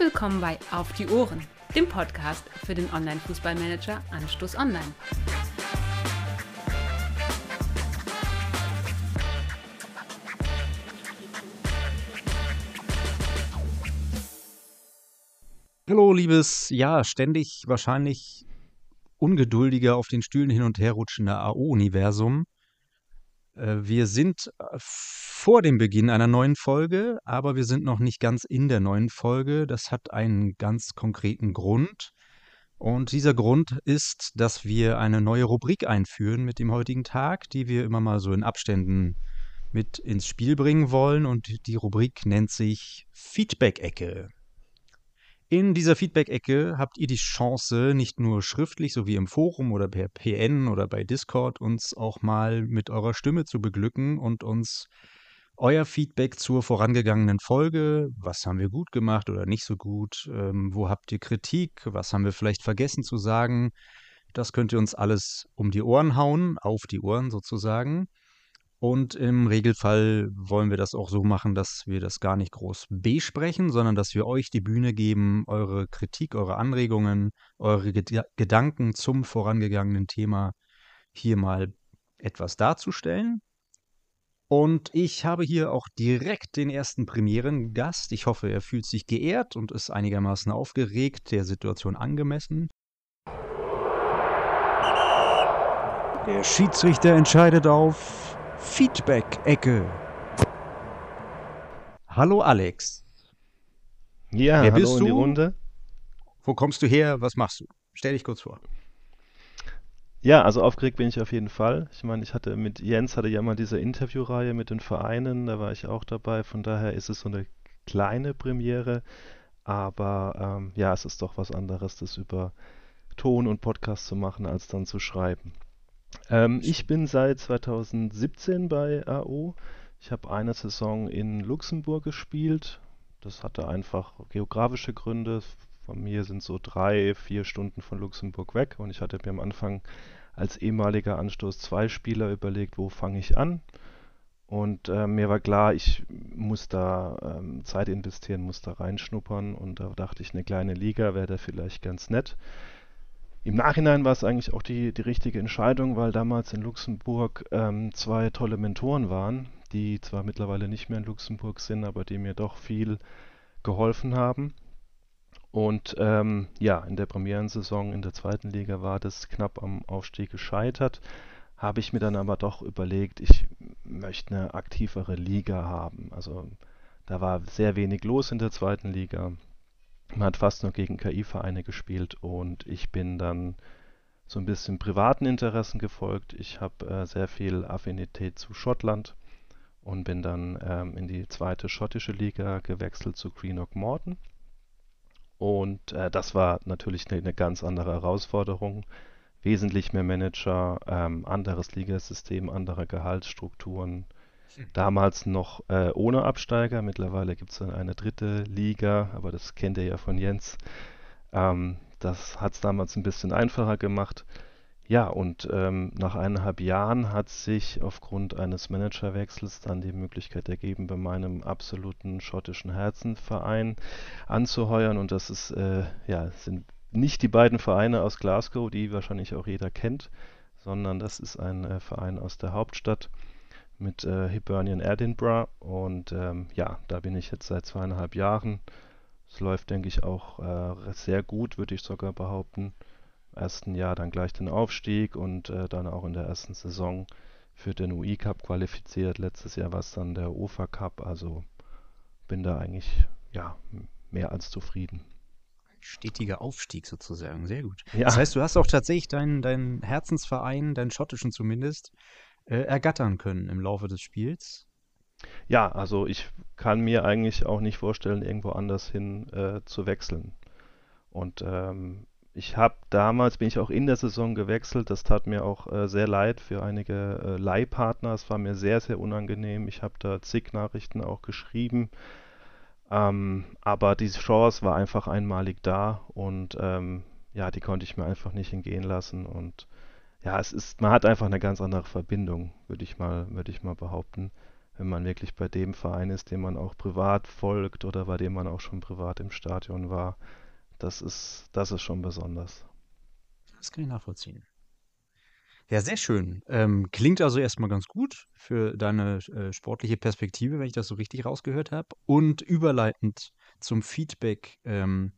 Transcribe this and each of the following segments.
willkommen bei Auf die Ohren, dem Podcast für den Online-Fußballmanager Anstoß Online. Hallo, liebes, ja, ständig wahrscheinlich ungeduldiger auf den Stühlen hin und her rutschende AO-Universum. Äh, wir sind äh, vor dem Beginn einer neuen Folge, aber wir sind noch nicht ganz in der neuen Folge. Das hat einen ganz konkreten Grund. Und dieser Grund ist, dass wir eine neue Rubrik einführen mit dem heutigen Tag, die wir immer mal so in Abständen mit ins Spiel bringen wollen. Und die Rubrik nennt sich Feedback-Ecke. In dieser Feedback-Ecke habt ihr die Chance, nicht nur schriftlich, so wie im Forum oder per PN oder bei Discord, uns auch mal mit eurer Stimme zu beglücken und uns euer Feedback zur vorangegangenen Folge. Was haben wir gut gemacht oder nicht so gut? Ähm, wo habt ihr Kritik? Was haben wir vielleicht vergessen zu sagen? Das könnt ihr uns alles um die Ohren hauen, auf die Ohren sozusagen. Und im Regelfall wollen wir das auch so machen, dass wir das gar nicht groß besprechen, sondern dass wir euch die Bühne geben, eure Kritik, eure Anregungen, eure Ged Gedanken zum vorangegangenen Thema hier mal etwas darzustellen. Und ich habe hier auch direkt den ersten Premierengast. Ich hoffe, er fühlt sich geehrt und ist einigermaßen aufgeregt, der Situation angemessen. Der Schiedsrichter entscheidet auf Feedback-Ecke. Hallo Alex. Ja, Wer hallo bist in die du? Runde. Wo kommst du her? Was machst du? Stell dich kurz vor. Ja, also aufgeregt bin ich auf jeden Fall. Ich meine, ich hatte mit Jens hatte ja mal diese Interviewreihe mit den Vereinen, da war ich auch dabei. Von daher ist es so eine kleine Premiere, aber ähm, ja, es ist doch was anderes, das über Ton und Podcast zu machen, als dann zu schreiben. Ähm, ich bin seit 2017 bei AO. Ich habe eine Saison in Luxemburg gespielt. Das hatte einfach geografische Gründe. Von mir sind so drei, vier Stunden von Luxemburg weg und ich hatte mir am Anfang als ehemaliger Anstoß zwei Spieler überlegt, wo fange ich an. Und äh, mir war klar, ich muss da ähm, Zeit investieren, muss da reinschnuppern und da dachte ich, eine kleine Liga wäre da vielleicht ganz nett. Im Nachhinein war es eigentlich auch die, die richtige Entscheidung, weil damals in Luxemburg ähm, zwei tolle Mentoren waren, die zwar mittlerweile nicht mehr in Luxemburg sind, aber die mir doch viel geholfen haben. Und ähm, ja, in der Premierensaison in der zweiten Liga war das knapp am Aufstieg gescheitert. Habe ich mir dann aber doch überlegt, ich möchte eine aktivere Liga haben. Also da war sehr wenig los in der zweiten Liga. Man hat fast nur gegen KI-Vereine gespielt und ich bin dann so ein bisschen privaten Interessen gefolgt. Ich habe äh, sehr viel Affinität zu Schottland und bin dann ähm, in die zweite schottische Liga gewechselt zu Greenock Morton. Und äh, das war natürlich eine, eine, ganz andere Herausforderung. Wesentlich mehr Manager, ähm, anderes Ligasystem, andere Gehaltsstrukturen. Damals noch äh, ohne Absteiger. Mittlerweile gibt es dann eine dritte Liga, aber das kennt ihr ja von Jens. Ähm, das hat es damals ein bisschen einfacher gemacht. Ja, und ähm, nach eineinhalb Jahren hat sich aufgrund eines Managerwechsels dann die Möglichkeit ergeben, bei meinem absoluten schottischen Herzenverein anzuheuern. Und das ist, äh, ja, sind nicht die beiden Vereine aus Glasgow, die wahrscheinlich auch jeder kennt, sondern das ist ein äh, Verein aus der Hauptstadt mit äh, Hibernian Edinburgh. Und ähm, ja, da bin ich jetzt seit zweieinhalb Jahren. Es läuft, denke ich, auch äh, sehr gut, würde ich sogar behaupten ersten Jahr dann gleich den Aufstieg und äh, dann auch in der ersten Saison für den UI Cup qualifiziert. Letztes Jahr war es dann der UFA Cup, also bin da eigentlich ja mehr als zufrieden. Stetiger Aufstieg sozusagen, sehr gut. Ja. Das heißt, du hast auch tatsächlich deinen, deinen Herzensverein, deinen schottischen zumindest, äh, ergattern können im Laufe des Spiels. Ja, also ich kann mir eigentlich auch nicht vorstellen, irgendwo anders hin äh, zu wechseln. Und ähm, ich habe damals, bin ich auch in der Saison gewechselt, das tat mir auch äh, sehr leid für einige äh, Leihpartner, es war mir sehr, sehr unangenehm. Ich habe da zig Nachrichten auch geschrieben, ähm, aber diese Chance war einfach einmalig da und ähm, ja, die konnte ich mir einfach nicht entgehen lassen und ja, es ist, man hat einfach eine ganz andere Verbindung, würde ich mal, würde ich mal behaupten, wenn man wirklich bei dem Verein ist, dem man auch privat folgt oder bei dem man auch schon privat im Stadion war. Das ist, das ist schon besonders. Das kann ich nachvollziehen. Ja, sehr schön. Ähm, klingt also erstmal ganz gut für deine äh, sportliche Perspektive, wenn ich das so richtig rausgehört habe. Und überleitend zum Feedback ähm,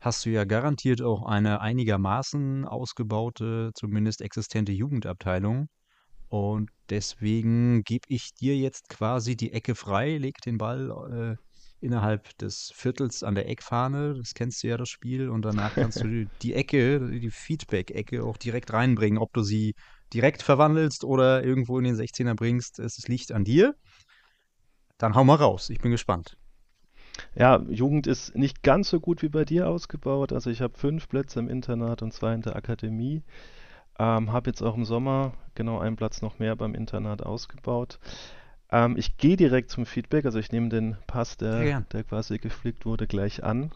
hast du ja garantiert auch eine einigermaßen ausgebaute, zumindest existente Jugendabteilung. Und deswegen gebe ich dir jetzt quasi die Ecke frei, leg den Ball äh, innerhalb des Viertels an der Eckfahne. Das kennst du ja, das Spiel. Und danach kannst du die Ecke, die Feedback-Ecke auch direkt reinbringen, ob du sie direkt verwandelst oder irgendwo in den 16er bringst. Es liegt an dir. Dann hau mal raus. Ich bin gespannt. Ja, Jugend ist nicht ganz so gut wie bei dir ausgebaut. Also ich habe fünf Plätze im Internat und zwei in der Akademie. Ähm, habe jetzt auch im Sommer genau einen Platz noch mehr beim Internat ausgebaut. Ähm, ich gehe direkt zum Feedback, also ich nehme den Pass, der, der quasi geflickt wurde, gleich an.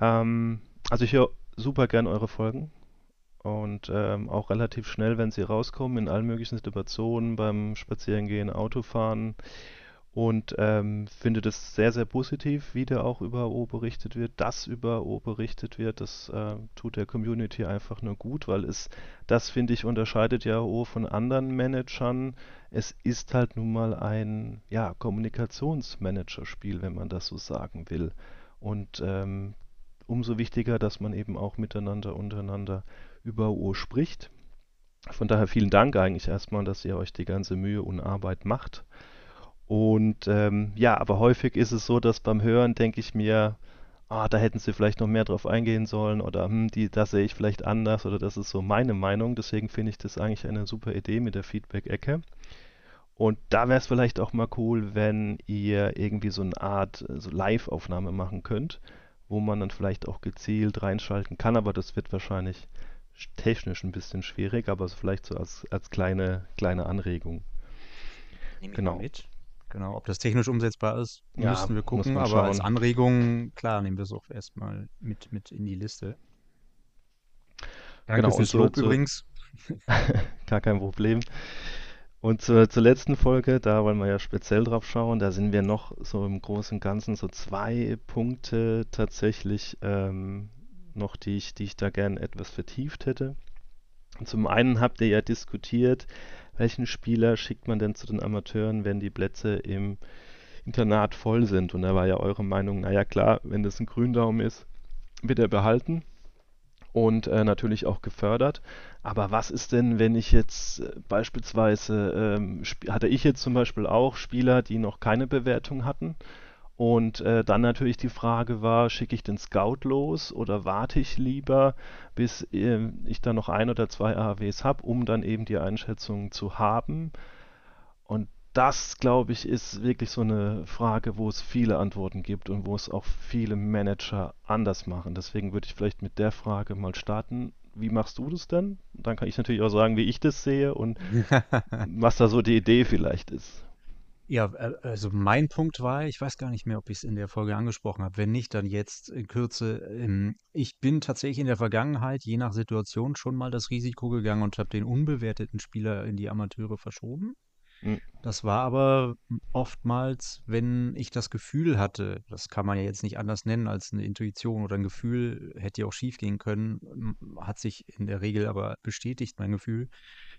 Ähm, also ich höre super gern eure Folgen und ähm, auch relativ schnell, wenn sie rauskommen, in allen möglichen Situationen, beim Spazierengehen, Autofahren und ähm, finde das sehr, sehr positiv, wie da auch über O berichtet wird, dass über O berichtet wird. Das äh, tut der Community einfach nur gut, weil es, das finde ich, unterscheidet ja O von anderen Managern. Es ist halt nun mal ein ja, Kommunikationsmanagerspiel, wenn man das so sagen will. Und ähm, umso wichtiger, dass man eben auch miteinander, untereinander über O spricht. Von daher vielen Dank eigentlich erstmal, dass ihr euch die ganze Mühe und Arbeit macht. Und ähm, ja, aber häufig ist es so, dass beim Hören denke ich mir, ah, da hätten sie vielleicht noch mehr drauf eingehen sollen oder hm, die, das sehe ich vielleicht anders oder das ist so meine Meinung. Deswegen finde ich das eigentlich eine super Idee mit der Feedback-Ecke. Und da wäre es vielleicht auch mal cool, wenn ihr irgendwie so eine Art so Live-Aufnahme machen könnt, wo man dann vielleicht auch gezielt reinschalten kann, aber das wird wahrscheinlich technisch ein bisschen schwierig, aber vielleicht so als, als kleine, kleine Anregung. Nehme genau. mit. Genau, ob das technisch umsetzbar ist, ja, müssen wir gucken. Aber schauen. als Anregung, klar, nehmen wir es auch erstmal mit, mit in die Liste. Danke genau, fürs Lob zu, übrigens. Gar kein Problem. Und zur, zur, letzten Folge, da wollen wir ja speziell drauf schauen, da sind wir noch so im Großen und Ganzen so zwei Punkte tatsächlich ähm, noch, die ich, die ich da gerne etwas vertieft hätte. Zum einen habt ihr ja diskutiert, welchen Spieler schickt man denn zu den Amateuren, wenn die Plätze im Internat voll sind? Und da war ja eure Meinung, naja klar, wenn das ein Gründaum ist, wird er behalten und äh, natürlich auch gefördert. Aber was ist denn, wenn ich jetzt äh, beispielsweise, ähm, hatte ich jetzt zum Beispiel auch Spieler, die noch keine Bewertung hatten und äh, dann natürlich die Frage war, schicke ich den Scout los oder warte ich lieber, bis äh, ich dann noch ein oder zwei AHWs habe, um dann eben die Einschätzung zu haben. Und das, glaube ich, ist wirklich so eine Frage, wo es viele Antworten gibt und wo es auch viele Manager anders machen. Deswegen würde ich vielleicht mit der Frage mal starten. Wie machst du das denn? Dann kann ich natürlich auch sagen, wie ich das sehe und was da so die Idee vielleicht ist. Ja, äh, also mein Punkt war, ich weiß gar nicht mehr, ob ich es in der Folge angesprochen habe. Wenn nicht, dann jetzt in Kürze. Ähm, ich bin tatsächlich in der Vergangenheit, je nach Situation, schon mal das Risiko gegangen und habe den unbewerteten Spieler in die Amateure verschoben. Mhm. Das war aber oftmals, wenn ich das Gefühl hatte, das kann man ja jetzt nicht anders nennen als eine Intuition oder ein Gefühl, hätte ja auch schief gehen können, hat sich in der Regel aber bestätigt, mein Gefühl,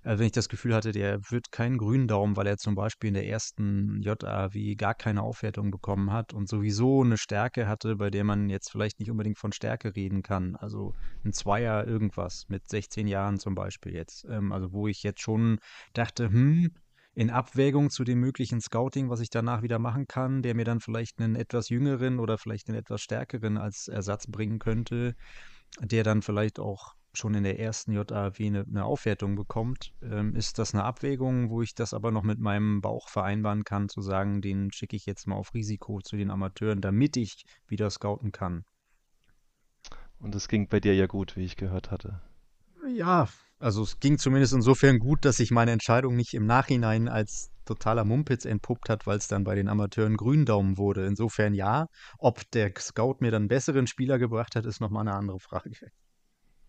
äh, wenn ich das Gefühl hatte, der wird keinen grünen Daumen, weil er zum Beispiel in der ersten JAW gar keine Aufwertung bekommen hat und sowieso eine Stärke hatte, bei der man jetzt vielleicht nicht unbedingt von Stärke reden kann. Also ein Zweier irgendwas mit 16 Jahren zum Beispiel jetzt. Ähm, also wo ich jetzt schon dachte, hm, in Abwägung zu dem möglichen Scouting, was ich danach wieder machen kann, der mir dann vielleicht einen etwas jüngeren oder vielleicht einen etwas stärkeren als Ersatz bringen könnte, der dann vielleicht auch schon in der ersten JAW eine, eine Aufwertung bekommt, ähm, ist das eine Abwägung, wo ich das aber noch mit meinem Bauch vereinbaren kann, zu sagen, den schicke ich jetzt mal auf Risiko zu den Amateuren, damit ich wieder scouten kann. Und es ging bei dir ja gut, wie ich gehört hatte. Ja, also es ging zumindest insofern gut, dass sich meine Entscheidung nicht im Nachhinein als totaler Mumpitz entpuppt hat, weil es dann bei den Amateuren Gründaumen wurde. Insofern ja. Ob der Scout mir dann besseren Spieler gebracht hat, ist nochmal eine andere Frage.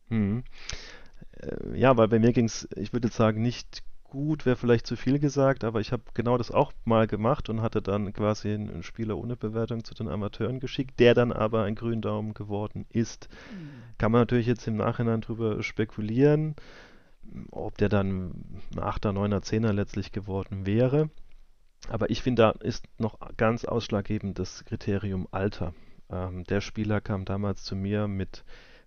Mhm. Ja, weil bei mir ging es, ich würde sagen, nicht gut wäre vielleicht zu viel gesagt, aber ich habe genau das auch mal gemacht und hatte dann quasi einen Spieler ohne Bewertung zu den Amateuren geschickt, der dann aber ein Gründaumen geworden ist. Mhm. Kann man natürlich jetzt im Nachhinein drüber spekulieren, ob der dann ein 8er, 9er, 10er letztlich geworden wäre. Aber ich finde, da ist noch ganz ausschlaggebend das Kriterium Alter. Ähm, der Spieler kam damals zu mir mit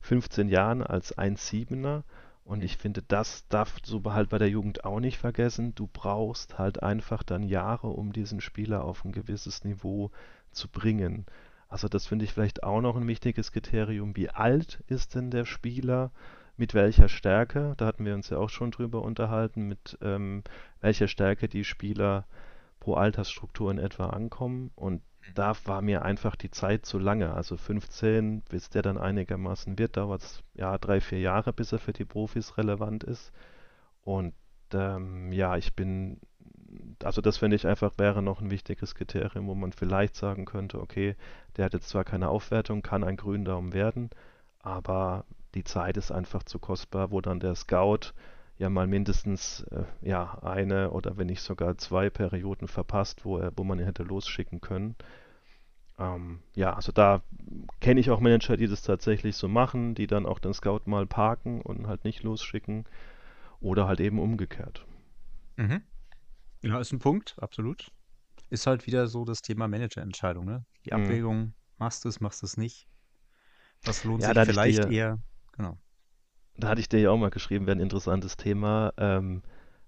15 Jahren als 1,7er und ich finde, das darf du halt bei der Jugend auch nicht vergessen. Du brauchst halt einfach dann Jahre, um diesen Spieler auf ein gewisses Niveau zu bringen. Also das finde ich vielleicht auch noch ein wichtiges Kriterium. Wie alt ist denn der Spieler? Mit welcher Stärke? Da hatten wir uns ja auch schon drüber unterhalten, mit ähm, welcher Stärke die Spieler pro Altersstruktur in etwa ankommen. Und da war mir einfach die Zeit zu lange. Also 15, bis der dann einigermaßen wird, dauert es ja drei, vier Jahre, bis er für die Profis relevant ist. Und ähm, ja, ich bin, also das finde ich einfach wäre noch ein wichtiges Kriterium, wo man vielleicht sagen könnte, okay, der hat jetzt zwar keine Aufwertung, kann ein Gründaumen werden, aber die Zeit ist einfach zu kostbar, wo dann der Scout ja mal mindestens äh, ja eine oder wenn nicht sogar zwei Perioden verpasst, wo er, wo man ihn hätte losschicken können. Ähm, ja, also da kenne ich auch Manager, die das tatsächlich so machen, die dann auch den Scout mal parken und halt nicht losschicken oder halt eben umgekehrt. Mhm. Ja, ist ein Punkt, absolut. Ist halt wieder so das Thema Managerentscheidung, ne? Die mhm. Abwägung, mhm. machst du es, machst du es nicht. Was lohnt ja, sich vielleicht eher? Genau da hatte ich dir ja auch mal geschrieben, wäre ein interessantes Thema. Ähm,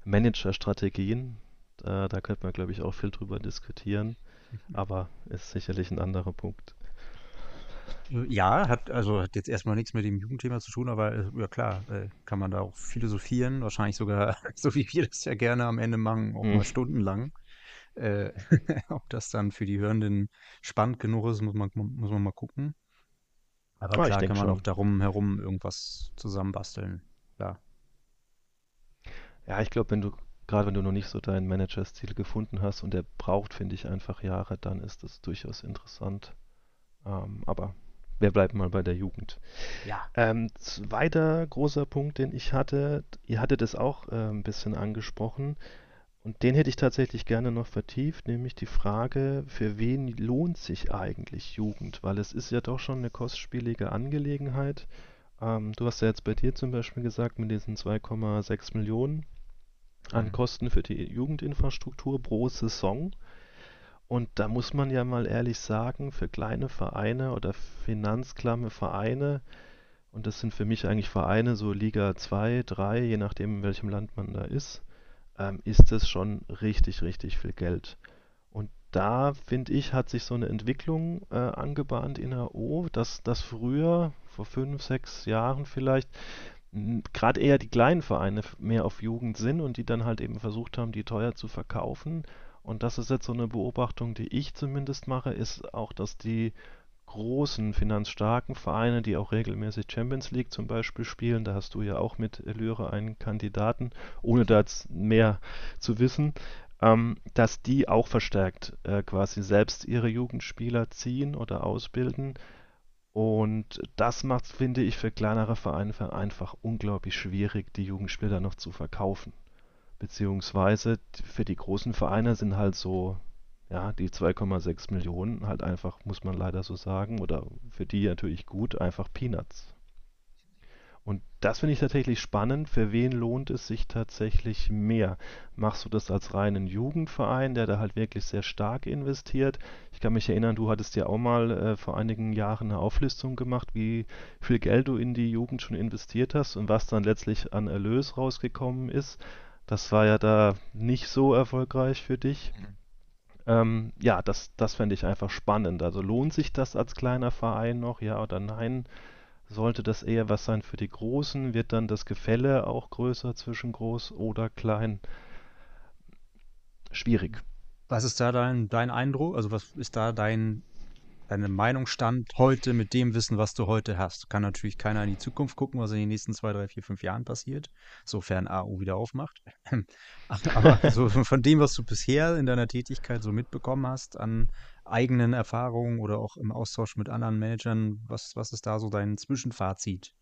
Managerstrategien. Da, da könnte man, glaube ich, auch viel drüber diskutieren. Mhm. Aber ist sicherlich ein anderer Punkt. Ja, hat also hat jetzt erstmal nichts mit dem Jugendthema zu tun, aber äh, ja klar, äh, kann man da auch philosophieren, wahrscheinlich sogar, so wie wir das ja gerne am Ende machen, auch mhm. mal stundenlang. Äh, ob das dann für die Hörenden spannend genug ist, muss man, muss man mal gucken. Aber oh, klar kann man schon. auch darum herum irgendwas zusammenbasteln. Ja. Ja, ich glaube, wenn du, gerade wenn du noch nicht so deinen Manager-Stil gefunden hast und der braucht, finde ich, einfach Jahre, dann ist das durchaus interessant. Ähm, aber wir bleiben mal bei der Jugend. Ja. Ähm, zweiter großer Punkt, den ich hatte, ihr hattet es auch äh, ein bisschen angesprochen, und den hätte ich tatsächlich gerne noch vertieft, nämlich die Frage, für wen lohnt sich eigentlich Jugend? Weil es ist ja doch schon eine kostspielige Angelegenheit. Ähm, du hast ja jetzt bei dir zum Beispiel gesagt, mit diesen 2,6 Millionen an mhm. Kosten für die Jugendinfrastruktur pro Saison. Und da muss man ja mal ehrlich sagen, für kleine Vereine oder finanzklamme Vereine, und das sind für mich eigentlich Vereine so Liga 2, 3, je nachdem in welchem Land man da ist, ähm, ist es schon richtig, richtig viel Geld. Und da, finde ich, hat sich so eine Entwicklung äh, angebahnt in der O, dass das früher, vor fünf, sechs Jahren vielleicht, gerade eher die kleinen Vereine mehr auf Jugend sind und die dann halt eben versucht haben, die teuer zu verkaufen. Und das ist jetzt so eine Beobachtung, die ich zumindest mache, ist auch, dass die großen, finanzstarken Vereine, die auch regelmäßig Champions League zum Beispiel spielen, da hast du ja auch mit Lyre einen Kandidaten, ohne da mehr zu wissen, ähm, dass die auch verstärkt äh, quasi selbst ihre Jugendspieler ziehen oder ausbilden. Und das macht, finde ich, für kleinere Vereine einfach unglaublich schwierig, die Jugendspieler noch zu verkaufen. Beziehungsweise für die großen Vereine sind halt so ja, die 2,6 Millionen halt einfach, muss man leider so sagen, oder für die natürlich gut, einfach Peanuts. Und das finde ich tatsächlich spannend. Für wen lohnt es sich tatsächlich mehr? Machst du das als reinen Jugendverein, der da halt wirklich sehr stark investiert? Ich kann mich erinnern, du hattest ja auch mal äh, vor einigen Jahren eine Auflistung gemacht, wie viel Geld du in die Jugend schon investiert hast und was dann letztlich an Erlös rausgekommen ist. Das war ja da nicht so erfolgreich für dich. Mhm. Ähm, ja, das, das fände ich einfach spannend. Also lohnt sich das als kleiner Verein noch, ja oder nein? Sollte das eher was sein für die Großen? Wird dann das Gefälle auch größer zwischen groß oder klein? Schwierig. Was ist da dein, dein Eindruck? Also was ist da dein deine Meinung stand heute mit dem Wissen, was du heute hast. Kann natürlich keiner in die Zukunft gucken, was in den nächsten zwei, drei, vier, fünf Jahren passiert, sofern AU wieder aufmacht. Aber so von dem, was du bisher in deiner Tätigkeit so mitbekommen hast an eigenen Erfahrungen oder auch im Austausch mit anderen Managern, was, was ist da so dein Zwischenfazit?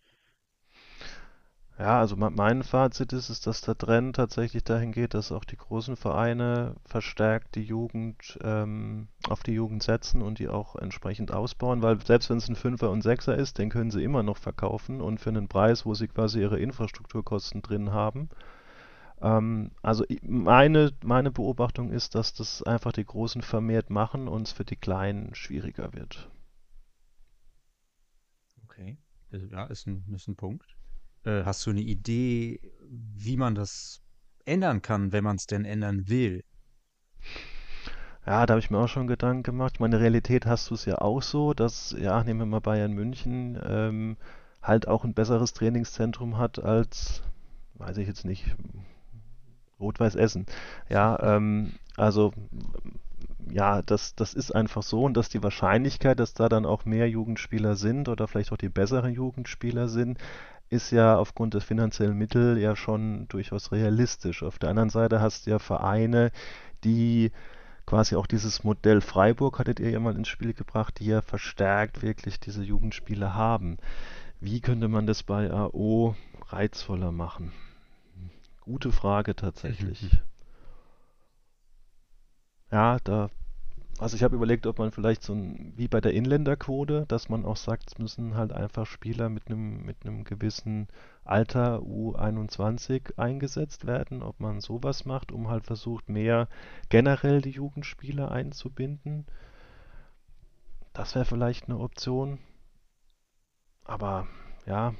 Ja, also mein Fazit ist, ist, dass der Trend tatsächlich dahin geht, dass auch die großen Vereine verstärkt die Jugend ähm, auf die Jugend setzen und die auch entsprechend ausbauen, weil selbst wenn es ein Fünfer und Sechser ist, den können sie immer noch verkaufen und für einen Preis, wo sie quasi ihre Infrastrukturkosten drin haben. Ähm, also meine, meine Beobachtung ist, dass das einfach die Großen vermehrt machen und es für die Kleinen schwieriger wird. Okay, ja, ist ein, ist ein Punkt. Äh, hast du eine Idee, wie man das ändern kann, wenn man es denn ändern will? Ja, da habe ich mir auch schon Gedanken gemacht. Ich meine, Realität hast du es ja auch so, dass, ja, nehmen wir mal Bayern München, ähm, halt auch ein besseres Trainingszentrum hat als, weiß ich jetzt nicht, Rot-Weiß Essen. Ja, ähm, also ja, das, das ist einfach so und dass die Wahrscheinlichkeit, dass da dann auch mehr Jugendspieler sind oder vielleicht auch die besseren Jugendspieler sind, ist ja aufgrund der finanziellen Mittel ja schon durchaus realistisch. Auf der anderen Seite hast du ja Vereine, die quasi auch dieses Modell Freiburg hattet ihr ja mal ins Spiel gebracht, die ja verstärkt wirklich diese Jugendspiele haben. Wie könnte man das bei AO reizvoller machen? Gute Frage tatsächlich. Ja, da also ich habe überlegt, ob man vielleicht so ein, wie bei der Inländerquote, dass man auch sagt, es müssen halt einfach Spieler mit einem mit einem gewissen Alter U21 eingesetzt werden, ob man sowas macht, um halt versucht, mehr generell die Jugendspieler einzubinden. Das wäre vielleicht eine Option. Aber ja,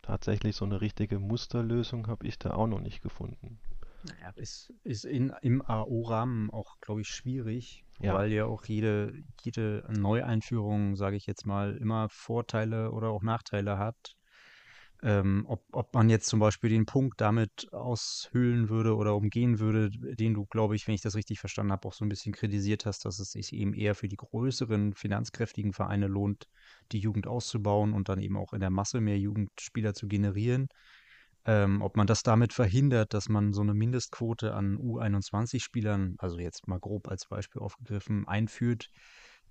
tatsächlich so eine richtige Musterlösung habe ich da auch noch nicht gefunden. Naja, ist, ist in, im AO-Rahmen auch, glaube ich, schwierig, Ja. weil ja auch jede, jede Neueinführung, sage ich jetzt mal, immer Vorteile oder auch Nachteile hat. Ähm, ob, ob man jetzt zum Beispiel den Punkt damit aushöhlen würde oder umgehen würde, den du, glaube ich, wenn ich das richtig verstanden habe, auch so ein bisschen kritisiert hast, dass es sich eben eher für die größeren, finanzkräftigen Vereine lohnt, die Jugend auszubauen und dann eben auch in der Masse mehr Jugendspieler zu generieren. Ähm, ob man das damit verhindert, dass man so eine Mindestquote an U21-Spielern, also jetzt mal grob als Beispiel aufgegriffen, einführt,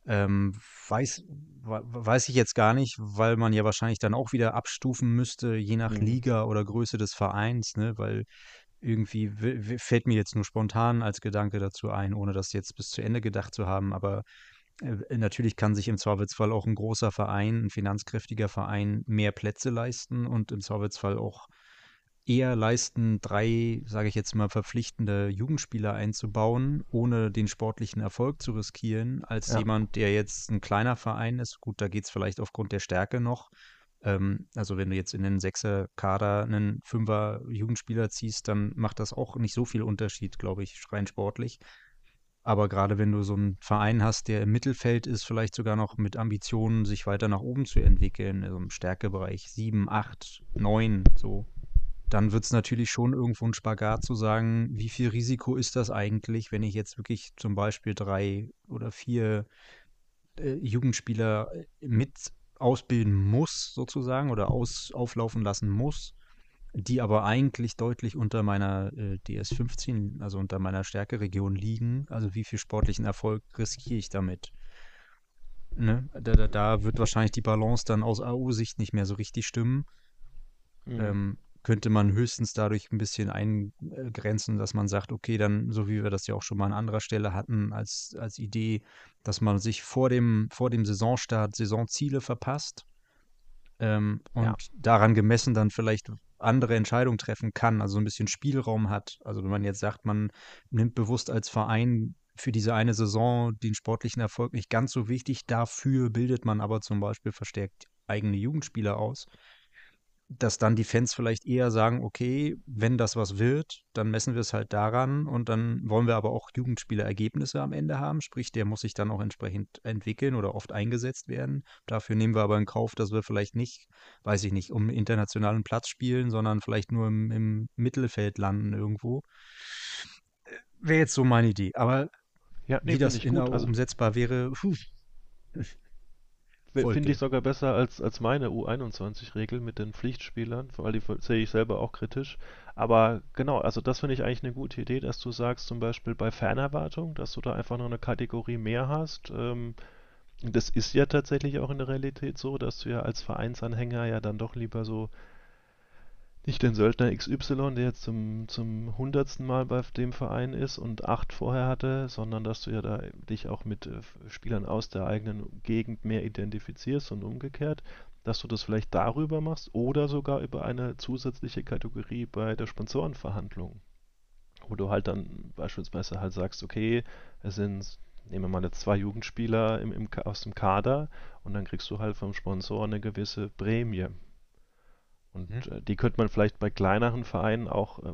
ähm, weiß, weiß ich jetzt gar nicht, weil man ja wahrscheinlich dann auch wieder abstufen müsste, je nach Mhm. Liga oder Größe des Vereins, ne? Weil irgendwie fällt mir jetzt nur spontan als Gedanke dazu ein, ohne das jetzt bis zu Ende gedacht zu haben, aber äh, natürlich kann sich im Zweifelsfall auch ein großer Verein, ein finanzkräftiger Verein mehr Plätze leisten und im Zweifelsfall auch eher leisten, drei, sage ich jetzt mal, verpflichtende Jugendspieler einzubauen, ohne den sportlichen Erfolg zu riskieren, als Ja. jemand, der jetzt ein kleiner Verein ist. Gut, da geht es vielleicht aufgrund der Stärke noch. Ähm, also wenn du jetzt in den Sechser-Kader einen Fünfer-Jugendspieler ziehst, dann macht das auch nicht so viel Unterschied, glaube ich, rein sportlich. Aber gerade wenn du so einen Verein hast, der im Mittelfeld ist, vielleicht sogar noch mit Ambitionen, sich weiter nach oben zu entwickeln, also im Stärkebereich 7, 8, 9, so, dann wird es natürlich schon irgendwo ein Spagat zu sagen, wie viel Risiko ist das eigentlich, wenn ich jetzt wirklich zum Beispiel drei oder vier äh, Jugendspieler äh, mit ausbilden muss, sozusagen, oder aus, auflaufen lassen muss, die aber eigentlich deutlich unter meiner äh, DS15, also unter meiner Stärkeregion liegen. Also wie viel sportlichen Erfolg riskiere ich damit? Ne? Da, da, da wird wahrscheinlich die Balance dann aus AU-Sicht nicht mehr so richtig stimmen. Mhm. Ähm, könnte man höchstens dadurch ein bisschen eingrenzen, dass man sagt, okay, dann, so wie wir das ja auch schon mal an anderer Stelle hatten, als, als Idee, dass man sich vor dem, vor dem Saisonstart Saisonziele verpasst ähm, und Ja. daran gemessen dann vielleicht andere Entscheidungen treffen kann, also ein bisschen Spielraum hat. Also wenn man jetzt sagt, man nimmt bewusst als Verein für diese eine Saison den sportlichen Erfolg nicht ganz so wichtig, dafür bildet man aber zum Beispiel verstärkt eigene Jugendspieler aus dass dann die Fans vielleicht eher sagen, okay, wenn das was wird, dann messen wir es halt daran und dann wollen wir aber auch Jugendspielerergebnisse am Ende haben, sprich, der muss sich dann auch entsprechend entwickeln oder oft eingesetzt werden. Dafür nehmen wir aber in Kauf, dass wir vielleicht nicht, weiß ich nicht, um internationalen Platz spielen, sondern vielleicht nur im, im Mittelfeld landen irgendwo. Wäre jetzt so meine Idee. Aber Ja, nee, wie das in gut. Also umsetzbar wäre, puh, Finde ich sogar besser als, als meine U21-Regel mit den Pflichtspielern, weil die sehe ich selber auch kritisch. Aber genau, also das finde ich eigentlich eine gute Idee, dass du sagst, zum Beispiel bei Fernerwartung, dass du da einfach noch eine Kategorie mehr hast. Ähm, das ist ja tatsächlich auch in der Realität so, dass du ja als Vereinsanhänger ja dann doch lieber so nicht den Söldner XY, der jetzt zum, zum hundertsten Mal bei dem Verein ist und acht vorher hatte, sondern dass du ja da dich auch mit äh, Spielern aus der eigenen Gegend mehr identifizierst und umgekehrt, dass du das vielleicht darüber machst oder sogar über eine zusätzliche Kategorie bei der Sponsorenverhandlung, wo du halt dann beispielsweise halt sagst, okay, es sind nehmen wir mal jetzt zwei Jugendspieler im, im, aus dem Kader und dann kriegst du halt vom Sponsor eine gewisse Prämie. Und mhm. äh, die könnte man vielleicht bei kleineren Vereinen auch äh,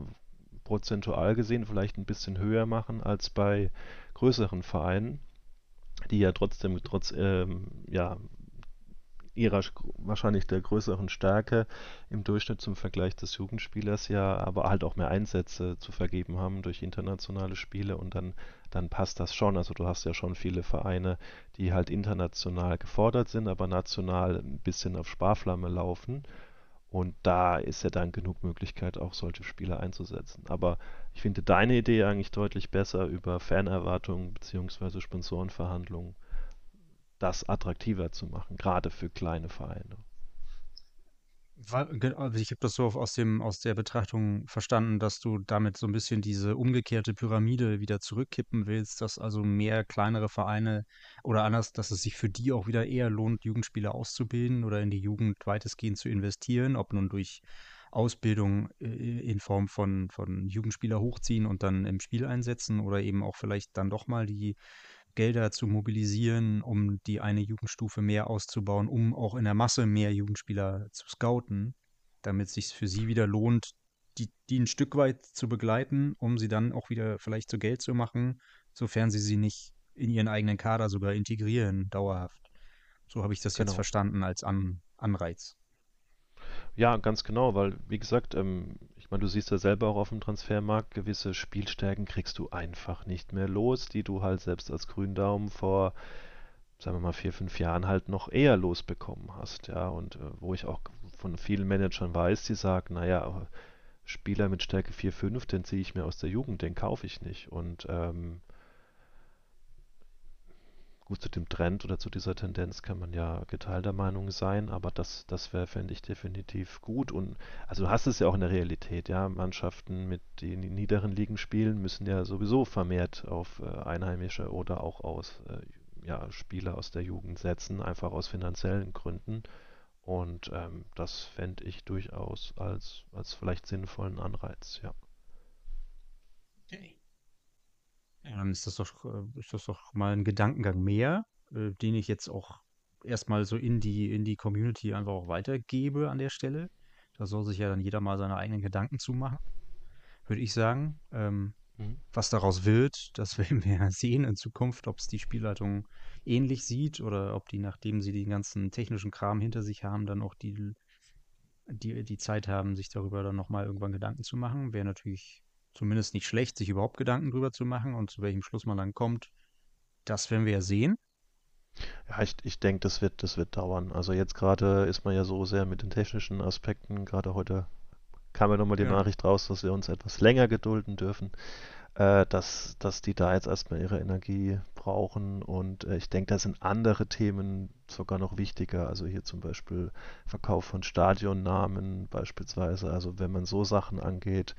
prozentual gesehen vielleicht ein bisschen höher machen als bei größeren Vereinen, die ja trotzdem trotz ähm, ja, ihrer wahrscheinlich der größeren Stärke im Durchschnitt zum Vergleich des Jugendspielers ja, aber halt auch mehr Einsätze zu vergeben haben durch internationale Spiele und dann, dann passt das schon. Also du hast ja schon viele Vereine, die halt international gefordert sind, aber national ein bisschen auf Sparflamme laufen. Und da ist ja dann genug Möglichkeit, auch solche Spieler einzusetzen. Aber ich finde deine Idee eigentlich deutlich besser über Fanerwartungen bzw. Sponsorenverhandlungen, das attraktiver zu machen, gerade für kleine Vereine. Also ich habe das so aus dem aus der Betrachtung verstanden, dass du damit so ein bisschen diese umgekehrte Pyramide wieder zurückkippen willst, dass also mehr kleinere Vereine oder anders, dass es sich für die auch wieder eher lohnt, Jugendspieler auszubilden oder in die Jugend weitestgehend zu investieren, ob nun durch Ausbildung äh, in Form von von Jugendspieler hochziehen und dann im Spiel einsetzen oder eben auch vielleicht dann doch mal die Gelder zu mobilisieren, um die eine Jugendstufe mehr auszubauen, um auch in der Masse mehr Jugendspieler zu scouten, damit es sich für sie wieder lohnt, die, die ein Stück weit zu begleiten, um sie dann auch wieder vielleicht zu Geld zu machen, sofern sie sie nicht in ihren eigenen Kader sogar integrieren, dauerhaft. So habe ich das genau. jetzt verstanden als An Anreiz. Ja, ganz genau, weil, wie gesagt, ähm, ich meine, du siehst ja selber auch auf dem Transfermarkt, gewisse Spielstärken kriegst du einfach nicht mehr los, die du halt selbst als Gründaumen vor, sagen wir mal, vier, fünf Jahren halt noch eher losbekommen hast, ja, und äh, wo ich auch von vielen Managern weiß, die sagen, naja, Spieler mit Stärke 4, 5, den ziehe ich mir aus der Jugend, den kaufe ich nicht. Und ähm, Gut, zu dem Trend oder zu dieser Tendenz kann man ja geteilter Meinung sein, aber das, das wäre, fände ich definitiv gut. Und also du hast es ja auch in der Realität, ja. Mannschaften mit den niederen Ligen spielen, müssen ja sowieso vermehrt auf äh, Einheimische oder auch aus äh, ja, Spieler aus der Jugend setzen, einfach aus finanziellen Gründen. Und ähm, das fände ich durchaus als, als vielleicht sinnvollen Anreiz, ja. Okay. Ja, dann ist das doch, äh, ist das doch mal ein Gedankengang mehr, äh, den ich jetzt auch erstmal so in die, in die Community einfach auch weitergebe an der Stelle. Da soll sich ja dann jeder mal seine eigenen Gedanken zumachen, würde ich sagen. Ähm, mhm. Was daraus wird, das werden wir sehen in Zukunft, ob es die Spielleitung ähnlich sieht oder ob die, nachdem sie den ganzen technischen Kram hinter sich haben, dann auch die, die, die Zeit haben, sich darüber dann nochmal irgendwann Gedanken zu machen. Wäre natürlich zumindest nicht schlecht, sich überhaupt Gedanken drüber zu machen und zu welchem Schluss man dann kommt. Das werden wir ja sehen. Ja, ich, ich denke, das wird, das wird dauern. Also jetzt gerade ist man ja so sehr mit den technischen Aspekten, gerade heute kam ja nochmal die ja. Nachricht raus, dass wir uns etwas länger gedulden dürfen, äh, dass, dass die da jetzt erstmal ihre Energie brauchen. Und äh, ich denke, da sind andere Themen sogar noch wichtiger. Also hier zum Beispiel Verkauf von Stadionnamen beispielsweise. Also wenn man so Sachen angeht,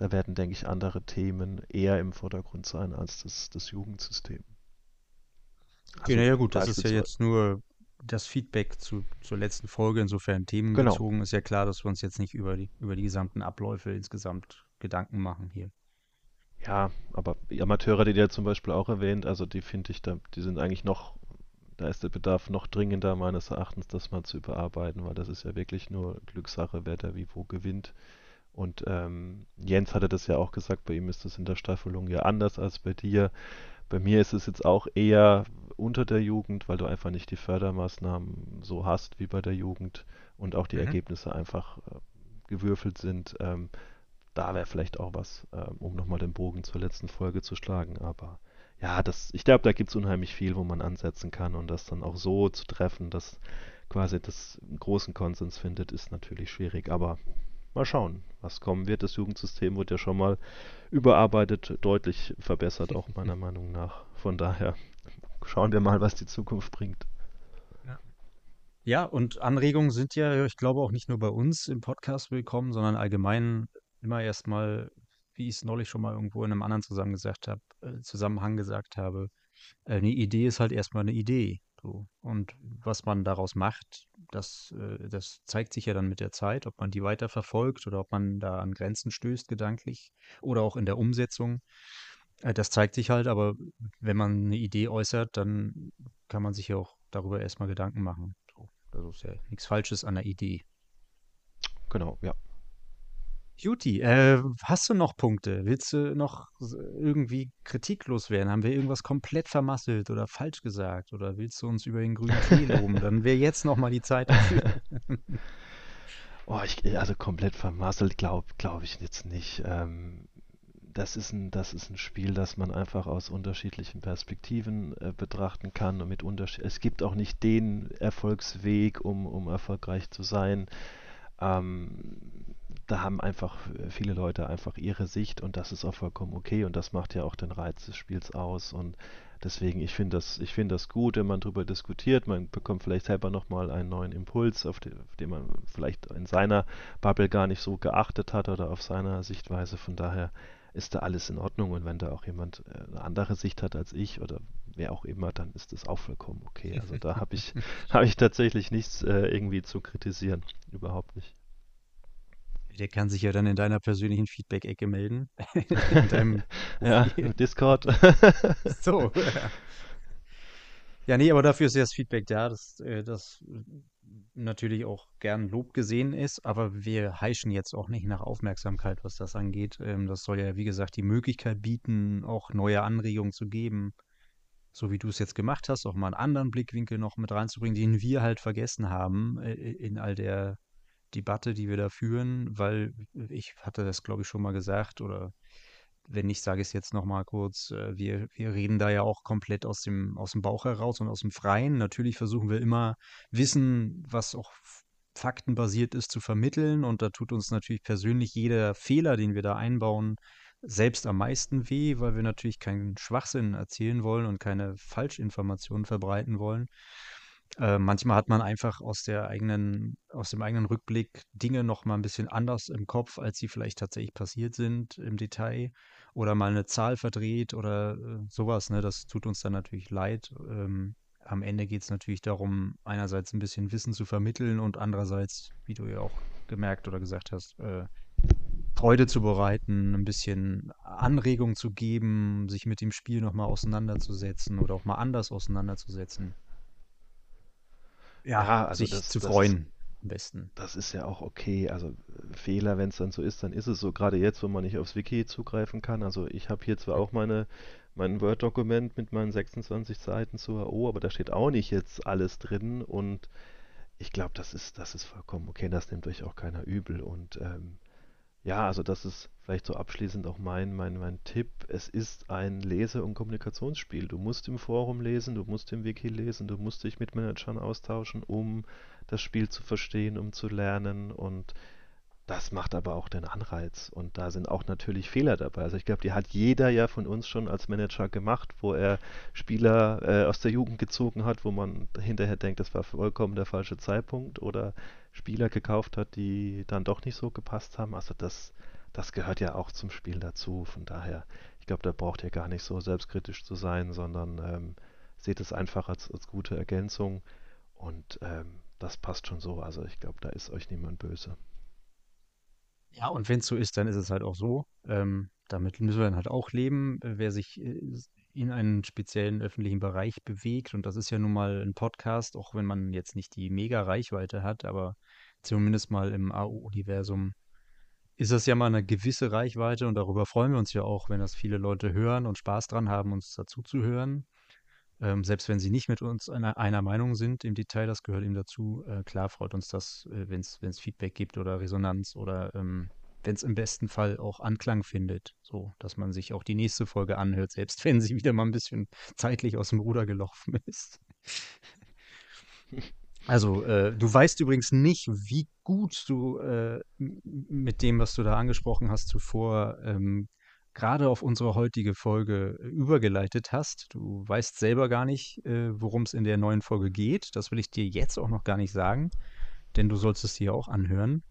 da werden, denke ich, andere Themen eher im Vordergrund sein als das, das Jugendsystem. Also, ja, ja, gut, das ist ja jetzt nur das Feedback zu, zur letzten Folge, insofern themenbezogen genau. ist ja klar, dass wir uns jetzt nicht über die, über die gesamten Abläufe insgesamt Gedanken machen hier. Ja, aber die Amateure, die der zum Beispiel auch erwähnt, also die finde ich, da, die sind eigentlich noch, da ist der Bedarf noch dringender meines Erachtens, das mal zu überarbeiten, weil das ist ja wirklich nur Glückssache, wer da wie wo gewinnt. Und ähm, Jens hatte das ja auch gesagt, bei ihm ist das in der Staffelung ja anders als bei dir. Bei mir ist es jetzt auch eher unter der Jugend, weil du einfach nicht die Fördermaßnahmen so hast wie bei der Jugend und auch die mhm. Ergebnisse einfach äh, gewürfelt sind. Ähm, da wäre vielleicht auch was, ähm, um nochmal den Bogen zur letzten Folge zu schlagen. Aber ja, das, ich glaube, da gibt es unheimlich viel, wo man ansetzen kann und das dann auch so zu treffen, dass quasi das einen großen Konsens findet, ist natürlich schwierig. Aber mal schauen, was kommen wird. Das Jugendsystem wird ja schon mal überarbeitet, deutlich verbessert, auch meiner Meinung nach. Von daher schauen wir mal, was die Zukunft bringt. Ja, und Anregungen sind ja, ich glaube, auch nicht nur bei uns im Podcast willkommen, sondern allgemein immer erstmal, wie ich es neulich schon mal irgendwo in einem anderen Zusammenhang gesagt habe, äh, Zusammenhang gesagt habe, äh, eine Idee ist halt erstmal eine Idee. So. Und was man daraus macht, das, äh, das zeigt sich ja dann mit der Zeit, ob man die weiter verfolgt oder ob man da an Grenzen stößt, gedanklich oder auch in der Umsetzung. Äh, das zeigt sich halt, aber wenn man eine Idee äußert, dann kann man sich ja auch darüber erstmal Gedanken machen. So. Also ist ja nichts Falsches an der Idee. Genau, ja. Juti, äh, hast du noch Punkte? Willst du noch irgendwie kritiklos werden? Haben wir irgendwas komplett vermasselt oder falsch gesagt? Oder willst du uns über den grünen Tee loben? Dann wäre jetzt noch mal die Zeit dafür. oh, ich, also komplett vermasselt glaube glaub ich jetzt nicht. Ähm, das ist, ein, das ist ein Spiel, das man einfach aus unterschiedlichen Perspektiven äh, betrachten kann und mit Unterschied. Es gibt auch nicht den Erfolgsweg, um, um erfolgreich zu sein. Ähm, da haben einfach äh, viele Leute einfach ihre Sicht und das ist auch vollkommen okay und das macht ja auch den Reiz des Spiels aus und deswegen, ich finde das, ich finde das gut, wenn man darüber diskutiert, man bekommt vielleicht selber nochmal einen neuen Impuls, auf den, auf den man vielleicht in seiner Bubble gar nicht so geachtet hat oder auf seiner Sichtweise, von daher ist da alles in Ordnung und wenn da auch jemand äh, eine andere Sicht hat als ich oder wer auch immer, dann ist das auch vollkommen okay. Also da habe ich, habe ich tatsächlich nichts äh, irgendwie zu kritisieren, überhaupt nicht. Der kann sich ja dann in deiner persönlichen Feedback-Ecke melden. in deinem ja, im Discord. so. Ja. ja, nee, aber dafür ist ja das Feedback da, dass äh, das natürlich auch gern Lob gesehen ist, aber wir heischen jetzt auch nicht nach Aufmerksamkeit, was das angeht. Ähm, das soll ja, wie gesagt, die Möglichkeit bieten, auch neue Anregungen zu geben, so wie du es jetzt gemacht hast, auch mal einen anderen Blickwinkel noch mit reinzubringen, den wir halt vergessen haben äh, in all der Debatte, die wir da führen, weil ich hatte das, glaube ich, schon mal gesagt oder wenn nicht, sage ich es jetzt nochmal kurz, äh, wir, wir reden da ja auch komplett aus dem, aus dem Bauch heraus und aus dem Freien. Natürlich versuchen wir immer Wissen, was auch faktenbasiert ist, zu vermitteln und da tut uns natürlich persönlich jeder Fehler, den wir da einbauen, selbst am meisten weh, weil wir natürlich keinen Schwachsinn erzählen wollen und keine Falschinformationen verbreiten wollen. Äh, manchmal hat man einfach aus der eigenen, aus dem eigenen Rückblick Dinge noch mal ein bisschen anders im Kopf, als sie vielleicht tatsächlich passiert sind im Detail oder mal eine Zahl verdreht oder äh, sowas. Ne? Das tut uns dann natürlich leid. Ähm, am Ende geht es natürlich darum, einerseits ein bisschen Wissen zu vermitteln und andererseits, wie du ja auch gemerkt oder gesagt hast, äh, Freude zu bereiten, ein bisschen Anregung zu geben, sich mit dem Spiel nochmal auseinanderzusetzen oder auch mal anders auseinanderzusetzen ja, also sich das, zu freuen. am besten. Das ist ja auch okay. Also Fehler, wenn es dann so ist, dann ist es so. Gerade jetzt, wo man nicht aufs Wiki zugreifen kann. Also ich habe hier zwar auch meine mein Word-Dokument mit meinen 26 Seiten zur AO, aber da steht auch nicht jetzt alles drin und ich glaube, das ist, das ist vollkommen okay. Das nimmt euch auch keiner übel und ähm, ja, also das ist vielleicht so abschließend auch mein, mein, mein Tipp. Es ist ein Lese- und Kommunikationsspiel. Du musst im Forum lesen, du musst im Wiki lesen, du musst dich mit Managern austauschen, um das Spiel zu verstehen, um zu lernen und das macht aber auch den Anreiz und da sind auch natürlich Fehler dabei. Also ich glaube, die hat jeder ja von uns schon als Manager gemacht, wo er Spieler äh, aus der Jugend gezogen hat, wo man hinterher denkt, das war vollkommen der falsche Zeitpunkt oder Spieler gekauft hat, die dann doch nicht so gepasst haben. Also das, das gehört ja auch zum Spiel dazu. Von daher, ich glaube, da braucht ihr gar nicht so selbstkritisch zu sein, sondern ähm, seht es einfach als, als gute Ergänzung und ähm, das passt schon so. Also ich glaube, da ist euch niemand böse. Ja, und wenn es so ist, dann ist es halt auch so. Ähm, damit müssen wir dann halt auch leben. Wer sich äh, in einen speziellen öffentlichen Bereich bewegt, und das ist ja nun mal ein Podcast, auch wenn man jetzt nicht die mega Reichweite hat, aber zumindest mal im AU-Universum ist das ja mal eine gewisse Reichweite und darüber freuen wir uns ja auch, wenn das viele Leute hören und Spaß dran haben, uns dazu zu hören. Ähm, selbst wenn sie nicht mit uns einer, einer, Meinung sind im Detail, das gehört ihm dazu. Äh, klar freut uns das, äh, wenn es Feedback gibt oder Resonanz oder ähm, wenn es im besten Fall auch Anklang findet, so dass man sich auch die nächste Folge anhört, selbst wenn sie wieder mal ein bisschen zeitlich aus dem Ruder gelaufen ist. Also, äh, du weißt übrigens nicht, wie gut du äh, mit dem, was du da angesprochen hast zuvor, ähm, gerade auf unsere heutige Folge übergeleitet hast. Du weißt selber gar nicht, äh, worum es in der neuen Folge geht. Das will ich dir jetzt auch noch gar nicht sagen, denn du sollst es dir auch anhören.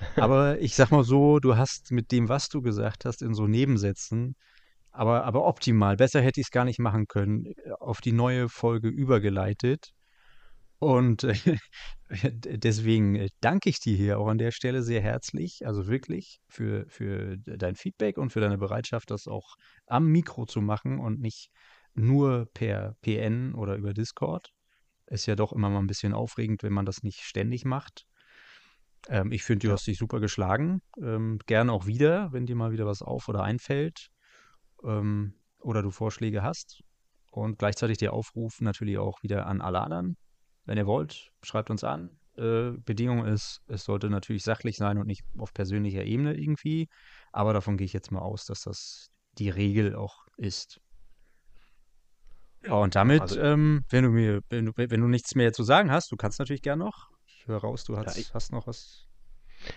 Aber ich sag mal so, du hast mit dem, was du gesagt hast, in so Nebensätzen, aber, aber optimal, besser hätte ich es gar nicht machen können, äh, auf die neue Folge übergeleitet. Und äh, deswegen äh, danke ich dir hier auch an der Stelle sehr herzlich, also wirklich für, für dein Feedback und für deine Bereitschaft, das auch am Mikro zu machen und nicht nur per PN oder über Discord. Ist ja doch immer mal ein bisschen aufregend, wenn man das nicht ständig macht. Ähm, ich finde, du Ja. hast dich super geschlagen. Ähm, gerne auch wieder, wenn dir mal wieder was auf oder einfällt ähm, oder du Vorschläge hast. Und gleichzeitig der Aufruf natürlich auch wieder an alle anderen. Wenn ihr wollt, schreibt uns an. Äh, Bedingung ist, es sollte natürlich sachlich sein und nicht auf persönlicher Ebene irgendwie. Aber davon gehe ich jetzt mal aus, dass das die Regel auch ist. Ja, und damit, Also- ähm, wenn du mir, wenn du, wenn du nichts mehr zu sagen hast, du kannst natürlich gern noch. Ich höre raus, du hast, ich- hast noch was.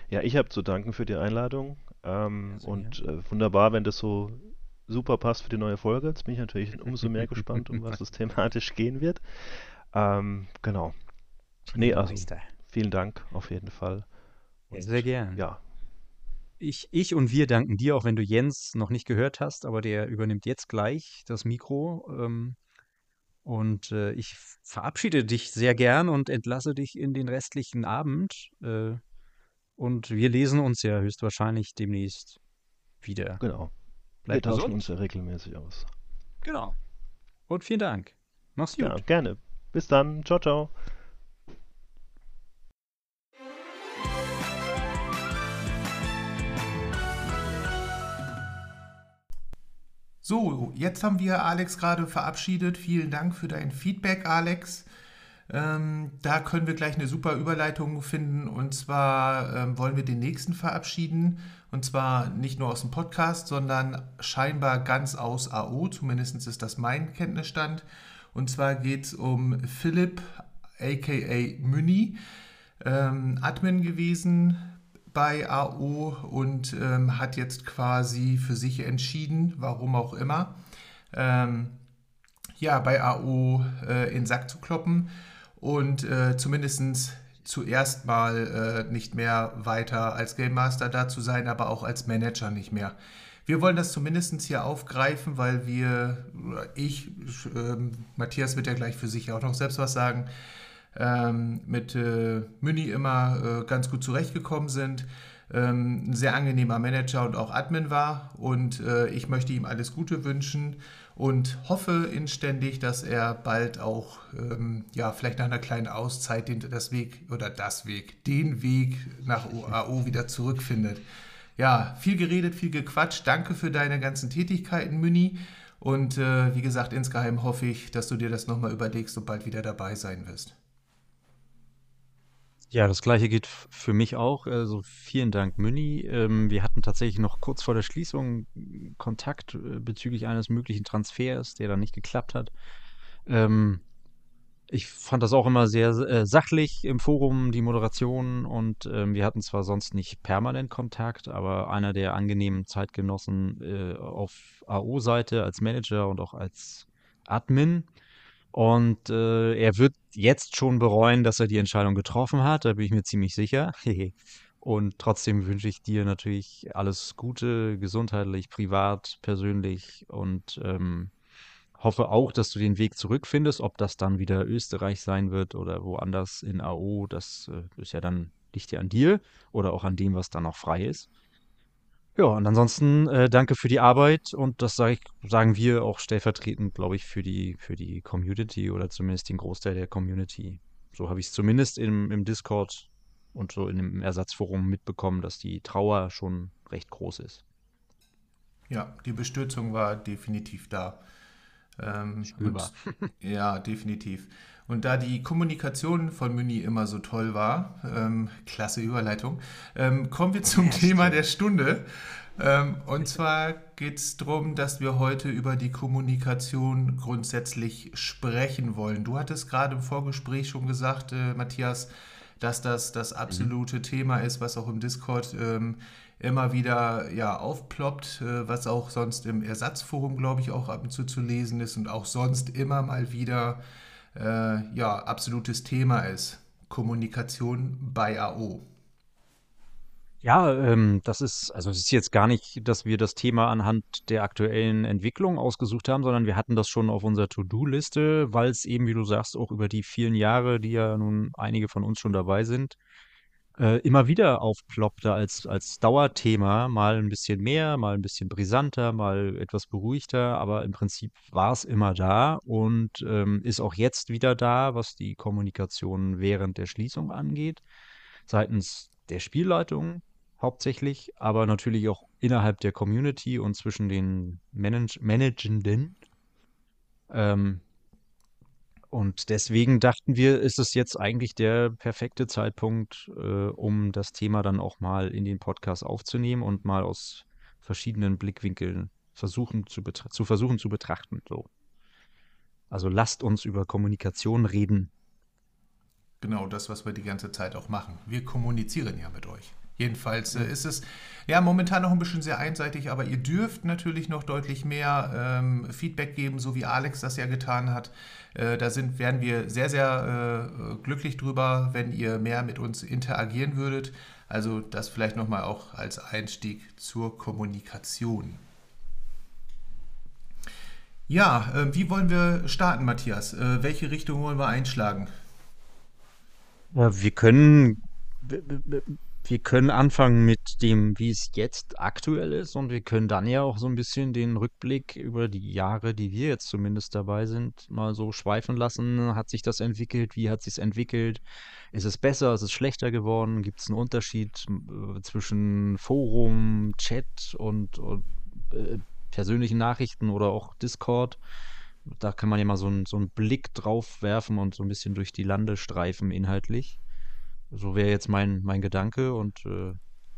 Ja, ich habe zu danken für die Einladung. Ähm, Ja, sehr und äh, wunderbar, wenn das so super passt für die neue Folge. Jetzt bin ich natürlich umso mehr gespannt, um was es thematisch gehen wird. Ähm, genau. Nee, also vielen Dank auf jeden Fall. Ja, sehr gern. Ja, Ich, ich und wir danken dir, auch wenn du Jens noch nicht gehört hast, aber der übernimmt jetzt gleich das Mikro. Ähm, und äh, ich verabschiede dich sehr gern und entlasse dich in den restlichen Abend. Äh, und wir lesen uns ja höchstwahrscheinlich demnächst wieder. genau. Bleib Wir tauschen uns ja regelmäßig aus. Genau. Und vielen Dank. Mach's gut. Ja, gerne. Bis dann. Ciao, ciao. So, jetzt haben wir Alex gerade verabschiedet. Vielen Dank für dein Feedback, Alex. Ähm, da können wir gleich eine super Überleitung finden. Und zwar ähm, wollen wir den nächsten verabschieden. Und zwar nicht nur aus dem Podcast, sondern scheinbar ganz aus AO. Zumindest ist das mein Kenntnisstand. Und zwar geht es um Philipp, aka Müni, ähm, Admin gewesen bei AO und ähm, hat jetzt quasi für sich entschieden, warum auch immer, ähm, ja, bei AO äh, in den Sack zu kloppen und äh, zumindest zuerst mal äh, nicht mehr weiter als Game Master da zu sein, aber auch als Manager nicht mehr. Wir wollen das zumindest hier aufgreifen, weil wir, ich, ähm, Matthias wird ja gleich für sich auch noch selbst was sagen, ähm, mit äh, Müni immer äh, ganz gut zurechtgekommen sind. Ähm, ein sehr angenehmer Manager und auch Admin war. Und äh, ich möchte ihm alles Gute wünschen und hoffe inständig, dass er bald auch, ähm, ja, vielleicht nach einer kleinen Auszeit den, das Weg oder das Weg, den Weg nach AO wieder zurückfindet. Ja, viel geredet, viel gequatscht. Danke für deine ganzen Tätigkeiten, Müni. Und äh, wie gesagt, insgeheim hoffe ich, dass du dir das nochmal überlegst und bald wieder dabei sein wirst. Ja, das gleiche f- für mich auch. Also vielen Dank, Münni. Ähm, wir hatten tatsächlich noch kurz vor der Schließung Kontakt äh, bezüglich eines möglichen Transfers, der dann nicht geklappt hat. Ähm, ich fand das auch immer sehr äh, sachlich im Forum, die Moderation. Und ähm, wir hatten zwar sonst nicht permanent Kontakt, aber einer der angenehmen Zeitgenossen äh, auf AO-Seite als Manager und auch als Admin. Und äh, er wird jetzt schon bereuen, dass er die Entscheidung getroffen hat, da bin ich mir ziemlich sicher. Und trotzdem wünsche ich dir natürlich alles Gute, gesundheitlich, privat, persönlich und ähm, hoffe auch, dass du den Weg zurückfindest. Ob das dann wieder Österreich sein wird oder woanders in AO, das äh, ist ja dann, liegt ja an dir oder auch an dem, was dann noch frei ist. Ja, und ansonsten äh, danke für die Arbeit und das sage ich, sagen wir auch stellvertretend, glaube ich, für die, für die Community oder zumindest den Großteil der Community. So habe ich es zumindest im, im Discord und so in dem Ersatzforum mitbekommen, dass die Trauer schon recht groß ist. Ja, die Bestürzung war definitiv da. Ähm, Spürbar. und- ja, definitiv. Und da die Kommunikation von Müni immer so toll war, ähm, klasse Überleitung, ähm, kommen wir zum Thema der Stunde. Ähm, und zwar geht es darum, dass wir heute über die Kommunikation grundsätzlich sprechen wollen. Du hattest gerade im Vorgespräch schon gesagt, äh, Matthias, dass das das absolute mhm. Thema ist, was auch im Discord ähm, immer wieder ja, aufploppt, äh, was auch sonst im Ersatzforum, glaube ich, auch ab und zu zu lesen ist und auch sonst immer mal wieder äh, ja, absolutes Thema ist. Kommunikation bei AO. Ja, ähm, das ist, also es ist jetzt gar nicht, dass wir das Thema anhand der aktuellen Entwicklung ausgesucht haben, sondern wir hatten das schon auf unserer To-Do-Liste, weil es eben, wie du sagst, auch über die vielen Jahre, die ja nun einige von uns schon dabei sind, äh, immer wieder aufploppte als, als Dauerthema, mal ein bisschen mehr, mal ein bisschen brisanter, mal etwas beruhigter, aber im Prinzip war es immer da und ähm, ist auch jetzt wieder da, was die Kommunikation während der Schließung angeht, seitens der Spielleitung hauptsächlich, aber natürlich auch innerhalb der Community und zwischen den Manage Managenden. Ähm, und deswegen dachten wir, ist es jetzt eigentlich der perfekte Zeitpunkt, äh, um das Thema dann auch mal in den Podcast aufzunehmen und mal aus verschiedenen Blickwinkeln versuchen zu, zu versuchen zu betrachten. So. Also lasst uns über Kommunikation reden. Genau das, was wir die ganze Zeit auch machen. Wir kommunizieren ja mit euch. Jedenfalls äh, ist es ja momentan noch ein bisschen sehr einseitig, aber ihr dürft natürlich noch deutlich mehr ähm, Feedback geben, so wie Alex das ja getan hat. Äh, da sind, wären wir sehr, sehr äh, glücklich drüber, wenn ihr mehr mit uns interagieren würdet. Also das vielleicht nochmal auch als Einstieg zur Kommunikation. Ja, äh, wie wollen wir starten, Matthias? Äh, welche Richtung wollen wir einschlagen? Ja, wir können wir können anfangen mit dem, wie es jetzt aktuell ist und wir können dann ja auch so ein bisschen den Rückblick über die Jahre, die wir jetzt zumindest dabei sind, mal so schweifen lassen. Hat sich das entwickelt? Wie hat sich entwickelt? Ist es besser? Ist es schlechter geworden? Gibt es einen Unterschied äh, zwischen Forum, Chat und, und äh, persönlichen Nachrichten oder auch Discord? Da kann man ja mal so, ein, so einen Blick drauf werfen und so ein bisschen durch die Lande streifen inhaltlich. So wäre jetzt mein, mein Gedanke und äh,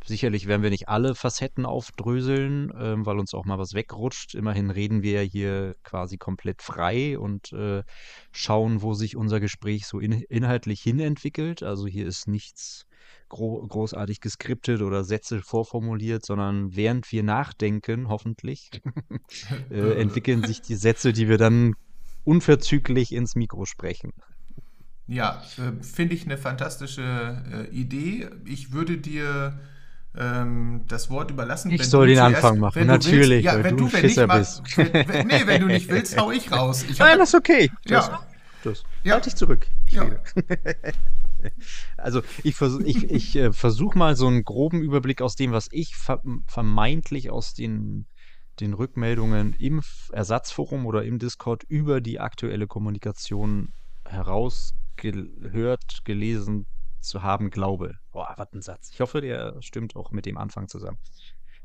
sicherlich werden wir nicht alle Facetten aufdröseln, ähm, weil uns auch mal was wegrutscht. Immerhin reden wir ja hier quasi komplett frei und äh, schauen, wo sich unser Gespräch so in, inhaltlich hinentwickelt. Also hier ist nichts gro großartig geskriptet oder Sätze vorformuliert, sondern während wir nachdenken, hoffentlich, äh, entwickeln sich die Sätze, die wir dann unverzüglich ins Mikro sprechen. Ja, äh, finde ich eine fantastische äh, Idee. Ich würde dir ähm, das Wort überlassen. Ich soll den zuerst, Anfang machen, natürlich, willst, ja, wenn du, du wenn nicht, bist. Wenn, nee, wenn du nicht willst, hau ich raus. Ich Nein, das ist okay. Das, ja. das. Ja. Halt dich zurück. Ja. also ich, vers ich, ich äh, versuche mal so einen groben Überblick aus dem, was ich ver vermeintlich aus den, den Rückmeldungen im Ersatzforum oder im Discord über die aktuelle Kommunikation heraus gehört, gelesen zu haben glaube. Boah, was ein Satz. Ich hoffe, der stimmt auch mit dem Anfang zusammen.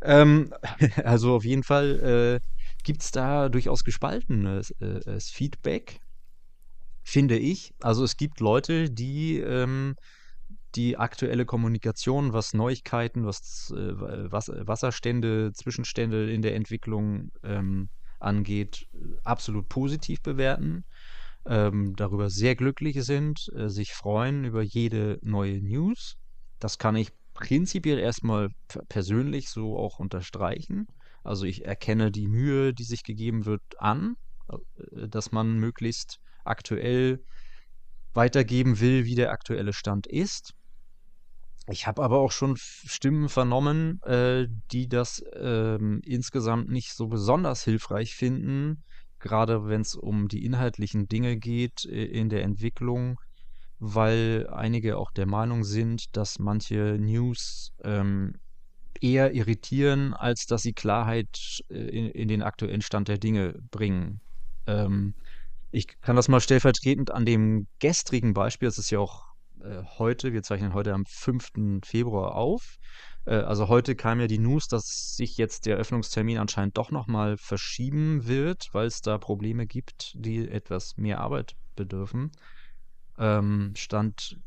Ähm, also auf jeden Fall äh, gibt es da durchaus gespaltenes äh, Feedback, finde ich. Also es gibt Leute, die ähm, die aktuelle Kommunikation, was Neuigkeiten, was, äh, was Wasserstände, Zwischenstände in der Entwicklung ähm, angeht, absolut positiv bewerten ähm, darüber sehr glücklich sind, äh, sich freuen über jede neue News. Das kann ich prinzipiell erstmal persönlich so auch unterstreichen. Also ich erkenne die Mühe, die sich gegeben wird, an, äh, dass man möglichst aktuell weitergeben will, wie der aktuelle Stand ist. Ich habe aber auch schon Stimmen vernommen, äh, die das ähm, insgesamt nicht so besonders hilfreich finden, gerade wenn es um die inhaltlichen Dinge geht äh, in der Entwicklung, weil einige auch der Meinung sind, dass manche News ähm, eher irritieren, als dass sie Klarheit äh, in, in, den aktuellen Stand der Dinge bringen. Ähm, ich kann das mal stellvertretend an dem gestrigen Beispiel, das ist ja auch äh, heute, wir zeichnen heute am 5. Februar auf, also heute kam ja die News, dass sich jetzt der Öffnungstermin anscheinend doch nochmal verschieben wird, weil es da Probleme gibt, die etwas mehr Arbeit bedürfen. Ähm, Stand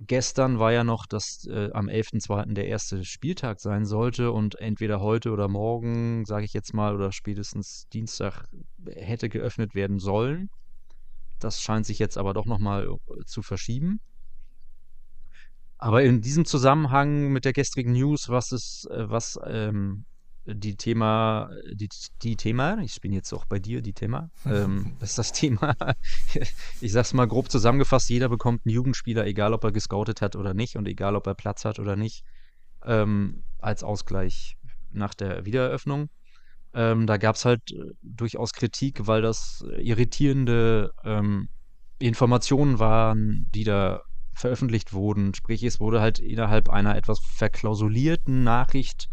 gestern war ja noch, dass äh, am 11.02. der erste Spieltag sein sollte und entweder heute oder morgen, sage ich jetzt mal, oder spätestens Dienstag hätte geöffnet werden sollen. Das scheint sich jetzt aber doch nochmal äh, zu verschieben. Aber in diesem Zusammenhang mit der gestrigen News, was ist, äh, was ähm, die Thema, die, die Thema, ich bin jetzt auch bei dir, die Thema, ähm, das ist das Thema, ich sag's mal grob zusammengefasst, jeder bekommt einen Jugendspieler, egal ob er gescoutet hat oder nicht und egal ob er Platz hat oder nicht, ähm, als Ausgleich nach der Wiedereröffnung. Ähm, da gab es halt äh, durchaus Kritik, weil das irritierende ähm, Informationen waren, die da veröffentlicht wurden. Sprich, es wurde halt innerhalb einer etwas verklausulierten Nachricht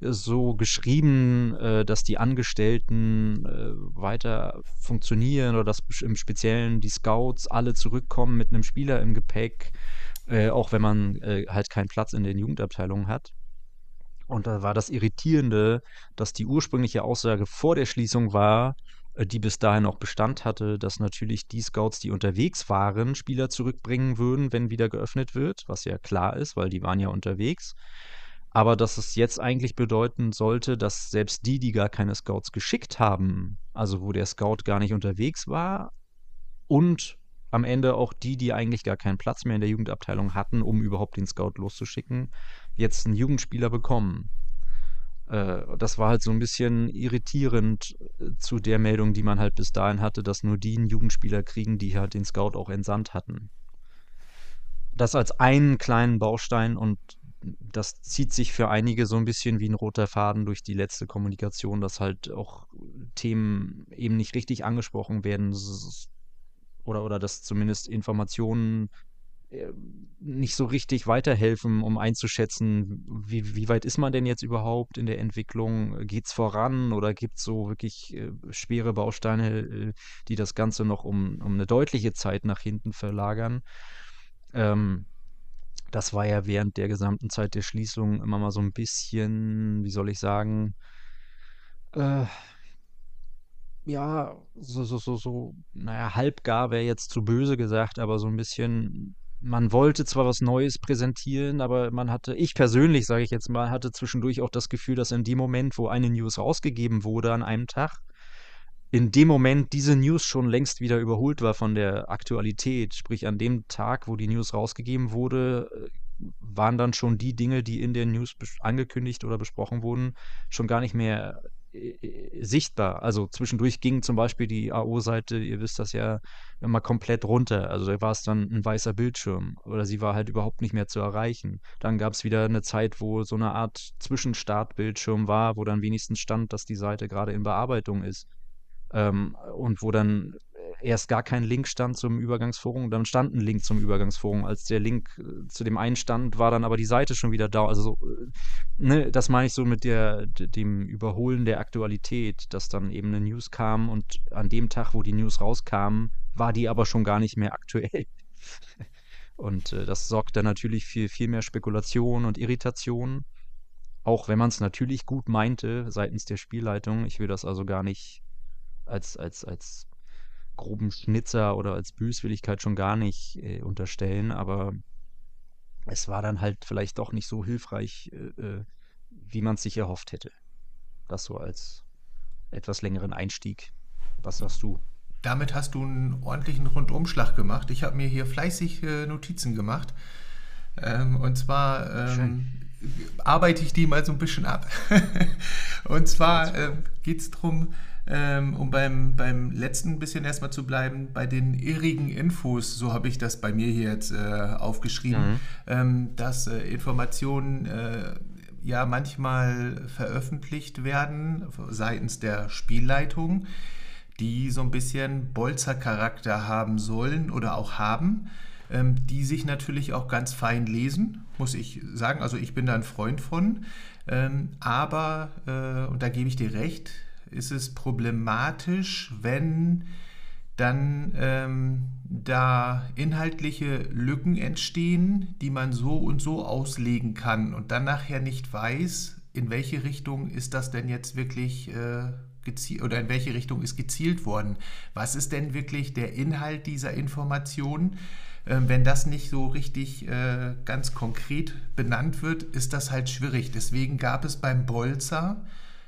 so geschrieben, äh, dass die Angestellten äh, weiter funktionieren oder dass im Speziellen die Scouts alle zurückkommen mit einem Spieler im Gepäck, äh, auch wenn man äh, halt keinen Platz in den Jugendabteilungen hat. Und da war das Irritierende, dass die ursprüngliche Aussage vor der Schließung war, äh, die bis dahin auch Bestand hatte, dass natürlich die Scouts, die unterwegs waren, Spieler zurückbringen würden, wenn wieder geöffnet wird, was ja klar ist, weil die waren ja unterwegs aber dass es jetzt eigentlich bedeuten sollte, dass selbst die, die gar keine Scouts geschickt haben, also wo der Scout gar nicht unterwegs war und am Ende auch die, die eigentlich gar keinen Platz mehr in der Jugendabteilung hatten, um überhaupt den Scout loszuschicken, jetzt einen Jugendspieler bekommen. Äh, das war halt so ein bisschen irritierend äh, zu der Meldung, die man halt bis dahin hatte, dass nur die einen Jugendspieler kriegen, die halt den Scout auch entsandt hatten. Das als einen kleinen Baustein und das zieht sich für einige so ein bisschen wie ein roter Faden durch die letzte Kommunikation, dass halt auch Themen eben nicht richtig angesprochen werden oder, oder dass zumindest Informationen nicht so richtig weiterhelfen, um einzuschätzen, wie, wie weit ist man denn jetzt überhaupt in der Entwicklung? Geht es voran oder gibt es so wirklich äh, schwere Bausteine, äh, die das Ganze noch um, um eine deutliche Zeit nach hinten verlagern? Ähm, das war ja während der gesamten Zeit der Schließung immer mal so ein bisschen, wie soll ich sagen, äh, ja, so, so, so, so, naja, halbgar wäre jetzt zu böse gesagt, aber so ein bisschen, man wollte zwar was Neues präsentieren, aber man hatte, ich persönlich, sage ich jetzt mal, hatte zwischendurch auch das Gefühl, dass in dem Moment, wo eine News rausgegeben wurde an einem Tag, in dem Moment diese News schon längst wieder überholt war von der Aktualität. Sprich, an dem Tag, wo die News rausgegeben wurde, äh, waren dann schon die Dinge, die in der News angekündigt oder besprochen wurden, schon gar nicht mehr sichtbar. Also zwischendurch ging zum Beispiel die AO-Seite, ihr wisst das ja, immer komplett runter. Also da war es dann ein weißer Bildschirm oder sie war halt überhaupt nicht mehr zu erreichen. Dann gab es wieder eine Zeit, wo so eine Art Zwischenstartbildschirm war, wo dann wenigstens stand, dass die Seite gerade in Bearbeitung ist ähm, und wo dann erst gar kein Link stand zum Übergangsforum, dann stand ein Link zum Übergangsforum. Als der Link äh, zu dem einen stand, war dann aber die Seite schon wieder da. Also, äh, ne, das meine ich so mit der, dem Überholen der Aktualität, dass dann eben eine News kam und an dem Tag, wo die News rauskam, war die aber schon gar nicht mehr aktuell. und äh, das sorgt dann natürlich für viel mehr Spekulation und Irritation. Auch wenn man es natürlich gut meinte seitens der Spielleitung. Ich will das also gar nicht als, als, als groben Schnitzer oder als Böswilligkeit schon gar nicht äh, unterstellen, aber es war dann halt vielleicht doch nicht so hilfreich, äh, äh wie man es sich erhofft hätte. Das so als etwas längeren Einstieg. Was sagst du? Damit hast du einen ordentlichen Rundumschlag gemacht. Ich habe mir hier fleißig äh, Notizen gemacht. Ähm, und zwar ähm, arbeite ich die mal so ein bisschen ab. und zwar äh, geht es darum, ähm, um beim, beim letzten bisschen erstmal zu bleiben, bei den irrigen Infos, so habe ich das bei mir hier jetzt äh, aufgeschrieben, mhm. ähm, dass äh, Informationen äh, ja manchmal veröffentlicht werden seitens der Spielleitung, die so ein bisschen Bolzer-Charakter haben sollen oder auch haben, ähm, die sich natürlich auch ganz fein lesen, muss ich sagen. Also ich bin da ein Freund von. Ähm, aber, äh, und da gebe ich dir recht, ist es problematisch, wenn dann ähm, da inhaltliche Lücken entstehen, die man so und so auslegen kann und dann nachher nicht weiß, in welche Richtung ist das denn jetzt wirklich äh, gezielt oder in welche Richtung ist gezielt worden. Was ist denn wirklich der Inhalt dieser Information? Ähm, wenn das nicht so richtig äh, ganz konkret benannt wird, ist das halt schwierig. Deswegen gab es beim Bolzer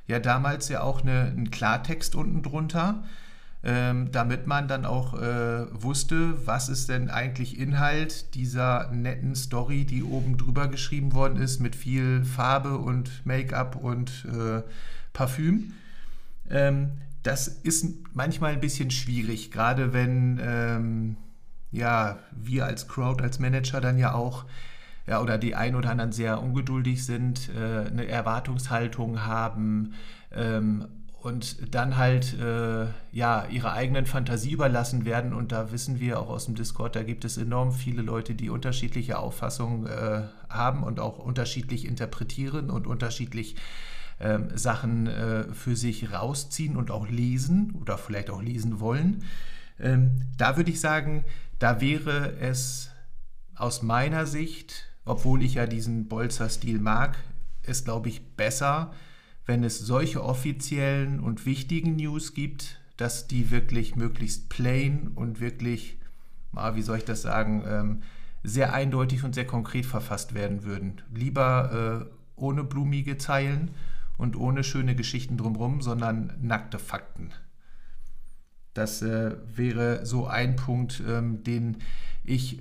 ja damals ja auch eine, einen Klartext unten drunter, ähm, damit man dann auch äh, wusste, was ist denn eigentlich Inhalt dieser netten Story, die oben drüber geschrieben worden ist, mit viel Farbe und Make-up und äh, Parfüm. Ähm, das ist manchmal ein bisschen schwierig, gerade wenn ähm, ja, wir als Crowd, als Manager dann ja auch ja, oder die ein oder anderen sehr ungeduldig sind, äh, eine Erwartungshaltung haben ähm, und dann halt äh, ja ihrer eigenen Fantasie überlassen werden. Und da wissen wir auch aus dem Discord, da gibt es enorm viele Leute, die unterschiedliche Auffassungen äh, haben und auch unterschiedlich interpretieren und unterschiedlich ähm, Sachen äh, für sich rausziehen und auch lesen oder vielleicht auch lesen wollen. Ähm, da würde ich sagen, da wäre es aus meiner Sicht, obwohl ich ja diesen Bolzer-Stil mag, ist, glaube ich, besser, wenn es solche offiziellen und wichtigen News gibt, dass die wirklich möglichst plain und wirklich, wie soll ich das sagen, ähm, sehr eindeutig und sehr konkret verfasst werden würden. Lieber äh, ohne blumige Zeilen und ohne schöne Geschichten drumherum, sondern nackte Fakten. Das äh, wäre so ein Punkt, ähm, den ich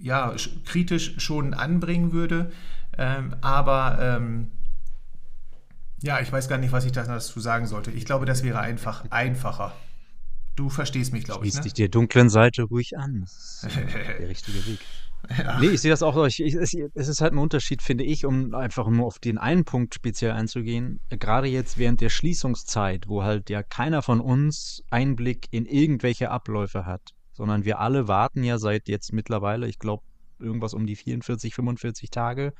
ja kritisch schon anbringen würde. Ähm, aber ähm, ja, ich weiß gar nicht, was ich dazu sagen sollte. Ich glaube, das wäre einfach einfacher. Du verstehst mich, glaube ich. Schließ ne? dich der dunklen Seite ruhig an. Das ist der richtige Weg. Ja. Nee, ich sehe das auch so. Ich, ich, es ist halt ein Unterschied, finde ich, um einfach nur auf den einen Punkt speziell einzugehen. Gerade jetzt während der Schließungszeit, wo halt ja keiner von uns Einblick in irgendwelche Abläufe hat, sondern wir alle warten ja seit jetzt mittlerweile, ich glaube, irgendwas um die 44, 45 Tage,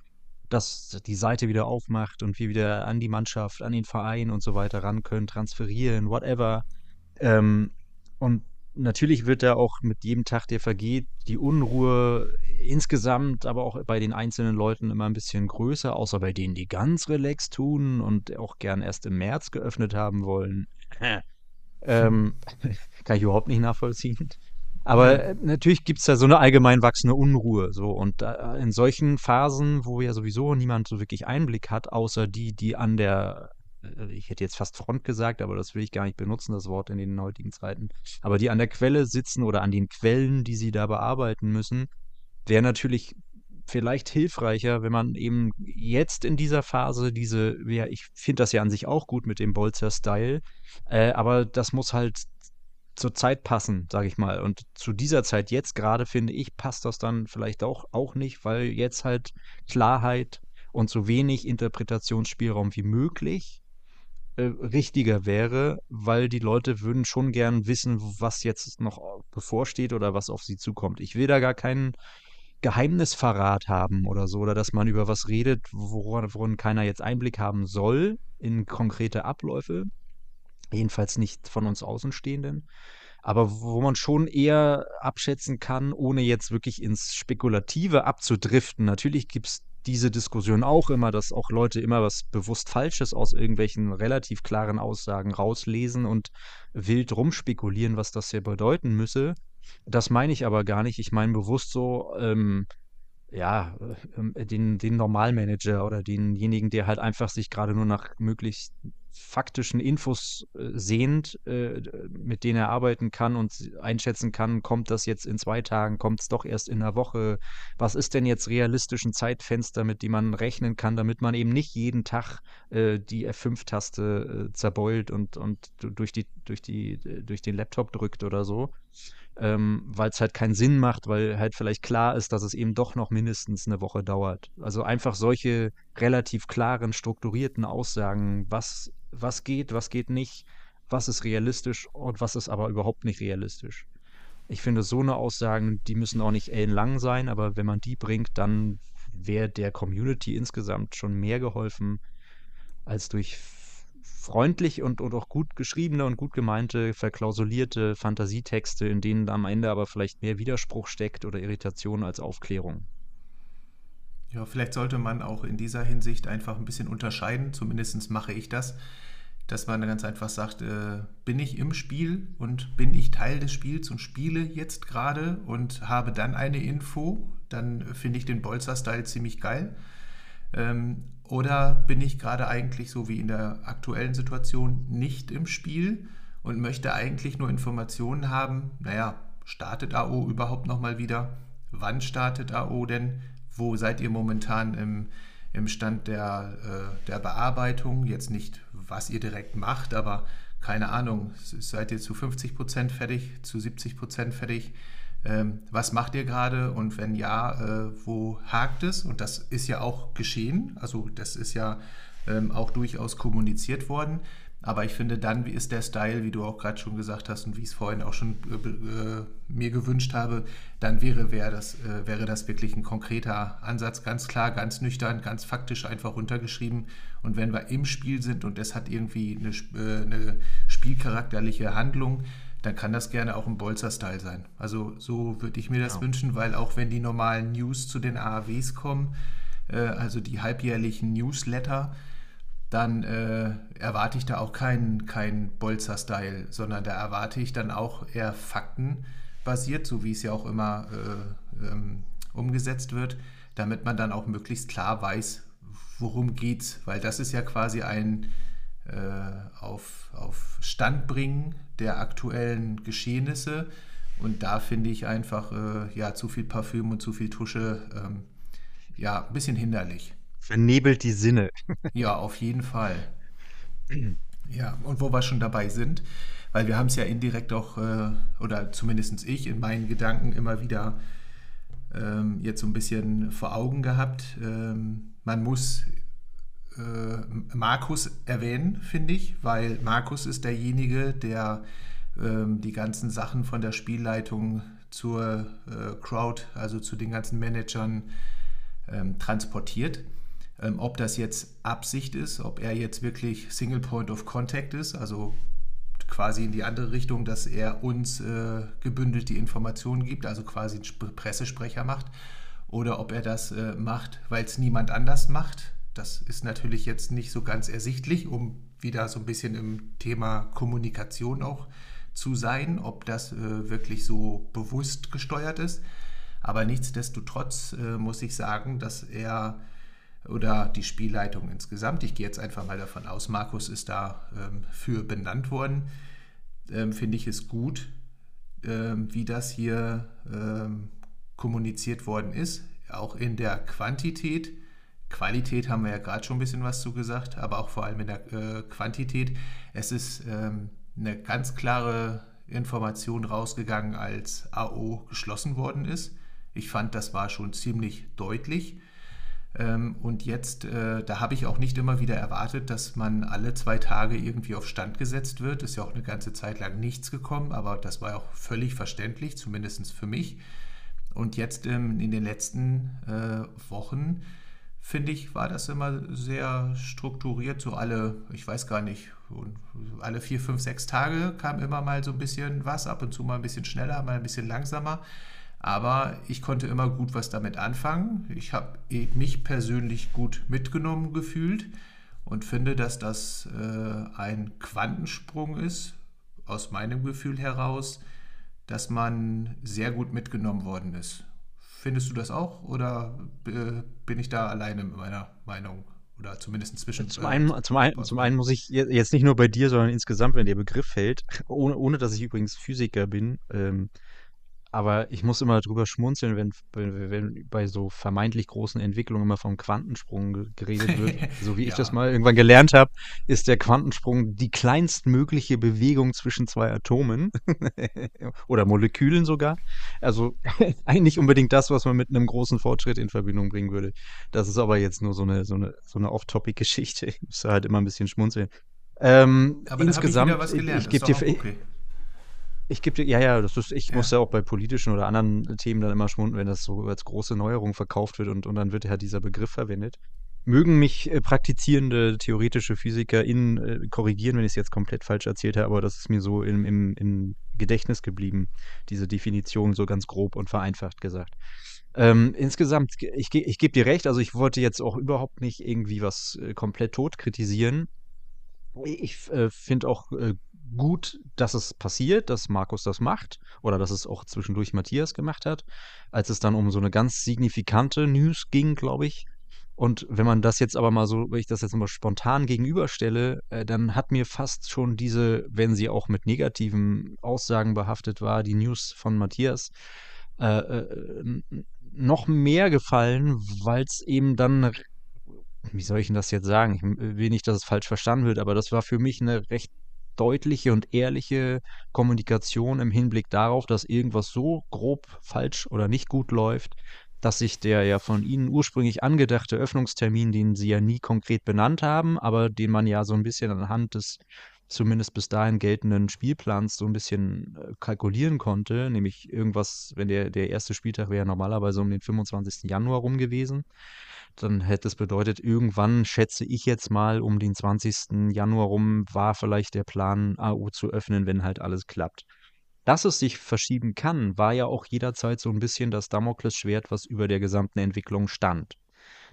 dass die Seite wieder aufmacht und wir wieder an die Mannschaft, an den Verein und so weiter ran können, transferieren, whatever. Ähm, und natürlich wird da auch mit jedem Tag, der vergeht, die Unruhe insgesamt, aber auch bei den einzelnen Leuten immer ein bisschen größer, außer bei denen, die ganz relaxed tun und auch gern erst im März geöffnet haben wollen. ähm, kann ich überhaupt nicht nachvollziehen. Aber natürlich gibt es da so eine allgemein wachsende Unruhe. So. Und äh, in solchen Phasen, wo ja sowieso niemand so wirklich Einblick hat, außer die, die an der äh, ich hätte jetzt fast Front gesagt, aber das will ich gar nicht benutzen, das Wort in den heutigen Zeiten. Aber die an der Quelle sitzen oder an den Quellen, die sie da bearbeiten müssen, wäre natürlich vielleicht hilfreicher, wenn man eben jetzt in dieser Phase diese, ja, ich finde das ja an sich auch gut mit dem Bolzer-Style, äh, aber das muss halt zur Zeit passen, sage ich mal. Und zu dieser Zeit jetzt gerade, finde ich, passt das dann vielleicht auch, auch nicht, weil jetzt halt Klarheit und so wenig Interpretationsspielraum wie möglich äh, richtiger wäre, weil die Leute würden schon gern wissen, was jetzt noch bevorsteht oder was auf sie zukommt. Ich will da gar keinen Geheimnisverrat haben oder so, oder dass man über was redet, woran, woran keiner jetzt Einblick haben soll in konkrete Abläufe. Jedenfalls nicht von uns Außenstehenden. Aber wo man schon eher abschätzen kann, ohne jetzt wirklich ins Spekulative abzudriften. Natürlich gibt es diese Diskussion auch immer, dass auch Leute immer was bewusst Falsches aus irgendwelchen relativ klaren Aussagen rauslesen und wild rumspekulieren, was das hier bedeuten müsse. Das meine ich aber gar nicht. Ich meine bewusst so, ähm, ja, äh, den, den Normalmanager oder denjenigen, der halt einfach sich gerade nur nach möglichst faktischen Infos äh, sehend, äh, mit denen er arbeiten kann und einschätzen kann, kommt das jetzt in zwei Tagen, kommt es doch erst in einer Woche, was ist denn jetzt realistischen Zeitfenster, mit dem man rechnen kann, damit man eben nicht jeden Tag äh, die F5-Taste äh, zerbeult und, und durch, die, durch, die, durch den Laptop drückt oder so ähm, weil es halt keinen Sinn macht, weil halt vielleicht klar ist, dass es eben doch noch mindestens eine Woche dauert. Also einfach solche relativ klaren, strukturierten Aussagen, was, was geht, was geht nicht, was ist realistisch und was ist aber überhaupt nicht realistisch. Ich finde, so eine Aussagen, die müssen auch nicht ellenlang sein, aber wenn man die bringt, dann wäre der Community insgesamt schon mehr geholfen als durch freundlich und, und auch gut geschriebene und gut gemeinte, verklausulierte Fantasietexte, in denen am Ende aber vielleicht mehr Widerspruch steckt oder Irritation als Aufklärung. Ja, vielleicht sollte man auch in dieser Hinsicht einfach ein bisschen unterscheiden, zumindest mache ich das, dass man ganz einfach sagt, äh, bin ich im Spiel und bin ich Teil des Spiels und spiele jetzt gerade und habe dann eine Info, dann finde ich den Bolzer-Style ziemlich geil. Ähm, oder bin ich gerade eigentlich so wie in der aktuellen Situation nicht im Spiel und möchte eigentlich nur Informationen haben, naja, startet AO überhaupt nochmal wieder? Wann startet AO denn? Wo seid ihr momentan im, im Stand der, äh, der Bearbeitung? Jetzt nicht, was ihr direkt macht, aber keine Ahnung, seid ihr zu 50 Prozent fertig, zu 70 Prozent fertig? Ähm, was macht ihr gerade und wenn ja, äh, wo hakt es? Und das ist ja auch geschehen, also das ist ja ähm, auch durchaus kommuniziert worden. Aber ich finde, dann ist der Style, wie du auch gerade schon gesagt hast und wie ich es vorhin auch schon äh, äh, mir gewünscht habe, dann wäre, wär das, äh, wäre das wirklich ein konkreter Ansatz, ganz klar, ganz nüchtern, ganz faktisch einfach runtergeschrieben. Und wenn wir im Spiel sind und es hat irgendwie eine, äh, eine spielcharakterliche Handlung, dann kann das gerne auch ein Bolzer-Style sein. Also so würde ich mir das ja. wünschen, weil auch wenn die normalen News zu den AAWs kommen, äh, also die halbjährlichen Newsletter, dann äh, erwarte ich da auch keinen kein Bolzer-Style, sondern da erwarte ich dann auch eher faktenbasiert, so wie es ja auch immer äh, ähm, umgesetzt wird, damit man dann auch möglichst klar weiß, worum geht's, weil das ist ja quasi ein äh, auf, auf Stand bringen der aktuellen Geschehnisse und da finde ich einfach äh, ja zu viel Parfüm und zu viel Tusche ähm, ja ein bisschen hinderlich. Vernebelt die Sinne. ja, auf jeden Fall. Ja, und wo wir schon dabei sind, weil wir haben es ja indirekt auch, äh, oder zumindest ich in meinen Gedanken immer wieder ähm, jetzt so ein bisschen vor Augen gehabt. Ähm, man muss äh, Markus erwähnen, finde ich, weil Markus ist derjenige, der ähm, die ganzen Sachen von der Spielleitung zur äh, Crowd, also zu den ganzen Managern, ähm, transportiert. Ähm, ob das jetzt Absicht ist, ob er jetzt wirklich Single Point of Contact ist, also quasi in die andere Richtung, dass er uns äh, gebündelt die Informationen gibt, also quasi einen Pressesprecher macht, oder ob er das äh, macht, weil es niemand anders macht. Das ist natürlich jetzt nicht so ganz ersichtlich, um wieder so ein bisschen im Thema Kommunikation auch zu sein, ob das äh, wirklich so bewusst gesteuert ist. Aber nichtsdestotrotz äh, muss ich sagen, dass er oder die Spielleitung insgesamt. Ich gehe jetzt einfach mal davon aus, Markus ist da ähm, für benannt worden. Ähm, Finde ich es gut, ähm, wie das hier ähm, kommuniziert worden ist, auch in der Quantität. Qualität haben wir ja gerade schon ein bisschen was zu gesagt, aber auch vor allem in der äh, Quantität. Es ist ähm, eine ganz klare Information rausgegangen, als AO geschlossen worden ist. Ich fand, das war schon ziemlich deutlich. Ähm, und jetzt, äh, da habe ich auch nicht immer wieder erwartet, dass man alle zwei Tage irgendwie auf Stand gesetzt wird. Ist ja auch eine ganze Zeit lang nichts gekommen, aber das war auch völlig verständlich, zumindest für mich. Und jetzt ähm, in den letzten äh, Wochen, finde ich, war das immer sehr strukturiert. So alle, ich weiß gar nicht, alle vier, fünf, sechs Tage kam immer mal so ein bisschen was, ab und zu mal ein bisschen schneller, mal ein bisschen langsamer. Aber ich konnte immer gut was damit anfangen. Ich habe mich persönlich gut mitgenommen gefühlt und finde, dass das äh, ein Quantensprung ist, aus meinem Gefühl heraus, dass man sehr gut mitgenommen worden ist. Findest du das auch oder äh, bin ich da alleine mit meiner Meinung? Oder zumindest zwischen. Zum einen, zum, einen, zum einen muss ich jetzt nicht nur bei dir, sondern insgesamt, wenn der Begriff fällt, ohne, ohne dass ich übrigens Physiker bin, ähm, aber ich muss immer drüber schmunzeln, wenn, wenn, wenn bei so vermeintlich großen Entwicklungen immer vom Quantensprung geredet wird. so wie ich das mal irgendwann gelernt habe, ist der Quantensprung die kleinstmögliche Bewegung zwischen zwei Atomen oder Molekülen sogar. Also eigentlich unbedingt das, was man mit einem großen Fortschritt in Verbindung bringen würde. Das ist aber jetzt nur so eine, so eine, so eine Off-Topic-Geschichte. Ich muss halt immer ein bisschen schmunzeln. Ähm, aber insgesamt, ich, ich gebe dir, okay. Ich gebe dir, ja, ja, das ist, ich ja. muss ja auch bei politischen oder anderen Themen dann immer schmunden, wenn das so als große Neuerung verkauft wird und, und dann wird ja dieser Begriff verwendet. Mögen mich äh, praktizierende theoretische PhysikerInnen äh, korrigieren, wenn ich es jetzt komplett falsch erzählt habe, aber das ist mir so im, im, im Gedächtnis geblieben, diese Definition so ganz grob und vereinfacht gesagt. Ähm, insgesamt, ich, ich gebe dir recht, also ich wollte jetzt auch überhaupt nicht irgendwie was äh, komplett tot kritisieren. Ich äh, finde auch äh, gut, dass es passiert, dass Markus das macht oder dass es auch zwischendurch Matthias gemacht hat, als es dann um so eine ganz signifikante News ging, glaube ich. Und wenn man das jetzt aber mal so, wenn ich das jetzt mal spontan gegenüberstelle, äh, dann hat mir fast schon diese, wenn sie auch mit negativen Aussagen behaftet war, die News von Matthias, äh, äh, noch mehr gefallen, weil es eben dann, wie soll ich denn das jetzt sagen? Ich will nicht, dass es falsch verstanden wird, aber das war für mich eine recht deutliche und ehrliche Kommunikation im Hinblick darauf, dass irgendwas so grob falsch oder nicht gut läuft, dass sich der ja von Ihnen ursprünglich angedachte Öffnungstermin, den Sie ja nie konkret benannt haben, aber den man ja so ein bisschen anhand des zumindest bis dahin geltenden Spielplans so ein bisschen äh, kalkulieren konnte, nämlich irgendwas, wenn der, der erste Spieltag wäre normalerweise um den 25. Januar rum gewesen, dann hätte es bedeutet, irgendwann schätze ich jetzt mal um den 20. Januar rum war vielleicht der Plan, AU zu öffnen, wenn halt alles klappt. Dass es sich verschieben kann, war ja auch jederzeit so ein bisschen das Damoklesschwert, was über der gesamten Entwicklung stand.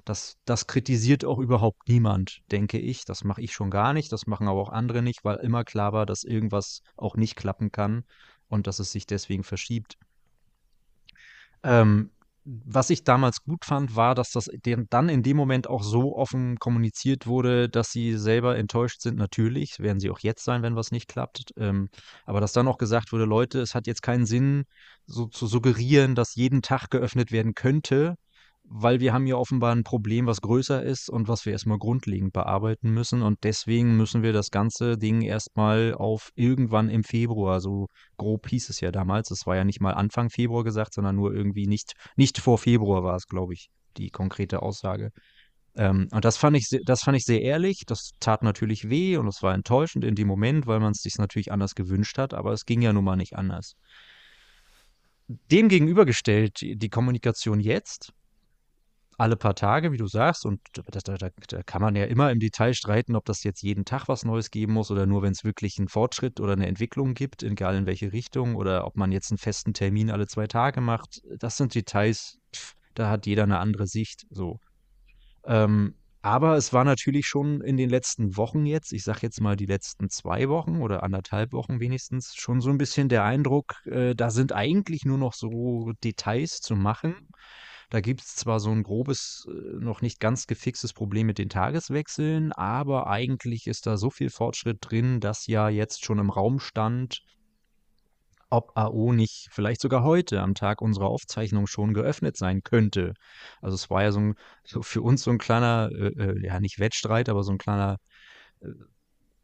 Das, das kritisiert auch überhaupt niemand, denke ich. Das mache ich schon gar nicht, das machen aber auch andere nicht, weil immer klar war, dass irgendwas auch nicht klappen kann und dass es sich deswegen verschiebt. Ähm, was ich damals gut fand, war, dass das dann in dem Moment auch so offen kommuniziert wurde, dass sie selber enttäuscht sind. Natürlich werden sie auch jetzt sein, wenn was nicht klappt. Ähm, aber dass dann auch gesagt wurde, Leute, es hat jetzt keinen Sinn, so zu suggerieren, dass jeden Tag geöffnet werden könnte, weil wir haben ja offenbar ein Problem, was größer ist und was wir erstmal grundlegend bearbeiten müssen. Und deswegen müssen wir das ganze Ding erstmal auf irgendwann im Februar, so grob hieß es ja damals. Es war ja nicht mal Anfang Februar gesagt, sondern nur irgendwie nicht, nicht vor Februar war es, glaube ich, die konkrete Aussage. Ähm, und das fand ich, das fand ich sehr ehrlich. Das tat natürlich weh und es war enttäuschend in dem Moment, weil man es sich natürlich anders gewünscht hat, aber es ging ja nun mal nicht anders. Dem gegenübergestellt die Kommunikation jetzt, alle paar Tage, wie du sagst, und da, da, da, kann man ja immer im Detail streiten, ob das jetzt jeden Tag was Neues geben muss oder nur, wenn es wirklich einen Fortschritt oder eine Entwicklung gibt, egal in welche Richtung, oder ob man jetzt einen festen Termin alle zwei Tage macht. Das sind Details, pff, da hat jeder eine andere Sicht. So. Ähm, aber es war natürlich schon in den letzten Wochen jetzt, ich sag jetzt mal die letzten zwei Wochen oder anderthalb Wochen wenigstens, schon so ein bisschen der Eindruck, äh, da sind eigentlich nur noch so Details zu machen. Da gibt es zwar so ein grobes, äh, noch nicht ganz gefixtes Problem mit den Tageswechseln, aber eigentlich ist da so viel Fortschritt drin, dass ja jetzt schon im Raum stand, ob AO nicht vielleicht sogar heute am Tag unserer Aufzeichnung schon geöffnet sein könnte. Also es war ja so, ein, so für uns so ein kleiner, äh, äh ja nicht Wettstreit, aber so ein kleiner, äh,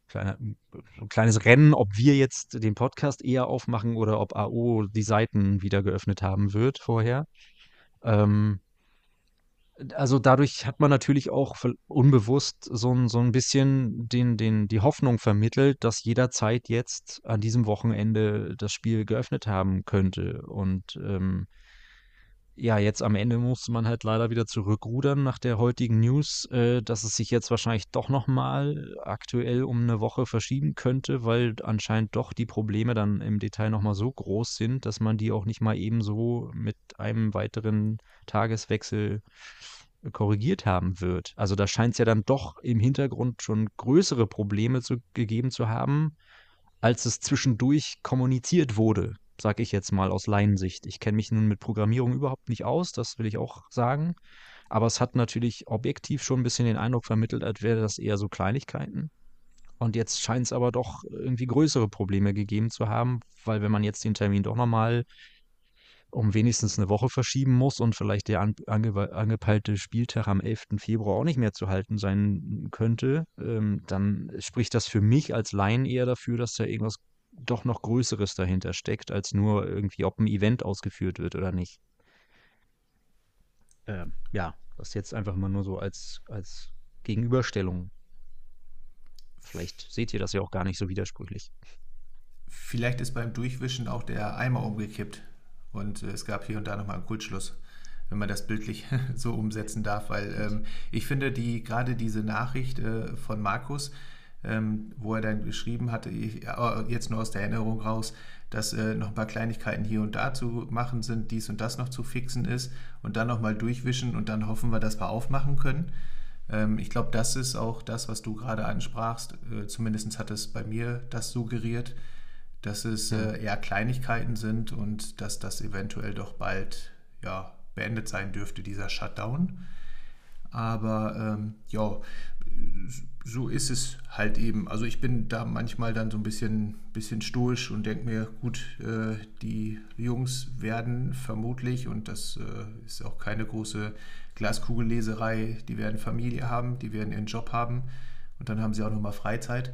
so ein kleines Rennen, ob wir jetzt den Podcast eher aufmachen oder ob AO die Seiten wieder geöffnet haben wird vorher. Ähm, also dadurch hat man natürlich auch unbewusst so ein, so ein bisschen den, den, die Hoffnung vermittelt, dass jederzeit jetzt an diesem Wochenende das Spiel geöffnet haben könnte. Und ähm, ja, jetzt am Ende muss man halt leider wieder zurückrudern nach der heutigen News, äh, dass es sich jetzt wahrscheinlich doch nochmal aktuell um eine Woche verschieben könnte, weil anscheinend doch die Probleme dann im Detail nochmal so groß sind, dass man die auch nicht mal ebenso mit einem weiteren Tageswechsel korrigiert haben wird. Also da scheint es ja dann doch im Hintergrund schon größere Probleme zu, gegeben zu haben, als es zwischendurch kommuniziert wurde sage ich jetzt mal aus Laiensicht. Ich kenne mich nun mit Programmierung überhaupt nicht aus, das will ich auch sagen. Aber es hat natürlich objektiv schon ein bisschen den Eindruck vermittelt, als wäre das eher so Kleinigkeiten. Und jetzt scheint es aber doch irgendwie größere Probleme gegeben zu haben, weil wenn man jetzt den Termin doch nochmal um wenigstens eine Woche verschieben muss und vielleicht der ange angepeilte Spieltag am 11. Februar auch nicht mehr zu halten sein könnte, ähm, dann spricht das für mich als Laien eher dafür, dass da irgendwas doch noch Größeres dahinter steckt, als nur irgendwie, ob ein Event ausgeführt wird oder nicht. Ähm, ja, das jetzt einfach mal nur so als, als Gegenüberstellung. Vielleicht seht ihr das ja auch gar nicht so widersprüchlich. Vielleicht ist beim Durchwischen auch der Eimer umgekippt und es gab hier und da nochmal einen Kultschluss, wenn man das bildlich so umsetzen darf, weil ähm, ich finde, die gerade diese Nachricht äh, von Markus, ähm, wo er dann geschrieben hatte, ich, jetzt nur aus der Erinnerung raus, dass äh, noch ein paar Kleinigkeiten hier und da zu machen sind, dies und das noch zu fixen ist und dann nochmal durchwischen und dann hoffen wir, dass wir aufmachen können. Ähm, ich glaube, das ist auch das, was du gerade ansprachst. Äh, Zumindest hat es bei mir das suggeriert, dass es äh, eher Kleinigkeiten sind und dass das eventuell doch bald ja, beendet sein dürfte, dieser Shutdown. Aber ähm, ja, so ist es halt eben. Also ich bin da manchmal dann so ein bisschen, bisschen stoisch und denke mir, gut, äh, die Jungs werden vermutlich, und das äh, ist auch keine große Glaskugelleserei, die werden Familie haben, die werden ihren Job haben und dann haben sie auch nochmal Freizeit.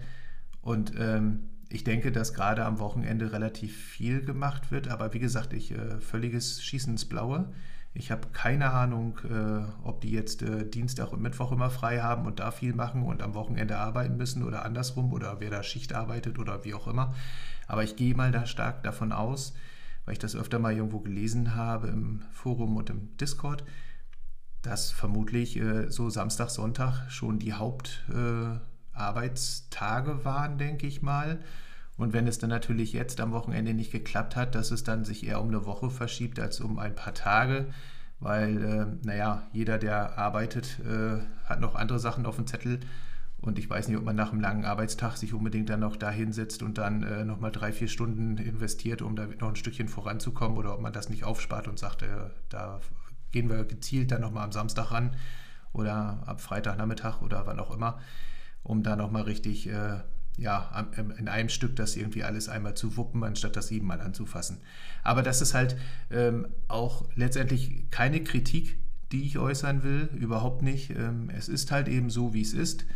Und ähm, ich denke, dass gerade am Wochenende relativ viel gemacht wird, aber wie gesagt, ich äh, völliges Schießen ins Blaue. Ich habe keine Ahnung, äh, ob die jetzt äh, Dienstag und Mittwoch immer frei haben und da viel machen und am Wochenende arbeiten müssen oder andersrum oder wer da Schicht arbeitet oder wie auch immer. Aber ich gehe mal da stark davon aus, weil ich das öfter mal irgendwo gelesen habe im Forum und im Discord, dass vermutlich äh, so Samstag, Sonntag schon die Hauptarbeitstage waren, denke ich mal. Und wenn es dann natürlich jetzt am Wochenende nicht geklappt hat, dass es dann sich eher um eine Woche verschiebt als um ein paar Tage, weil, äh, naja, jeder, der arbeitet, äh, hat noch andere Sachen auf dem Zettel. Und ich weiß nicht, ob man nach einem langen Arbeitstag sich unbedingt dann noch da hinsetzt und dann äh, nochmal drei, vier Stunden investiert, um da noch ein Stückchen voranzukommen oder ob man das nicht aufspart und sagt, äh, da gehen wir gezielt dann nochmal am Samstag ran oder ab Freitagnachmittag oder wann auch immer, um da nochmal richtig äh, ja, in einem Stück das irgendwie alles einmal zu wuppen, anstatt das siebenmal anzufassen. Aber das ist halt ähm, auch letztendlich keine Kritik, die ich äußern will, überhaupt nicht. Ähm, es ist halt eben so, wie es ist.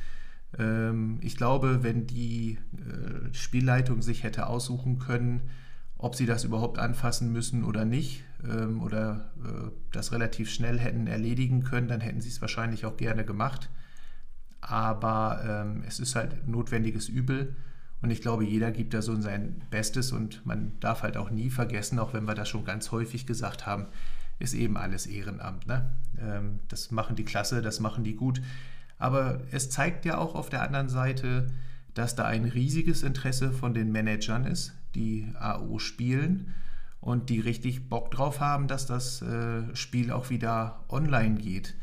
Ähm, ich glaube, wenn die äh, Spielleitung sich hätte aussuchen können, ob sie das überhaupt anfassen müssen oder nicht, ähm, oder äh, das relativ schnell hätten erledigen können, dann hätten sie es wahrscheinlich auch gerne gemacht aber ähm, es ist halt notwendiges Übel. Und ich glaube, jeder gibt da so sein Bestes und man darf halt auch nie vergessen, auch wenn wir das schon ganz häufig gesagt haben, ist eben alles Ehrenamt. Ne? Ähm, das machen die klasse, das machen die gut. Aber es zeigt ja auch auf der anderen Seite, dass da ein riesiges Interesse von den Managern ist, die AO spielen und die richtig Bock drauf haben, dass das äh, Spiel auch wieder online geht.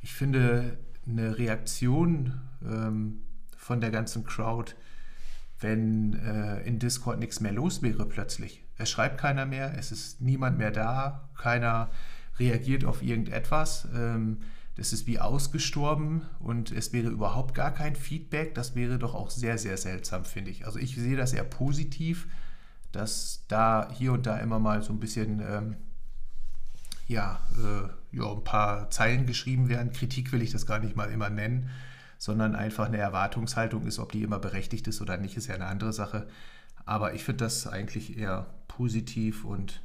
Ich finde, eine Reaktion ähm, von der ganzen Crowd, wenn äh, in Discord nichts mehr los wäre plötzlich. Es schreibt keiner mehr, es ist niemand mehr da, keiner reagiert auf irgendetwas. Ähm, das ist wie ausgestorben und es wäre überhaupt gar kein Feedback. Das wäre doch auch sehr, sehr seltsam, finde ich. Also ich sehe das eher positiv, dass da hier und da immer mal so ein bisschen ähm, ja, äh, ja, ein paar Zeilen geschrieben werden. Kritik will ich das gar nicht mal immer nennen, sondern einfach eine Erwartungshaltung ist, ob die immer berechtigt ist oder nicht, ist ja eine andere Sache. Aber ich finde das eigentlich eher positiv und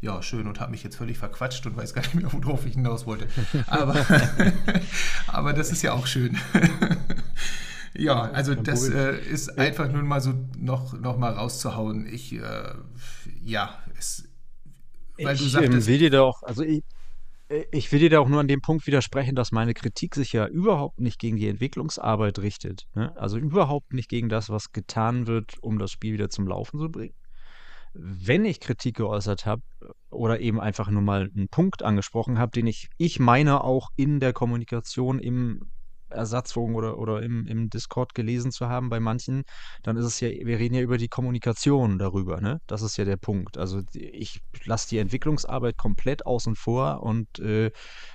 ja, schön und habe mich jetzt völlig verquatscht und weiß gar nicht mehr, worauf ich hinaus wollte. Aber, aber das ist ja auch schön. ja, also das äh, ist einfach nur mal so noch, noch mal rauszuhauen. Ich, äh, ja, es weil ich, du sagtest. Ähm, will dir da auch, also ich, ich will dir da auch nur an dem Punkt widersprechen, dass meine Kritik sich ja überhaupt nicht gegen die Entwicklungsarbeit richtet. Ne? Also überhaupt nicht gegen das, was getan wird, um das Spiel wieder zum Laufen zu bringen. Wenn ich Kritik geäußert habe oder eben einfach nur mal einen Punkt angesprochen habe, den ich, ich meine auch in der Kommunikation im Ersatzwogen oder, oder im, im Discord gelesen zu haben bei manchen, dann ist es ja, wir reden ja über die Kommunikation darüber, ne? Das ist ja der Punkt. Also ich lasse die Entwicklungsarbeit komplett außen vor und äh,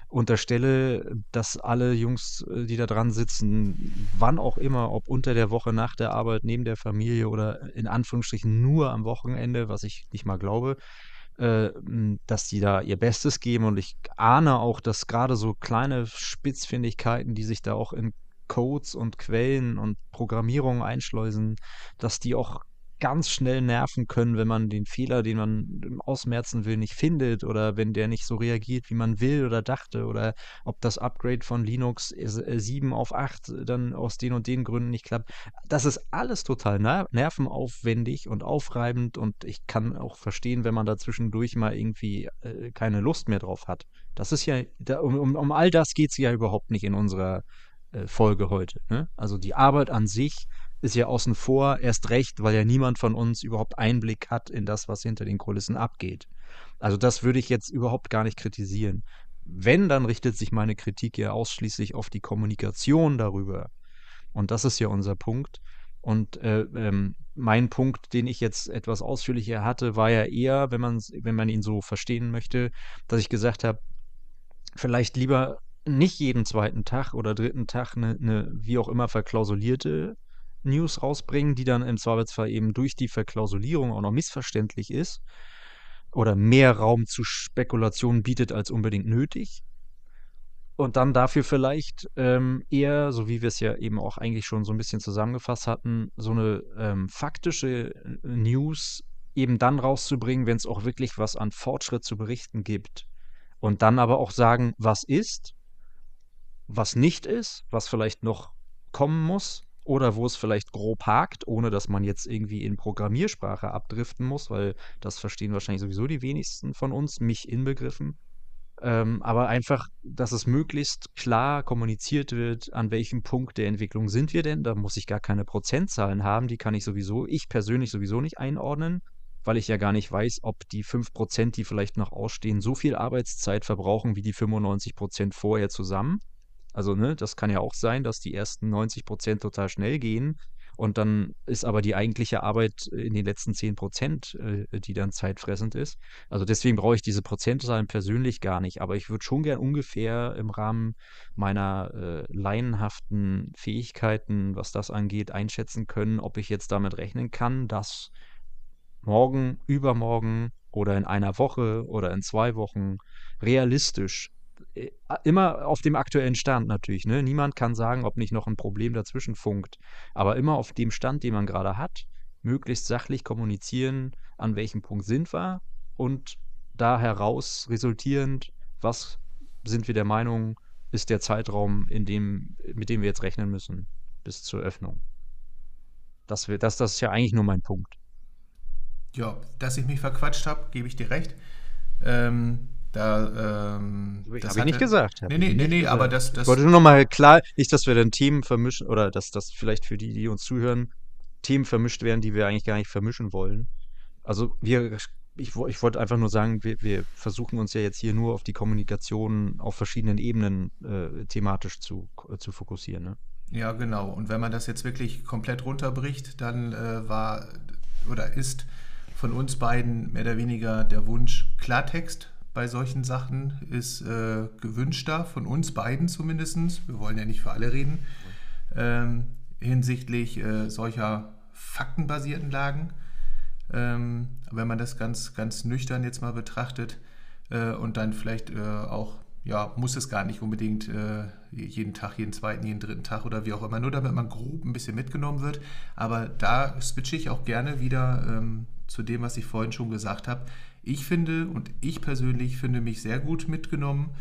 unterstelle, dass alle Jungs, äh, die da dran sitzen, wann auch immer, ob unter der Woche, nach der Arbeit, neben der Familie oder in Anführungsstrichen nur am Wochenende, was ich nicht mal glaube, äh, dass die da ihr Bestes geben. Und ich ahne auch, dass gerade so kleine Spitzfindigkeiten, die sich da auch in Codes und Quellen und Programmierung einschleusen, dass die auch ganz schnell nerven können, wenn man den Fehler, den man ausmerzen will, nicht findet oder wenn der nicht so reagiert, wie man will oder dachte oder ob das Upgrade von Linux 7 auf 8 dann aus den und den Gründen nicht klappt. Das ist alles total nervenaufwendig und aufreibend und ich kann auch verstehen, wenn man da zwischendurch mal irgendwie äh, keine Lust mehr drauf hat. Das ist ja, da, um, um all das geht es ja überhaupt nicht in unserer äh, Folge heute. Ne? Also die Arbeit an sich ist ja außen vor, erst recht, weil ja niemand von uns überhaupt Einblick hat in das, was hinter den Kulissen abgeht. Also das würde ich jetzt überhaupt gar nicht kritisieren. Wenn, dann richtet sich meine Kritik ja ausschließlich auf die Kommunikation darüber. Und das ist ja unser Punkt. Und äh, ähm, mein Punkt, den ich jetzt etwas ausführlicher hatte, war ja eher, wenn man, wenn man ihn so verstehen möchte, dass ich gesagt habe, vielleicht lieber nicht jeden zweiten Tag oder dritten Tag eine, eine wie auch immer verklausulierte News rausbringen, die dann im Zweifelsfall eben durch die Verklausulierung auch noch missverständlich ist oder mehr Raum zu Spekulationen bietet als unbedingt nötig. Und dann dafür vielleicht ähm, eher, so wie wir es ja eben auch eigentlich schon so ein bisschen zusammengefasst hatten, so eine ähm, faktische äh, News eben dann rauszubringen, wenn es auch wirklich was an Fortschritt zu berichten gibt. Und dann aber auch sagen, was ist, was nicht ist, was vielleicht noch kommen muss oder wo es vielleicht grob hakt, ohne dass man jetzt irgendwie in Programmiersprache abdriften muss, weil das verstehen wahrscheinlich sowieso die wenigsten von uns, mich inbegriffen. Ähm, aber einfach, dass es möglichst klar kommuniziert wird, an welchem Punkt der Entwicklung sind wir denn. Da muss ich gar keine Prozentzahlen haben, die kann ich sowieso, ich persönlich sowieso nicht einordnen, weil ich ja gar nicht weiß, ob die 5%, die vielleicht noch ausstehen, so viel Arbeitszeit verbrauchen wie die 95% vorher zusammen. Also, ne, das kann ja auch sein, dass die ersten 90 Prozent total schnell gehen und dann ist aber die eigentliche Arbeit in den letzten 10 Prozent, äh, die dann zeitfressend ist. Also deswegen brauche ich diese Prozentzahlen persönlich gar nicht, aber ich würde schon gern ungefähr im Rahmen meiner äh, laienhaften Fähigkeiten, was das angeht, einschätzen können, ob ich jetzt damit rechnen kann, dass morgen, übermorgen oder in einer Woche oder in zwei Wochen realistisch äh, immer auf dem aktuellen Stand natürlich. Ne? Niemand kann sagen, ob nicht noch ein Problem dazwischen funkt. Aber immer auf dem Stand, den man gerade hat, möglichst sachlich kommunizieren, an welchem Punkt sind wir und da heraus resultierend, was sind wir der Meinung, ist der Zeitraum, in dem, mit dem wir jetzt rechnen müssen, bis zur Öffnung. Das, das, das ist ja eigentlich nur mein Punkt. Ja, dass ich mich verquatscht habe, gebe ich dir recht. Ähm, da, ähm, Habe ich nicht gesagt. Nee, nee, nee, nee, aber das, das. Ich wollte nur noch mal klar, nicht, dass wir dann Themen vermischen oder dass das vielleicht für die, die uns zuhören, Themen vermischt werden, die wir eigentlich gar nicht vermischen wollen. Also wir, ich, ich wollte einfach nur sagen, wir, wir, versuchen uns ja jetzt hier nur auf die Kommunikation auf verschiedenen Ebenen äh, thematisch zu, äh, zu fokussieren. Ne? Ja, genau. Und wenn man das jetzt wirklich komplett runterbricht, dann äh, war oder ist von uns beiden mehr oder weniger der Wunsch Klartext bei solchen Sachen ist äh, gewünschter, von uns beiden zumindest. Wir wollen ja nicht für alle reden. Ähm, hinsichtlich äh, solcher faktenbasierten Lagen. Ähm, wenn man das ganz, ganz nüchtern jetzt mal betrachtet äh, und dann vielleicht äh, auch, ja, muss es gar nicht unbedingt äh, jeden Tag, jeden zweiten, jeden dritten Tag oder wie auch immer, nur damit man grob ein bisschen mitgenommen wird. Aber da switche ich auch gerne wieder ähm, zu dem, was ich vorhin schon gesagt habe. Ich finde und ich persönlich finde mich sehr gut mitgenommen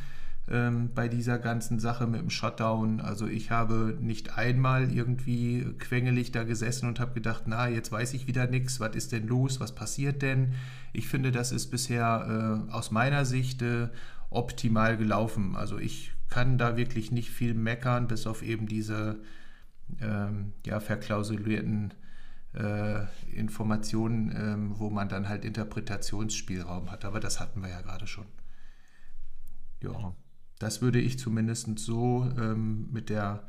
ähm, bei dieser ganzen Sache mit dem Shutdown. Also ich habe nicht einmal irgendwie quengelig da gesessen und habe gedacht, na, jetzt weiß ich wieder nichts, was ist denn los, was passiert denn? Ich finde, das ist bisher äh, aus meiner Sicht äh, optimal gelaufen. Also ich kann da wirklich nicht viel meckern, bis auf eben diese ähm, ja, verklausulierten Informationen, ähm, wo man dann halt Interpretationsspielraum hat. Aber das hatten wir ja gerade schon. Ja, das würde ich zumindest so ähm, mit der,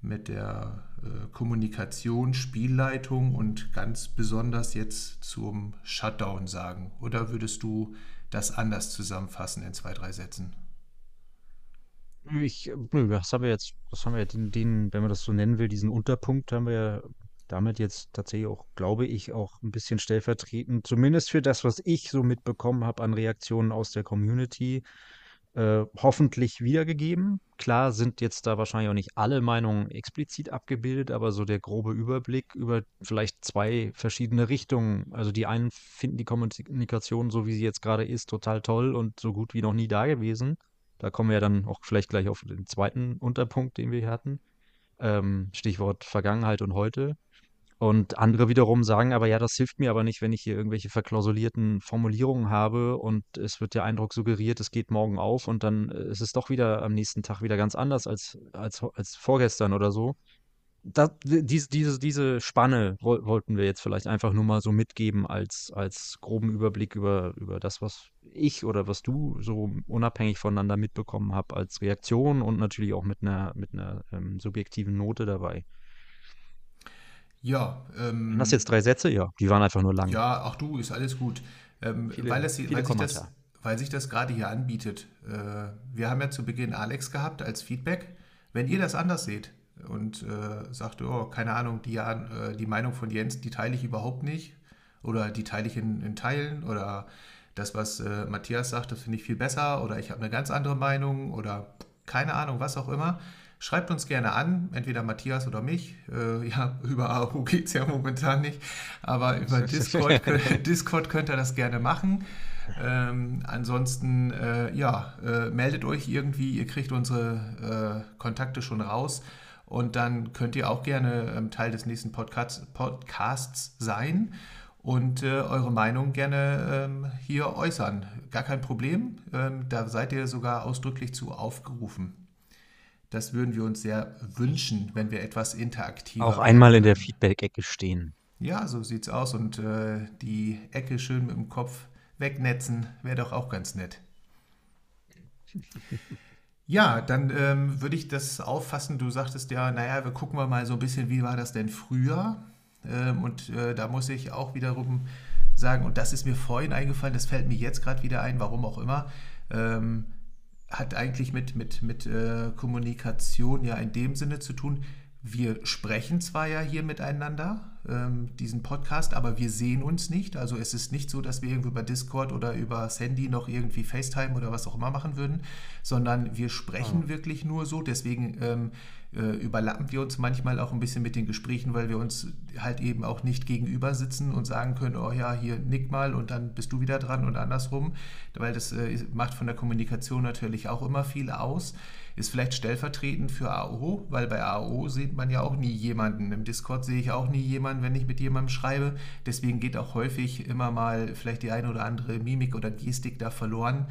mit der äh, Kommunikation, Spielleitung und ganz besonders jetzt zum Shutdown sagen. Oder würdest du das anders zusammenfassen in zwei, drei Sätzen? Ich, das haben wir jetzt, das haben wir den, den, wenn man das so nennen will, diesen Unterpunkt haben wir ja damit jetzt tatsächlich auch, glaube ich, auch ein bisschen stellvertretend, zumindest für das, was ich so mitbekommen habe an Reaktionen aus der Community, äh, hoffentlich wiedergegeben. Klar sind jetzt da wahrscheinlich auch nicht alle Meinungen explizit abgebildet, aber so der grobe Überblick über vielleicht zwei verschiedene Richtungen. Also die einen finden die Kommunikation, so wie sie jetzt gerade ist, total toll und so gut wie noch nie da gewesen. Da kommen wir ja dann auch vielleicht gleich auf den zweiten Unterpunkt, den wir hier hatten. Ähm, Stichwort Vergangenheit und heute. Und andere wiederum sagen aber, ja, das hilft mir aber nicht, wenn ich hier irgendwelche verklausulierten Formulierungen habe und es wird der Eindruck suggeriert, es geht morgen auf und dann äh, ist es doch wieder am nächsten Tag wieder ganz anders als, als, als vorgestern oder so. Das, diese, diese, diese Spanne wollten wir jetzt vielleicht einfach nur mal so mitgeben als, als groben Überblick über, über das, was ich oder was du so unabhängig voneinander mitbekommen habt als Reaktion und natürlich auch mit einer, mit einer ähm, subjektiven Note dabei. Ja. Ähm, Hast jetzt drei Sätze? Ja, die waren einfach nur lang. Ja, auch du, ist alles gut. Ähm, viele, weil, das, weil sich das weil sich das gerade hier anbietet. Äh, wir haben ja zu Beginn Alex gehabt als Feedback. Wenn ihr das anders seht und äh, sagt, oh, keine Ahnung, die, äh, die Meinung von Jens, die teile ich überhaupt nicht oder die teile ich in, in Teilen oder das, was äh, Matthias sagt, das finde ich viel besser oder ich habe eine ganz andere Meinung oder keine Ahnung, was auch immer. Schreibt uns gerne an, entweder Matthias oder mich. Äh, ja, über AHU geht es ja momentan nicht, aber über Discord, Discord könnt ihr das gerne machen. Ähm, ansonsten, äh, ja, äh, meldet euch irgendwie, ihr kriegt unsere äh, Kontakte schon raus und dann könnt ihr auch gerne ähm, Teil des nächsten Podcasts, Podcasts sein und äh, eure Meinung gerne ähm, hier äußern. Gar kein Problem, ähm, da seid ihr sogar ausdrücklich zu aufgerufen. Das würden wir uns sehr wünschen, wenn wir etwas interaktiver. Auch einmal in der Feedback-Ecke stehen. Ja, so sieht's aus und äh, die Ecke schön mit dem Kopf wegnetzen, wäre doch auch ganz nett. Ja, dann ähm, würde ich das auffassen. Du sagtest ja, naja, wir gucken mal so ein bisschen, wie war das denn früher? Ähm, und äh, da muss ich auch wiederum sagen, und das ist mir vorhin eingefallen, das fällt mir jetzt gerade wieder ein, warum auch immer, ähm, hat eigentlich mit, mit, mit äh, Kommunikation ja in dem Sinne zu tun, wir sprechen zwar ja hier miteinander, ähm, diesen Podcast, aber wir sehen uns nicht. Also es ist nicht so, dass wir irgendwie über Discord oder über Sandy noch irgendwie FaceTime oder was auch immer machen würden, sondern wir sprechen oh. wirklich nur so. Deswegen ähm, äh, überlappen wir uns manchmal auch ein bisschen mit den Gesprächen, weil wir uns halt eben auch nicht gegenüber sitzen und sagen können, oh ja, hier nick mal und dann bist du wieder dran und andersrum, weil das äh, macht von der Kommunikation natürlich auch immer viel aus. Ist vielleicht stellvertretend für AO, weil bei AO sieht man ja auch nie jemanden. Im Discord sehe ich auch nie jemanden, wenn ich mit jemandem schreibe. Deswegen geht auch häufig immer mal vielleicht die eine oder andere Mimik oder Gestik da verloren.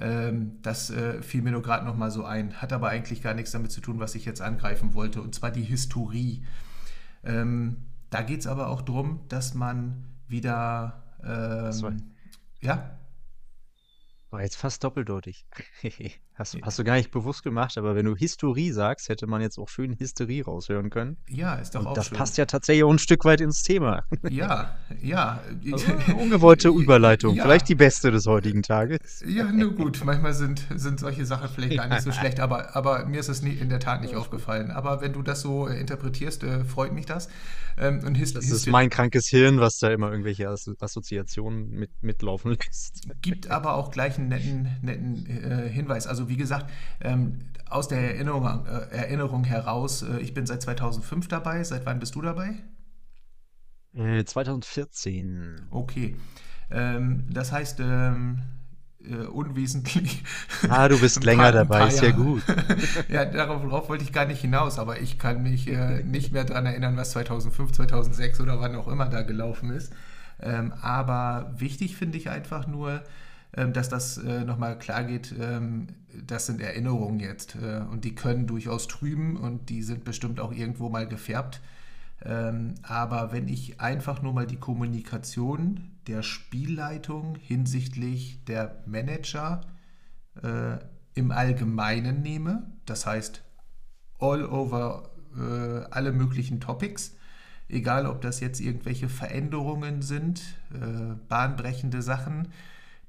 Ähm, das äh, fiel mir nur gerade noch mal so ein. Hat aber eigentlich gar nichts damit zu tun, was ich jetzt angreifen wollte. Und zwar die Historie. Ähm, da geht es aber auch darum, dass man wieder. Ähm, ja? War jetzt fast doppeldeutig. hast, hast, du gar nicht bewusst gemacht, aber wenn du Historie sagst, hätte man jetzt auch schön Hysterie raushören können. Ja, ist doch Und auch Das schön. passt ja tatsächlich auch ein Stück weit ins Thema. Ja, ja. Also, ungewollte Überleitung. Ja. Vielleicht die beste des heutigen Tages. Ja, nur gut. Manchmal sind, sind solche Sachen vielleicht gar nicht so schlecht, aber, aber mir ist es nie, in der Tat nicht aufgefallen. Aber wenn du das so äh, interpretierst, äh, freut mich das. Ähm, und das ist mein krankes Hirn, was da immer irgendwelche Assoziationen mit, mitlaufen lässt. Gibt aber auch gleich einen netten, netten äh, Hinweis. Also wie gesagt, ähm, aus der Erinnerung, äh, Erinnerung heraus, äh, ich bin seit 2005 dabei. Seit wann bist du dabei? 2014. Äh, okay. Ähm, das heißt, ähm, äh, unwesentlich. Ah, du bist länger dabei, ist ja gut. ja, darauf wollte ich gar nicht hinaus, aber ich kann mich äh, nicht mehr daran erinnern, was 2005, 2006 oder wann auch immer da gelaufen ist. Ähm, aber wichtig finde ich einfach nur, ähm, dass das äh, nochmal klar geht, ähm, das sind Erinnerungen jetzt äh, und die können durchaus trüben und die sind bestimmt auch irgendwo mal gefärbt. Ähm, aber wenn ich einfach nur mal die Kommunikation der Spielleitung hinsichtlich der Manager äh, im Allgemeinen nehme, das heißt all over äh, alle möglichen Topics, egal ob das jetzt irgendwelche Veränderungen sind, äh, bahnbrechende Sachen,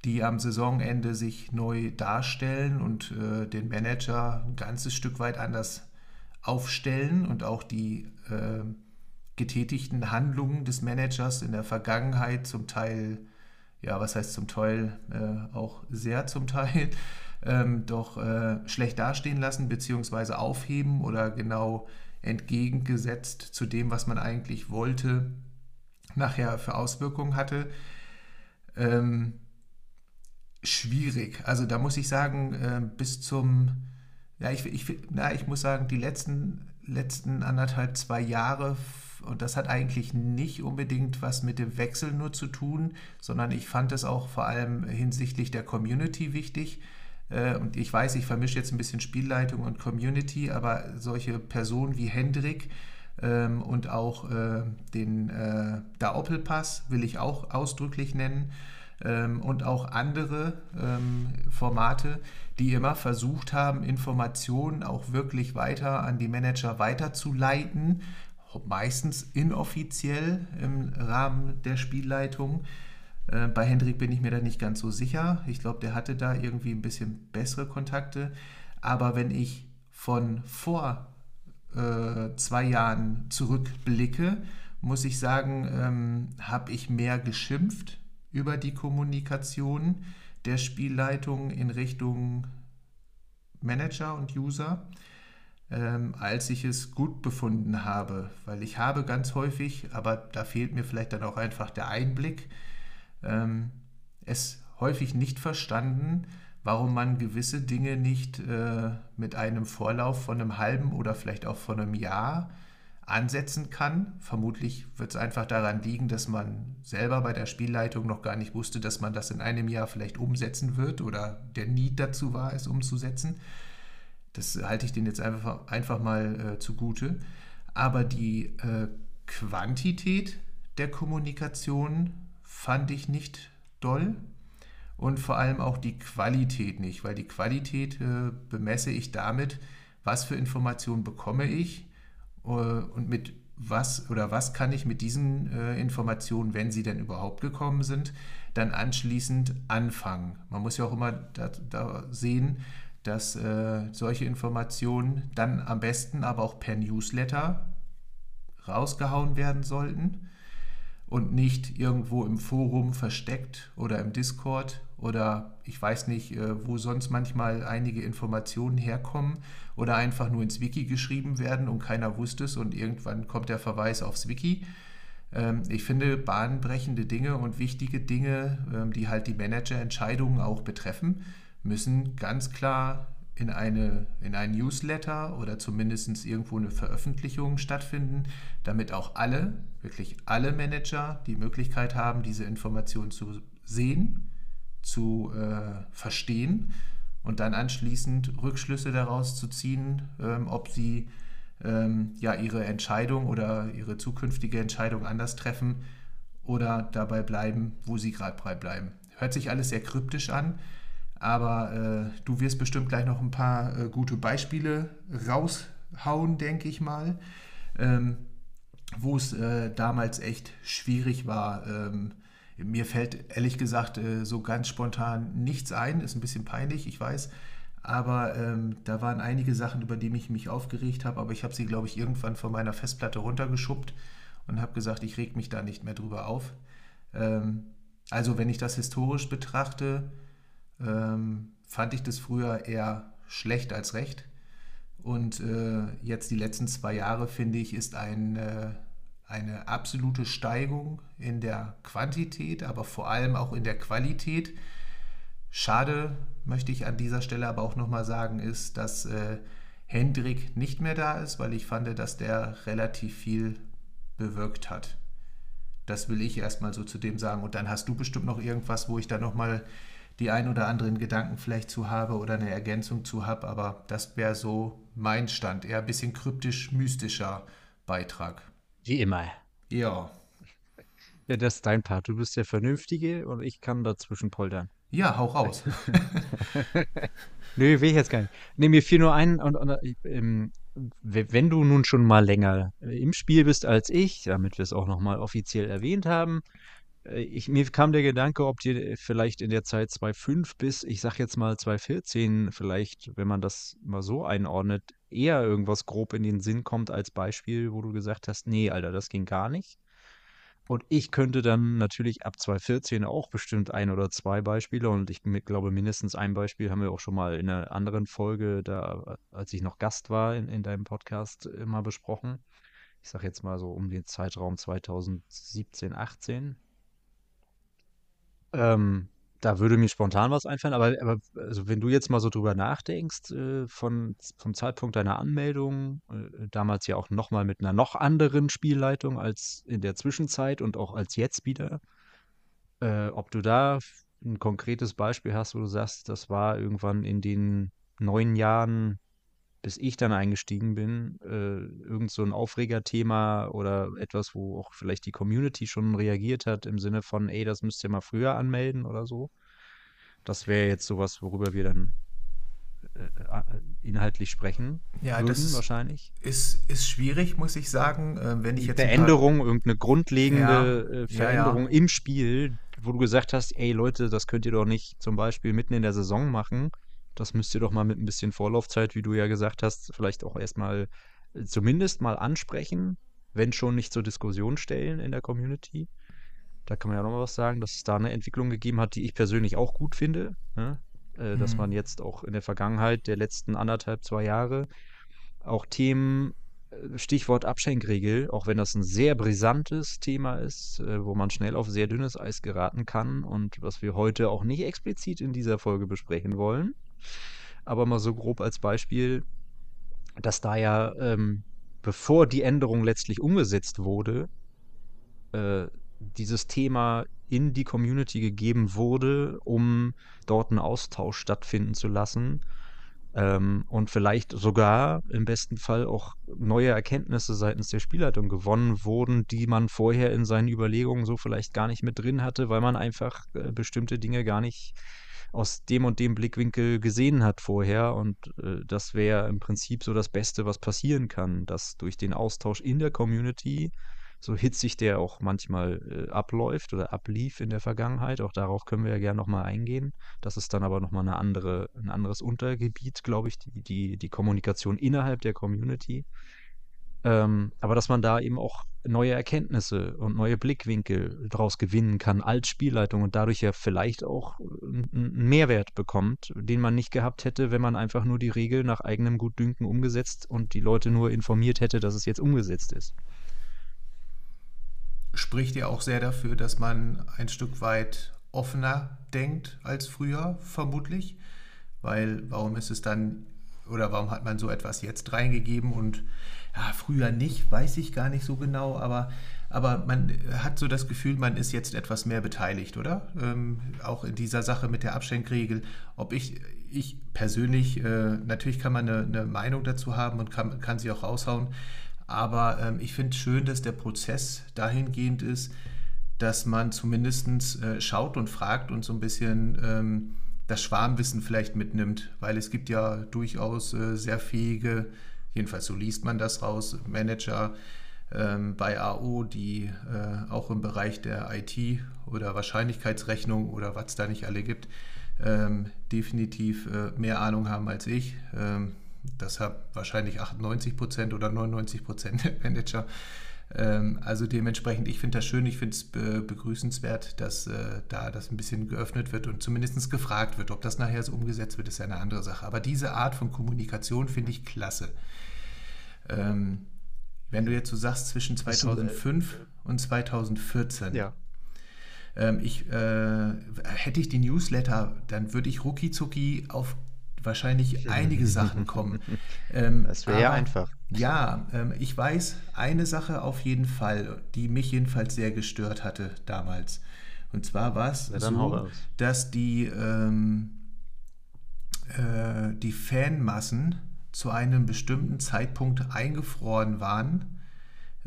die am Saisonende sich neu darstellen und äh, den Manager ein ganzes Stück weit anders aufstellen und auch die äh, getätigten Handlungen des Managers in der Vergangenheit zum Teil, ja, was heißt zum Teil, äh, auch sehr zum Teil, ähm, doch äh, schlecht dastehen lassen, beziehungsweise aufheben oder genau entgegengesetzt zu dem, was man eigentlich wollte, nachher für Auswirkungen hatte. Ähm, schwierig. Also da muss ich sagen, äh, bis zum, ja, ich, ich, na, ich muss sagen, die letzten, letzten anderthalb, zwei Jahre und das hat eigentlich nicht unbedingt was mit dem Wechsel nur zu tun, sondern ich fand es auch vor allem hinsichtlich der Community wichtig. Äh, und ich weiß, ich vermische jetzt ein bisschen Spielleitung und Community, aber solche Personen wie Hendrik ähm, und auch äh, den äh, Daopelpass will ich auch ausdrücklich nennen ähm, und auch andere ähm, Formate, die immer versucht haben, Informationen auch wirklich weiter an die Manager weiterzuleiten meistens inoffiziell im Rahmen der Spielleitung. Äh, bei Hendrik bin ich mir da nicht ganz so sicher. Ich glaube, der hatte da irgendwie ein bisschen bessere Kontakte. Aber wenn ich von vor äh, zwei Jahren zurückblicke, muss ich sagen, ähm, habe ich mehr geschimpft über die Kommunikation der Spielleitung in Richtung Manager und User, ähm, als ich es gut befunden habe. Weil ich habe ganz häufig, aber da fehlt mir vielleicht dann auch einfach der Einblick, ähm, es häufig nicht verstanden, warum man gewisse Dinge nicht äh, mit einem Vorlauf von einem halben oder vielleicht auch von einem Jahr ansetzen kann. Vermutlich wird es einfach daran liegen, dass man selber bei der Spielleitung noch gar nicht wusste, dass man das in einem Jahr vielleicht umsetzen wird oder der Need dazu war, es umzusetzen. Das halte ich denen jetzt einfach, einfach mal äh, zugute. Aber die äh, Quantität der Kommunikation fand ich nicht doll und vor allem auch die Qualität nicht, weil die Qualität äh, bemesse ich damit, was für Informationen bekomme ich und mit was oder was kann ich mit diesen äh, Informationen, wenn sie denn überhaupt gekommen sind, dann anschließend anfangen. Man muss ja auch immer da, da sehen, dass äh, solche Informationen dann am besten aber auch per Newsletter rausgehauen werden sollten und nicht irgendwo im Forum versteckt oder im Discord oder ich weiß nicht, äh, wo sonst manchmal einige Informationen herkommen oder einfach nur ins Wiki geschrieben werden und keiner wusste es und irgendwann kommt der Verweis aufs Wiki. Ähm, ich finde bahnbrechende Dinge und wichtige Dinge, ähm, die halt die Managerentscheidungen auch betreffen, müssen ganz klar in, eine, in ein Newsletter oder zumindest irgendwo eine Veröffentlichung stattfinden, damit auch alle, wirklich alle Manager die Möglichkeit haben, diese Informationen zu sehen zu äh, verstehen und dann anschließend Rückschlüsse daraus zu ziehen, ähm, ob sie ähm, ja ihre Entscheidung oder ihre zukünftige Entscheidung anders treffen oder dabei bleiben, wo sie gerade bleiben. Hört sich alles sehr kryptisch an, aber äh, du wirst bestimmt gleich noch ein paar äh, gute Beispiele raushauen, denke ich mal, ähm, wo es äh, damals echt schwierig war, ähm, mir fällt ehrlich gesagt äh, so ganz spontan nichts ein, ist ein bisschen peinlich, ich weiß. Aber ähm, da waren einige Sachen, über die ich mich aufgeregt habe, aber ich habe sie, glaube ich, irgendwann von meiner Festplatte runtergeschubbt und habe gesagt, ich reg mich da nicht mehr drüber auf. Ähm, also wenn ich das historisch betrachte, ähm, fand ich das früher eher schlecht als recht. Und äh, jetzt die letzten zwei Jahre, finde ich, ist ein, äh, eine absolute Steigung in der Quantität, aber vor allem auch in der Qualität. Schade, möchte ich an dieser Stelle aber auch nochmal sagen, ist, dass äh, Hendrik nicht mehr da ist, weil ich fand, dass der relativ viel bewirkt hat. Das will ich erstmal so zu dem sagen. Und dann hast du bestimmt noch irgendwas, wo ich da nochmal die ein oder anderen Gedanken vielleicht zu habe oder eine Ergänzung zu habe. Aber das wäre so mein Stand. Eher ein bisschen kryptisch-mystischer Beitrag. Wie immer. Ja. Ja, das ist dein Part. Du bist der Vernünftige und ich kann dazwischen poltern. Ja, hau raus. Nö, will ich jetzt gar nicht. Nee, mir fiel nur ein, und, und ähm, wenn du nun schon mal länger im Spiel bist als ich, damit wir es auch nochmal offiziell erwähnt haben, äh, ich, mir kam der Gedanke, ob dir vielleicht in der Zeit 2.5 bis, ich sag jetzt mal 2.14, vielleicht, wenn man das mal so einordnet, eher irgendwas grob in den Sinn kommt als Beispiel, wo du gesagt hast, nee, Alter, das ging gar nicht. Und ich könnte dann natürlich ab 2014 auch bestimmt ein oder zwei Beispiele und ich glaube mindestens ein Beispiel haben wir auch schon mal in einer anderen Folge, da als ich noch Gast war in, in deinem Podcast, immer besprochen. Ich sage jetzt mal so um den Zeitraum 2017, 18. Ähm, da würde mir spontan was einfallen, aber, aber also wenn du jetzt mal so drüber nachdenkst, äh, von, vom Zeitpunkt deiner Anmeldung, äh, damals ja auch nochmal mit einer noch anderen Spielleitung als in der Zwischenzeit und auch als jetzt wieder, äh, ob du da ein konkretes Beispiel hast, wo du sagst, das war irgendwann in den neun Jahren bis ich dann eingestiegen bin, äh, irgend so ein Aufregerthema oder etwas, wo auch vielleicht die Community schon reagiert hat im Sinne von, ey, das müsst ihr mal früher anmelden oder so. Das wäre jetzt sowas, worüber wir dann äh, äh inhaltlich sprechen ja, würden, das wahrscheinlich. Ist, ist schwierig, muss ich sagen, äh, wenn ich jetzt. Veränderung, irgendeine grundlegende ja, äh, Veränderung ja, im Spiel, wo du gesagt hast, ey Leute, das könnt ihr doch nicht zum Beispiel mitten in der Saison machen. Das müsst ihr doch mal mit ein bisschen Vorlaufzeit, wie du ja gesagt hast, vielleicht auch erstmal äh, zumindest mal ansprechen, wenn schon nicht zur Diskussion stellen in der Community. Da kann man ja nochmal was sagen, dass es da eine Entwicklung gegeben hat, die ich persönlich auch gut finde. Ne? Äh, mhm. Dass man jetzt auch in der Vergangenheit der letzten anderthalb, zwei Jahre auch Themen Stichwort Abschenkregel, auch wenn das ein sehr brisantes Thema ist, äh, wo man schnell auf sehr dünnes Eis geraten kann und was wir heute auch nicht explizit in dieser Folge besprechen wollen. Aber mal so grob als Beispiel, dass da ja, ähm, bevor die Änderung letztlich umgesetzt wurde, äh, dieses Thema in die Community gegeben wurde, um dort einen Austausch stattfinden zu lassen ähm, und vielleicht sogar im besten Fall auch neue Erkenntnisse seitens der Spielleitung gewonnen wurden, die man vorher in seinen Überlegungen so vielleicht gar nicht mit drin hatte, weil man einfach äh, bestimmte Dinge gar nicht aus dem und dem Blickwinkel gesehen hat vorher. Und äh, das wäre im Prinzip so das Beste, was passieren kann, dass durch den Austausch in der Community so hitzig der auch manchmal äh, abläuft oder ablief in der Vergangenheit. Auch darauf können wir ja gerne nochmal eingehen. Das ist dann aber nochmal eine andere, ein anderes Untergebiet, glaube ich, die, die, die Kommunikation innerhalb der Community. Ähm, aber dass man da eben auch neue Erkenntnisse und neue Blickwinkel daraus gewinnen kann als Spielleitung und dadurch ja vielleicht auch einen Mehrwert bekommt, den man nicht gehabt hätte, wenn man einfach nur die Regel nach eigenem Gutdünken umgesetzt und die Leute nur informiert hätte, dass es jetzt umgesetzt ist spricht ja auch sehr dafür, dass man ein Stück weit offener denkt als früher, vermutlich. Weil warum ist es dann oder warum hat man so etwas jetzt reingegeben und ja, früher nicht, weiß ich gar nicht so genau, aber, aber man hat so das Gefühl, man ist jetzt etwas mehr beteiligt, oder? Ähm, auch in dieser Sache mit der Abschenkregel. Ob ich, ich persönlich, äh, natürlich kann man eine, eine, Meinung dazu haben und kann, kann sie auch raushauen, aber ähm, ich finde es schön, dass der Prozess dahingehend ist, dass man zumindest äh, schaut und fragt und so ein bisschen ähm, das Schwarmwissen vielleicht mitnimmt, weil es gibt ja durchaus äh, sehr fähige, jedenfalls so liest man das raus, Manager ähm, bei AO, die äh, auch im Bereich der IT oder Wahrscheinlichkeitsrechnung oder was da nicht alle gibt, ähm, definitiv äh, mehr Ahnung haben als ich. Ähm, das haben wahrscheinlich 98 Prozent oder 99 Prozent der Manager. Ähm, also dementsprechend, ich finde das schön, ich finde es begrüßenswert, dass äh, da das ein bisschen geöffnet wird und zumindest gefragt wird. Ob das nachher so umgesetzt wird, ist ja eine andere Sache. Aber diese Art von Kommunikation finde ich klasse. Ähm, wenn du jetzt so sagst, zwischen 2005 und 2014. Ja. Ähm, ich, äh, hätte ich die Newsletter, dann würde ich rucki zucki auf wahrscheinlich einige Sachen kommen. Ähm, das wäre ja einfach. Ja, ähm, ich weiß eine Sache auf jeden Fall, die mich jedenfalls sehr gestört hatte damals. Und zwar war es so, dass die, ähm, äh, die Fanmassen zu einem bestimmten Zeitpunkt eingefroren waren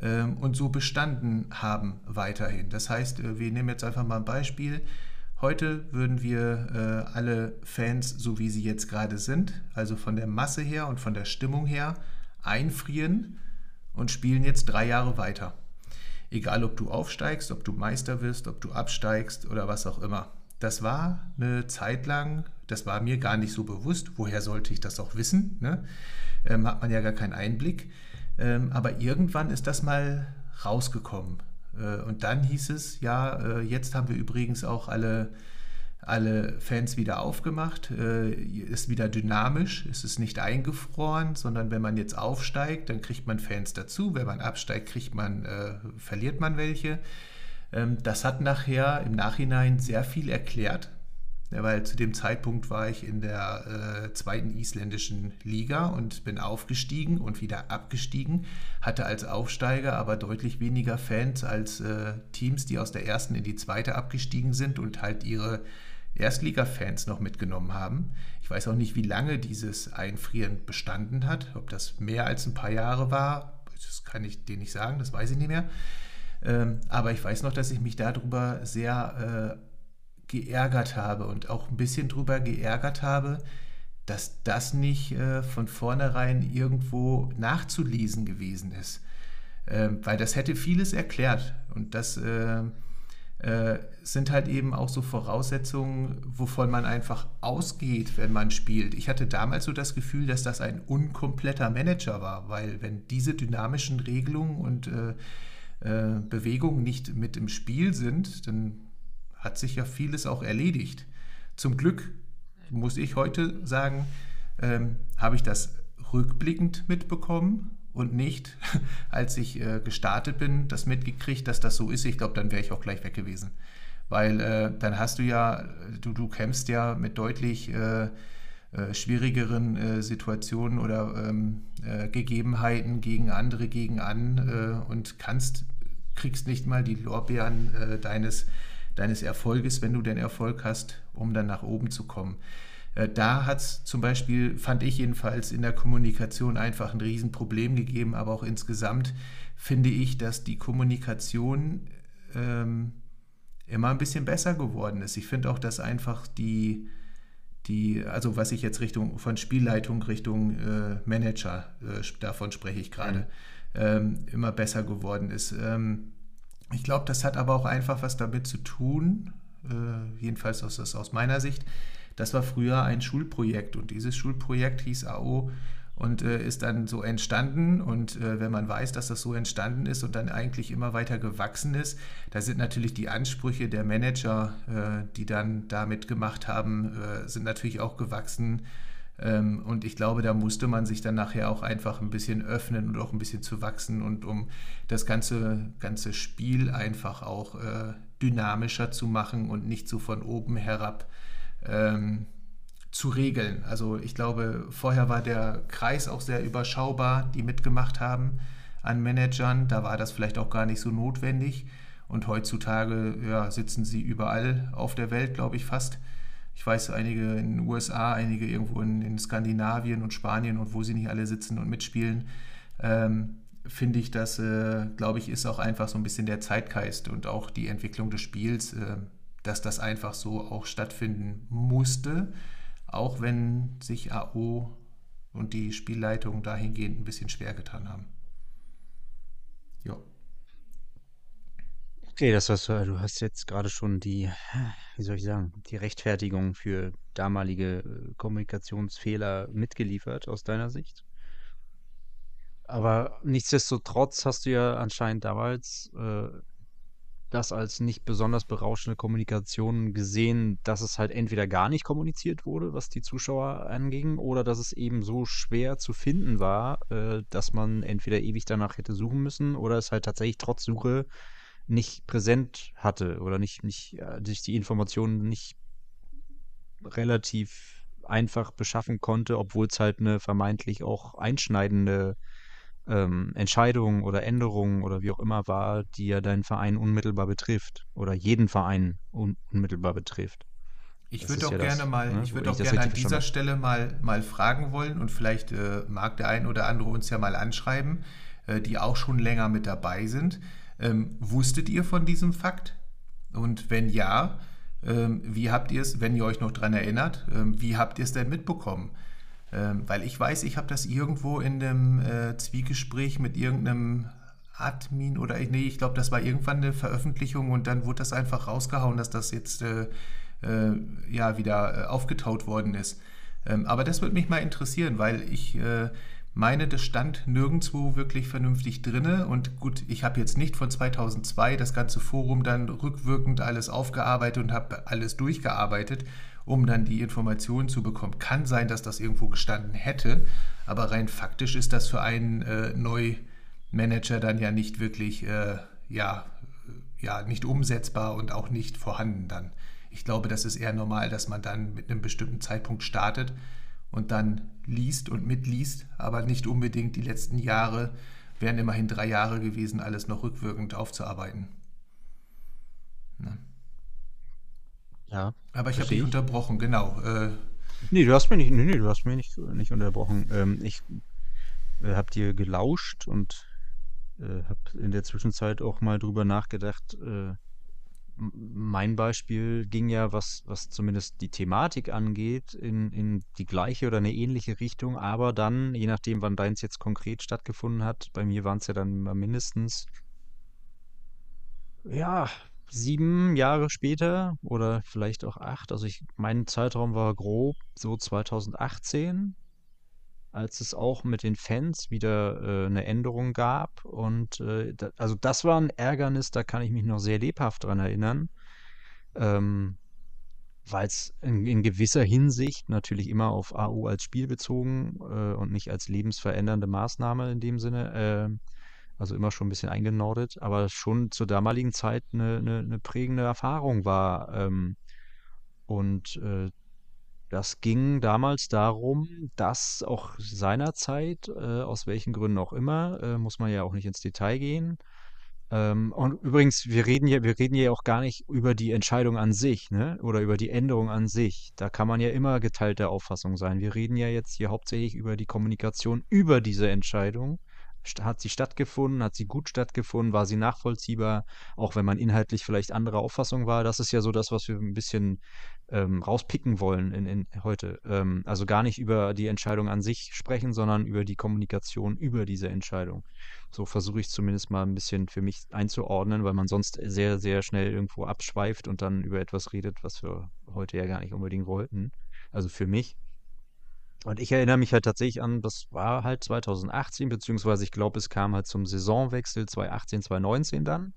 ähm, und so bestanden haben weiterhin. Das heißt, äh, wir nehmen jetzt einfach mal ein Beispiel. Heute würden wir äh, alle Fans, so wie sie jetzt gerade sind, also von der Masse her und von der Stimmung her, einfrieren und spielen jetzt drei Jahre weiter. Egal, ob du aufsteigst, ob du Meister wirst, ob du absteigst oder was auch immer. Das war eine Zeit lang, das war mir gar nicht so bewusst. Woher sollte ich das auch wissen? Ne? Ähm, hat man ja gar keinen Einblick. Ähm, aber irgendwann ist das mal rausgekommen. Äh, und dann hieß es, ja, äh, jetzt haben wir übrigens auch alle, alle Fans wieder aufgemacht, äh, ist wieder dynamisch, ist es nicht eingefroren, sondern wenn man jetzt aufsteigt, dann kriegt man Fans dazu, wenn man absteigt, kriegt man, verliert man welche. Ähm, das hat nachher im Nachhinein sehr viel erklärt, ja, weil zu dem Zeitpunkt war ich in der äh, zweiten isländischen Liga und bin aufgestiegen und wieder abgestiegen, hatte als Aufsteiger aber deutlich weniger Fans als äh, Teams, die aus der ersten in die zweite abgestiegen sind und halt ihre Erstliga-Fans noch mitgenommen haben. Ich weiß auch nicht, wie lange dieses Einfrieren bestanden hat, ob das mehr als ein paar Jahre war, das kann ich dir nicht sagen, das weiß ich nicht mehr. Ähm, aber ich weiß noch, dass ich mich darüber sehr äh, geärgert habe und auch ein bisschen drüber geärgert habe, dass das nicht äh, von vornherein irgendwo nachzulesen gewesen ist. Ähm, weil das hätte vieles erklärt. Und das, äh, äh, sind halt eben auch so Voraussetzungen, wovon man einfach ausgeht, wenn man spielt. Ich hatte damals so das Gefühl, dass das ein unkompletter Manager war, weil wenn diese dynamischen Regelungen und äh, äh, Bewegungen nicht mit im Spiel sind, dann hat sich ja vieles auch erledigt. Zum Glück muss ich heute sagen, ähm, habe ich das rückblickend mitbekommen und nicht, als ich äh, gestartet bin, das mitgekriegt, dass das so ist. Ich glaube, dann wäre ich auch gleich weg gewesen. Weil äh, dann hast du ja, du, du kämpfst ja mit deutlich äh, äh schwierigeren äh, Situationen oder ähm, äh, Gegebenheiten gegen andere gegen an und kannst, kriegst nicht mal die Lorbeeren deines, deines Erfolges, wenn du den Erfolg hast, um dann nach oben zu kommen. Äh, da hat es zum Beispiel, fand ich jedenfalls, in der Kommunikation einfach ein Riesenproblem gegeben, aber auch insgesamt finde ich, dass die Kommunikation ähm, immer ein bisschen besser geworden ist. Ich finde auch, dass einfach die, die, also was ich jetzt Richtung von Spielleitung Richtung äh, Manager, äh, davon spreche ich gerade, mhm. ähm, immer besser geworden ist. Ähm, ich glaube, das hat aber auch einfach was damit zu tun, äh, jedenfalls aus, aus meiner Sicht, das war früher ein Schulprojekt und dieses Schulprojekt hieß AO und äh, ist dann so entstanden. Und äh, wenn man weiß, dass das so entstanden ist und dann eigentlich immer weiter gewachsen ist, da sind natürlich die Ansprüche der Manager, äh, die dann damit gemacht haben, äh, sind natürlich auch gewachsen. Ähm, und ich glaube, da musste man sich dann nachher auch einfach ein bisschen öffnen und auch ein bisschen zu wachsen und um das ganze, ganze Spiel einfach auch äh, dynamischer zu machen und nicht so von oben herab ähm, zu regeln. Also ich glaube, vorher war der Kreis auch sehr überschaubar, die mitgemacht haben an Managern. Da war das vielleicht auch gar nicht so notwendig. Und heutzutage ja, sitzen sie überall auf der Welt, glaube ich, fast. Ich weiß, einige in den USA, einige irgendwo in, in Skandinavien und Spanien und wo sie nicht alle sitzen und mitspielen. Ähm, finde ich, das, äh, glaube ich, ist auch einfach so ein bisschen der Zeitgeist und auch die Entwicklung des Spiels. Äh, dass das einfach so auch stattfinden musste, auch wenn sich AO und die Spielleitung dahingehend ein bisschen schwer getan haben. Ja. Okay, das heißt, du hast jetzt gerade schon die, wie soll ich sagen, die Rechtfertigung für damalige äh, Kommunikationsfehler mitgeliefert aus deiner Sicht. Aber nichtsdestotrotz hast du ja anscheinend damals äh, das als nicht besonders berauschende Kommunikation gesehen, dass es halt entweder gar nicht kommuniziert wurde, was die Zuschauer anging, oder dass es eben so schwer zu finden war, äh, dass man entweder ewig danach hätte suchen müssen oder es halt tatsächlich trotz Suche nicht präsent hatte oder nicht, nicht äh, sich die Informationen nicht relativ einfach beschaffen konnte, obwohl es halt eine vermeintlich auch einschneidende ähm, Entscheidung oder Änderung oder wie auch immer war, die ja deinen Verein unmittelbar betrifft oder jeden Verein un unmittelbar betrifft. Ich würde auch ja gerne das, mal, ne? ich würde auch gerne an dieser Stelle mal, mal fragen wollen und vielleicht äh, mag der ein oder andere uns ja mal anschreiben, äh, die auch schon länger mit dabei sind. Ähm, wusstet ihr von diesem Fakt? Und wenn ja, ähm, wie habt ihr es, wenn ihr euch noch daran erinnert, ähm, wie habt ihr es denn mitbekommen? Ähm, weil ich weiß, ich habe das irgendwo in einem äh, Zwiegespräch mit irgendeinem Admin oder nee, ich glaube, das war irgendwann eine Veröffentlichung und dann wurde das einfach rausgehauen, dass das jetzt äh, äh, ja wieder äh, aufgetaut worden ist. Ähm, aber das würde mich mal interessieren, weil ich äh, meine, das stand nirgendwo wirklich vernünftig drinne. Und gut, ich habe jetzt nicht von 2002 das ganze Forum dann rückwirkend alles aufgearbeitet und habe alles durchgearbeitet um dann die Informationen zu bekommen. Kann sein, dass das irgendwo gestanden hätte, aber rein faktisch ist das für einen äh, Neumanager dann ja nicht wirklich, äh, ja, ja, nicht umsetzbar und auch nicht vorhanden dann. Ich glaube, das ist eher normal, dass man dann mit einem bestimmten Zeitpunkt startet und dann liest und mitliest, aber nicht unbedingt die letzten Jahre, wären immerhin drei Jahre gewesen, alles noch rückwirkend aufzuarbeiten. Ne? Ja. Aber ich habe dich unterbrochen, genau. Äh, nee, du hast mir nicht, nee, nee, du hast mir nicht, nicht unterbrochen. Ähm, ich äh, habe dir gelauscht und äh, habe in der Zwischenzeit auch mal drüber nachgedacht. Äh, mein Beispiel ging ja, was, was zumindest die Thematik angeht, in, in die gleiche oder eine ähnliche Richtung, aber dann, je nachdem, wann deins jetzt konkret stattgefunden hat, bei mir waren es ja dann mindestens, ja, sieben Jahre später oder vielleicht auch acht. Also ich, mein Zeitraum war grob so 2018, als es auch mit den Fans wieder äh, eine Änderung gab. Und äh, da, also das war ein Ärgernis, da kann ich mich noch sehr lebhaft dran erinnern. Ähm, weil es in, in, gewisser Hinsicht natürlich immer auf AU als Spiel bezogen äh, und nicht als lebensverändernde Maßnahme in dem Sinne, äh, also immer schon ein bisschen eingenordet, aber schon zur damaligen Zeit eine, eine, eine prägende Erfahrung war. Ähm, und äh, das ging damals darum, dass auch seinerzeit, äh, aus welchen Gründen auch immer, äh, muss man ja auch nicht ins Detail gehen, ähm, und übrigens, wir reden hier, wir reden hier auch gar nicht über die Entscheidung an sich, ne? Oder über die Änderung an sich. Da kann man ja immer geteilter Auffassung sein. Wir reden ja jetzt hier hauptsächlich über die Kommunikation über diese Entscheidung hat sie stattgefunden? Hat sie gut stattgefunden? War sie nachvollziehbar? Auch wenn man inhaltlich vielleicht anderer Auffassung war. Das ist ja so das, was wir ein bisschen ähm, rauspicken wollen in, in heute. Ähm, also gar nicht über die Entscheidung an sich sprechen, sondern über die Kommunikation über diese Entscheidung. So versuche ich zumindest mal ein bisschen für mich einzuordnen, weil man sonst sehr, sehr schnell irgendwo abschweift und dann über etwas redet, was wir heute ja gar nicht unbedingt wollten. Also für mich. Und ich erinnere mich halt tatsächlich an, das war halt 2018, beziehungsweise ich glaube, es kam halt zum Saisonwechsel 2018, 2019 dann.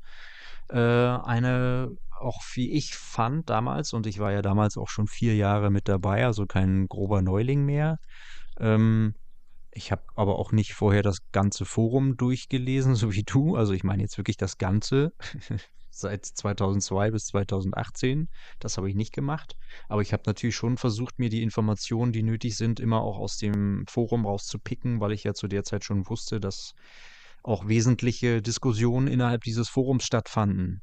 Äh, eine, auch wie ich fand damals, und ich war ja damals auch schon vier Jahre mit dabei, also kein grober Neuling mehr. Ähm, ich habe aber auch nicht vorher das ganze Forum durchgelesen, so wie du. Also ich meine jetzt wirklich das Ganze seit 2002 bis 2018. Das habe ich nicht gemacht. Aber ich habe natürlich schon versucht, mir die Informationen, die nötig sind, immer auch aus dem Forum rauszupicken, weil ich ja zu der Zeit schon wusste, dass auch wesentliche Diskussionen innerhalb dieses Forums stattfanden.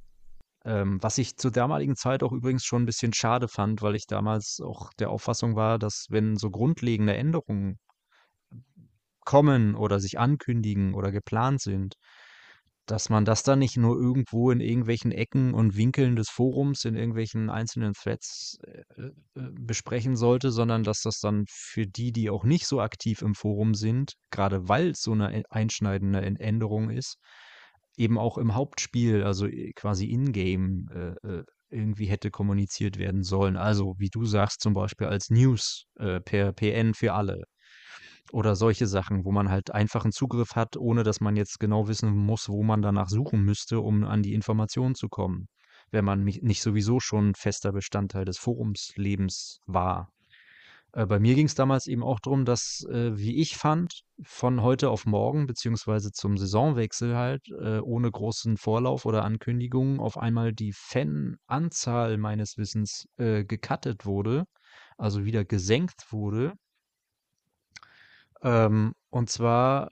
Ähm, was ich zur damaligen Zeit auch übrigens schon ein bisschen schade fand, weil ich damals auch der Auffassung war, dass wenn so grundlegende Änderungen kommen oder sich ankündigen oder geplant sind, dass man das dann nicht nur irgendwo in irgendwelchen Ecken und Winkeln des Forums, in irgendwelchen einzelnen Threads äh, äh, besprechen sollte, sondern dass das dann für die, die auch nicht so aktiv im Forum sind, gerade weil es so eine einschneidende Änderung ist, eben auch im Hauptspiel, also äh, quasi in-game, äh, äh, irgendwie hätte kommuniziert werden sollen. Also, wie du sagst, zum Beispiel als News per PN für alle oder solche Sachen, wo man halt einfachen Zugriff hat, ohne dass man jetzt genau wissen muss, wo man danach suchen müsste, um an die Informationen zu kommen, wenn man nicht sowieso schon fester Bestandteil des Forumslebens war. Äh, bei mir ging es damals eben auch darum, dass, äh, wie ich fand, von heute auf morgen, beziehungsweise zum Saisonwechsel halt, äh, ohne großen Vorlauf oder Ankündigungen, auf einmal die Fananzahl meines Wissens äh, gecuttet wurde, also wieder gesenkt wurde ähm, und zwar,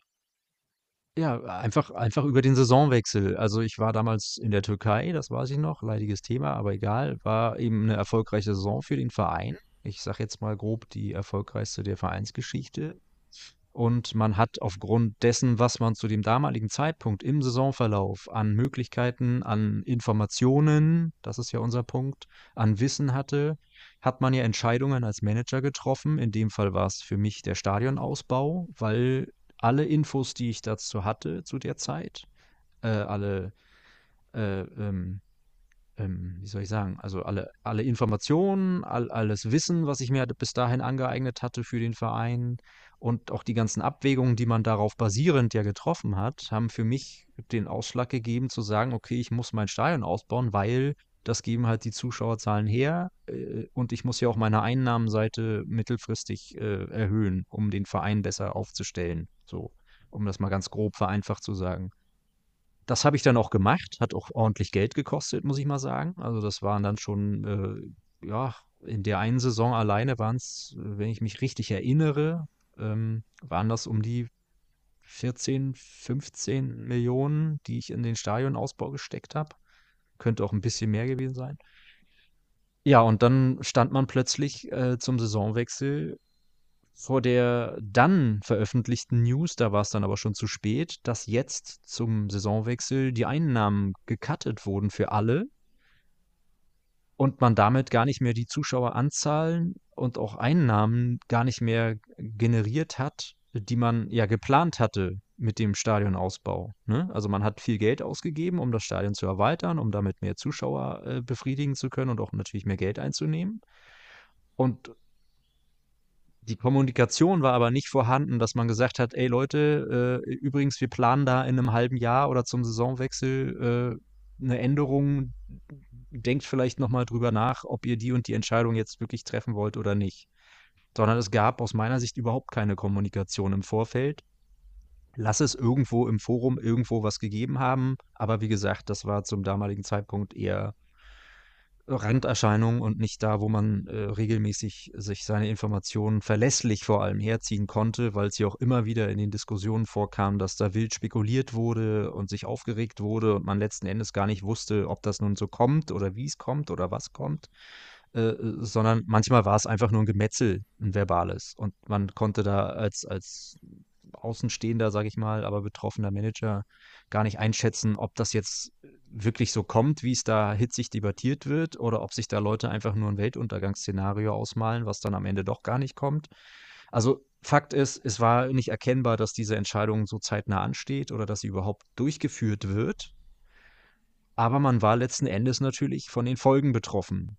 ja, einfach, einfach über den Saisonwechsel. Also ich war damals in der Türkei, das weiß ich noch, leidiges Thema, aber egal, war eben eine erfolgreiche Saison für den Verein. Ich sage jetzt mal grob die erfolgreichste der Vereinsgeschichte. Und man hat aufgrund dessen, was man zu dem damaligen Zeitpunkt im Saisonverlauf an Möglichkeiten, an Informationen, das ist ja unser Punkt, an Wissen hatte, hat man ja Entscheidungen als Manager getroffen. In dem Fall war es für mich der Stadionausbau, weil alle Infos, die ich dazu hatte zu der Zeit, äh, alle äh, ähm, ähm, wie soll ich sagen, also alle, alle Informationen, all, alles Wissen, was ich mir bis dahin angeeignet hatte für den Verein und auch die ganzen Abwägungen, die man darauf basierend ja getroffen hat, haben für mich den Ausschlag gegeben zu sagen, okay, ich muss mein Stadion ausbauen, weil das geben halt die Zuschauerzahlen her äh, und ich muss ja auch meine Einnahmenseite mittelfristig äh, erhöhen, um den Verein besser aufzustellen. So, um das mal ganz grob vereinfacht zu sagen. Das habe ich dann auch gemacht, hat auch ordentlich Geld gekostet, muss ich mal sagen. Also das waren dann schon, äh, ja, in der einen Saison alleine waren es, wenn ich mich richtig erinnere, ähm, waren das um die 14, 15 Millionen, die ich in den Stadionausbau gesteckt habe. Könnte auch ein bisschen mehr gewesen sein. Ja, und dann stand man plötzlich äh, zum Saisonwechsel vor der dann veröffentlichten News, da war es dann aber schon zu spät, dass jetzt zum Saisonwechsel die Einnahmen gecuttet wurden für alle und man damit gar nicht mehr die Zuschaueranzahlen und auch Einnahmen gar nicht mehr generiert hat, die man ja geplant hatte mit dem Stadionausbau. Ne? Also man hat viel Geld ausgegeben, um das Stadion zu erweitern, um damit mehr Zuschauer äh, befriedigen zu können und auch natürlich mehr Geld einzunehmen. Und die Kommunikation war aber nicht vorhanden, dass man gesagt hat, ey Leute, äh, übrigens, wir planen da in einem halben Jahr oder zum Saisonwechsel äh, eine Änderung. Denkt vielleicht nochmal drüber nach, ob ihr die und die Entscheidung jetzt wirklich treffen wollt oder nicht. Sondern es gab aus meiner Sicht überhaupt keine Kommunikation im Vorfeld. Lass es irgendwo im Forum irgendwo was gegeben haben, aber wie gesagt, das war zum damaligen Zeitpunkt eher Randerscheinung und nicht da, wo man äh, regelmäßig sich seine Informationen verlässlich vor allem herziehen konnte, weil es ja auch immer wieder in den Diskussionen vorkam, dass da wild spekuliert wurde und sich aufgeregt wurde und man letzten Endes gar nicht wusste, ob das nun so kommt oder wie es kommt oder was kommt, äh, sondern manchmal war es einfach nur ein Gemetzel, ein verbales. Und man konnte da als, als Außenstehender, sage ich mal, aber betroffener Manager gar nicht einschätzen, ob das jetzt wirklich so kommt, wie es da hitzig debattiert wird, oder ob sich da Leute einfach nur ein Weltuntergangsszenario ausmalen, was dann am Ende doch gar nicht kommt. Also Fakt ist, es war nicht erkennbar, dass diese Entscheidung so zeitnah ansteht oder dass sie überhaupt durchgeführt wird. Aber man war letzten Endes natürlich von den Folgen betroffen.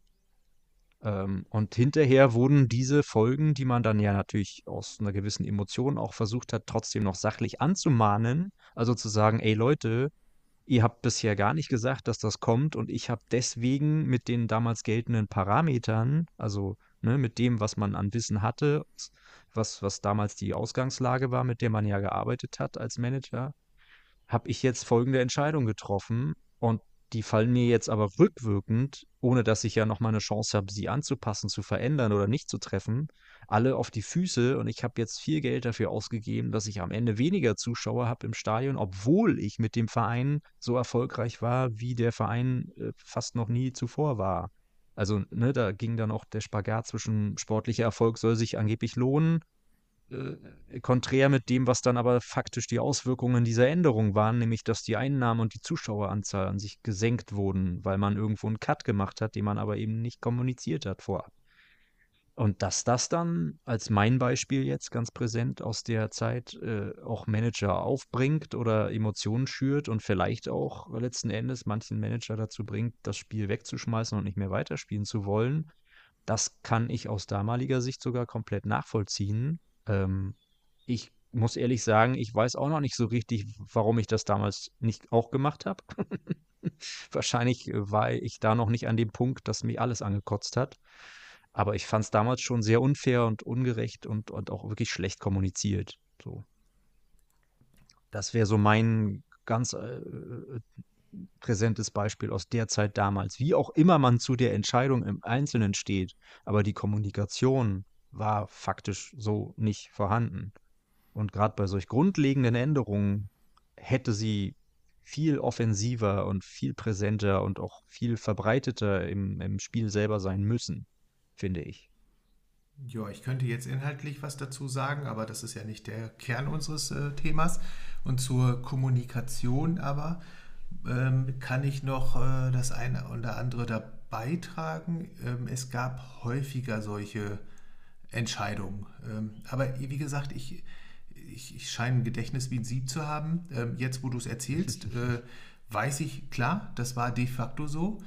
Ähm, und hinterher wurden diese Folgen, die man dann ja natürlich aus einer gewissen Emotion auch versucht hat, trotzdem noch sachlich anzumahnen, also zu sagen, ey Leute, ihr habt bisher gar nicht gesagt, dass das kommt und ich habe deswegen mit den damals geltenden Parametern, also ne, mit dem, was man an Wissen hatte, was, was damals die Ausgangslage war, mit der man ja gearbeitet hat als Manager, habe ich jetzt folgende Entscheidung getroffen und die fallen mir jetzt aber rückwirkend, ohne dass ich ja noch mal eine Chance habe, sie anzupassen, zu verändern oder nicht zu treffen, alle auf die Füße und ich habe jetzt viel Geld dafür ausgegeben, dass ich am Ende weniger Zuschauer habe im Stadion, obwohl ich mit dem Verein so erfolgreich war, wie der Verein äh, fast noch nie zuvor war. Also, ne, da ging dann auch der Spagat zwischen sportlicher Erfolg soll sich angeblich lohnen äh, konträr mit dem, was dann aber faktisch die Auswirkungen dieser Änderung waren, nämlich dass die Einnahmen und die Zuschaueranzahl an sich gesenkt wurden, weil man irgendwo einen Cut gemacht hat, den man aber eben nicht kommuniziert hat vorab. Und dass das dann als mein Beispiel jetzt ganz präsent aus der Zeit äh, auch Manager aufbringt oder Emotionen schürt und vielleicht auch letzten Endes manchen Manager dazu bringt, das Spiel wegzuschmeißen und nicht mehr weiterspielen zu wollen, das kann ich aus damaliger Sicht sogar komplett nachvollziehen ähm, ich muss ehrlich sagen, ich weiß auch noch nicht so richtig, warum ich das damals nicht auch gemacht habe. Wahrscheinlich äh, war ich da noch nicht an dem Punkt, dass mich alles angekotzt hat. Aber ich fand es damals schon sehr unfair und ungerecht und, und auch wirklich schlecht kommuniziert. So. Das wäre so mein ganz äh, präsentes Beispiel aus der Zeit damals. Wie auch immer man zu der Entscheidung im Einzelnen steht, aber die Kommunikation war faktisch so nicht vorhanden. Und gerade bei solch grundlegenden Änderungen hätte sie viel offensiver und viel präsenter und auch viel verbreiteter im, im Spiel selber sein müssen, finde ich. Ja, ich könnte jetzt inhaltlich was dazu sagen, aber das ist ja nicht der Kern unseres äh, Themas. Und zur Kommunikation aber ähm, kann ich noch äh, das eine oder andere da beitragen. Ähm, es gab häufiger solche Entscheidung. Ähm, aber wie gesagt, ich, ich, ich scheine ein Gedächtnis wie ein Sieb zu haben. Ähm, jetzt, wo du es erzählst, äh, weiß ich, klar, das war de facto so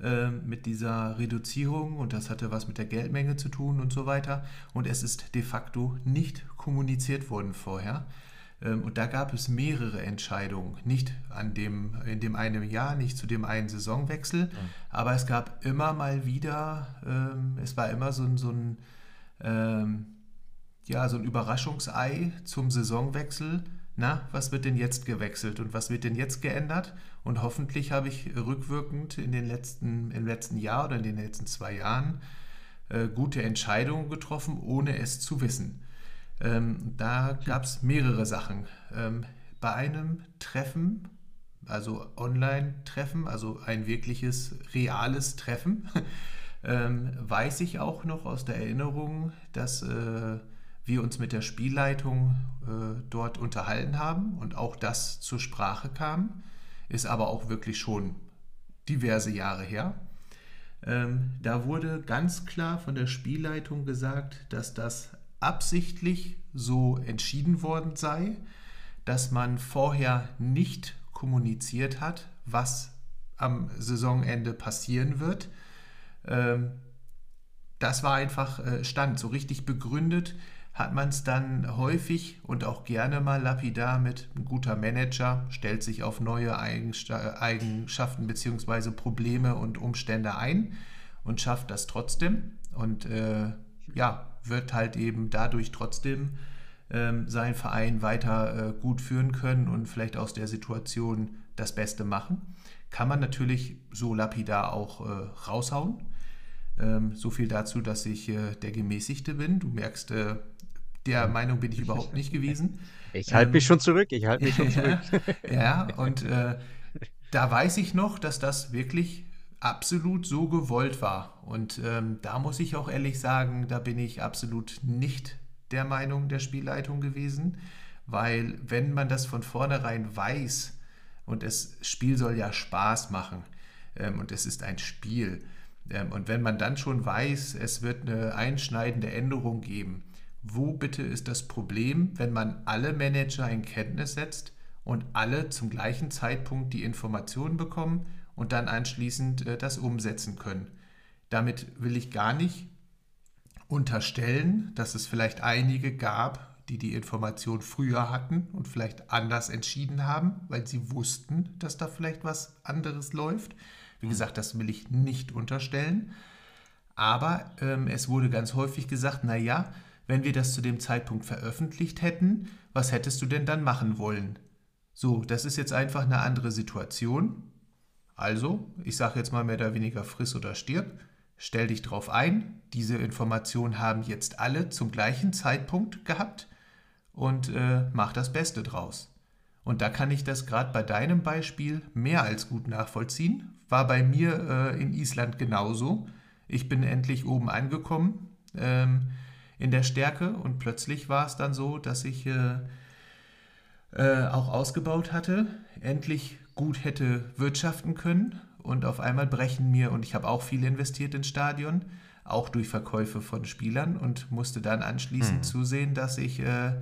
ähm, mit dieser Reduzierung und das hatte was mit der Geldmenge zu tun und so weiter. Und es ist de facto nicht kommuniziert worden vorher. Und da gab es mehrere Entscheidungen, nicht an dem, in dem einen Jahr, nicht zu dem einen Saisonwechsel, ja. aber es gab immer mal wieder, es war immer so, so ein, ähm, ja, so ein Überraschungsei zum Saisonwechsel. Na, was wird denn jetzt gewechselt und was wird denn jetzt geändert? Und hoffentlich habe ich rückwirkend in den letzten, im letzten Jahr oder in den letzten zwei Jahren äh, gute Entscheidungen getroffen, ohne es zu wissen. Ähm, da gab es mehrere Sachen. Ähm, bei einem Treffen, also Online-Treffen, also ein wirkliches, reales Treffen, ähm, weiß ich auch noch aus der Erinnerung, dass äh, wir uns mit der Spielleitung äh, dort unterhalten haben und auch das zur Sprache kam, ist aber auch wirklich schon diverse Jahre her. Ähm, da wurde ganz klar von der Spielleitung gesagt, dass das absichtlich so entschieden worden sei, dass man vorher nicht kommuniziert hat, was am Saisonende passieren wird. Ähm, das war einfach äh, Stand. So richtig begründet hat man es dann häufig und auch gerne mal lapidar mit ein guter Manager, stellt sich auf neue Eigenschaften bzw. Probleme und Umstände ein und schafft das trotzdem. Und äh, ja, wird halt eben dadurch trotzdem ähm, seinen Verein weiter äh, gut führen können und vielleicht aus der Situation das Beste machen. Kann man natürlich so lapidar auch äh, raushauen. Ähm, so viel dazu, dass ich äh, der Gemäßigte bin. Du merkst, äh, der Meinung bin ich überhaupt nicht gewesen. Ich halte ähm, mich schon zurück. Ich halte mich schon zurück. ja, und äh, da weiß ich noch, dass das wirklich absolut so gewollt war. Und ähm, da muss ich auch ehrlich sagen, da bin ich absolut nicht der Meinung der Spielleitung gewesen, weil wenn man das von vornherein weiß und das Spiel soll ja Spaß machen ähm, und es ist ein Spiel und wenn man dann schon weiß, es wird eine einschneidende Änderung geben, wo bitte ist das Problem, wenn man alle Manager in Kenntnis setzt und alle zum gleichen Zeitpunkt die Informationen bekommen und dann anschließend äh, das umsetzen können? Damit will ich gar nicht unterstellen, dass es vielleicht einige gab, die die Information früher hatten und vielleicht anders entschieden haben, weil sie wussten, dass da vielleicht was anderes läuft. Wie gesagt, das will ich nicht unterstellen. Aber ähm, es wurde ganz häufig gesagt, naja, wenn wir das zu dem Zeitpunkt veröffentlicht hätten, was hättest du denn dann machen wollen? So, das ist jetzt einfach eine andere Situation. Also, ich sage jetzt mal mehr oder weniger friss oder stirb. Stell dich drauf ein, diese Informationen haben jetzt alle zum gleichen Zeitpunkt gehabt und äh, mach das Beste draus. Und da kann ich das gerade bei deinem Beispiel mehr als gut nachvollziehen. War bei mir äh, in Island genauso. Ich bin endlich oben angekommen ähm, in der Stärke und plötzlich war es dann so, dass ich äh, äh auch ausgebaut hatte, endlich gut hätte wirtschaften können und auf einmal brechen mir, und ich habe auch viel investiert ins Stadion, auch durch Verkäufe von Spielern und musste dann anschließend hm. zusehen, dass ich äh,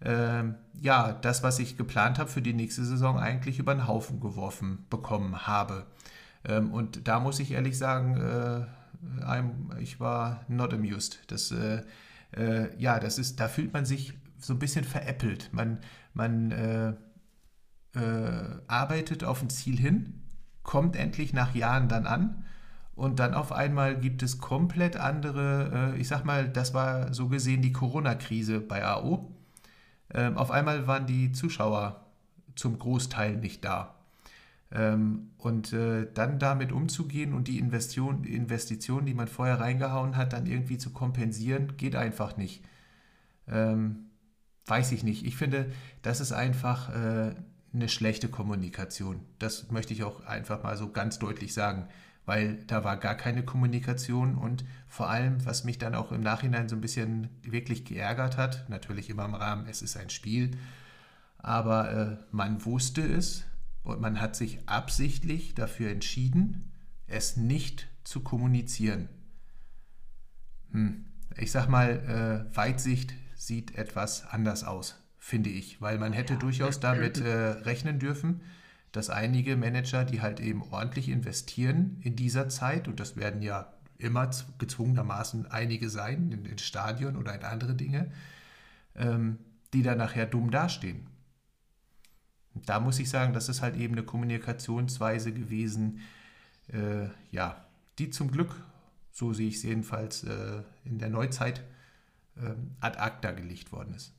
äh, ja das, was ich geplant habe für die nächste Saison, eigentlich über den Haufen geworfen bekommen habe. Ähm, und da muss ich ehrlich sagen, äh, ich war not amused. Das, äh, äh, ja, das ist, da fühlt man sich so ein bisschen veräppelt. Man, man äh, arbeitet auf ein Ziel hin kommt endlich nach Jahren dann an. Und dann auf einmal gibt es komplett andere, äh, ich sag mal, das war so gesehen die Corona-Krise bei AO. Ähm, auf einmal waren die Zuschauer zum Großteil nicht da. Ähm, und äh, dann damit umzugehen und die Investition, Investition, die man vorher reingehauen hat, dann irgendwie zu kompensieren, geht einfach nicht. Ähm, weiß ich nicht. Ich finde, das ist einfach äh, eine schlechte Kommunikation. Das möchte ich auch einfach mal so ganz deutlich sagen, weil da war gar keine Kommunikation und vor allem, was mich dann auch im Nachhinein so ein bisschen wirklich geärgert hat, natürlich immer im Rahmen, es ist ein Spiel, aber äh, man wusste es und man hat sich absichtlich dafür entschieden, es nicht zu kommunizieren. Hm. Ich sag mal, äh, Weitsicht sieht etwas anders aus finde ich, weil man hätte ja. durchaus damit äh, rechnen dürfen, dass einige Manager, die halt eben ordentlich investieren in dieser Zeit, und das werden ja immer gezwungenermaßen einige sein, in den Stadion oder in andere Dinge, ähm, die dann nachher dumm dastehen. Da muss ich sagen, das ist halt eben eine Kommunikationsweise gewesen, äh, ja, die zum Glück, so sehe ich es jedenfalls äh, in der Neuzeit, äh, ad acta gelegt worden ist.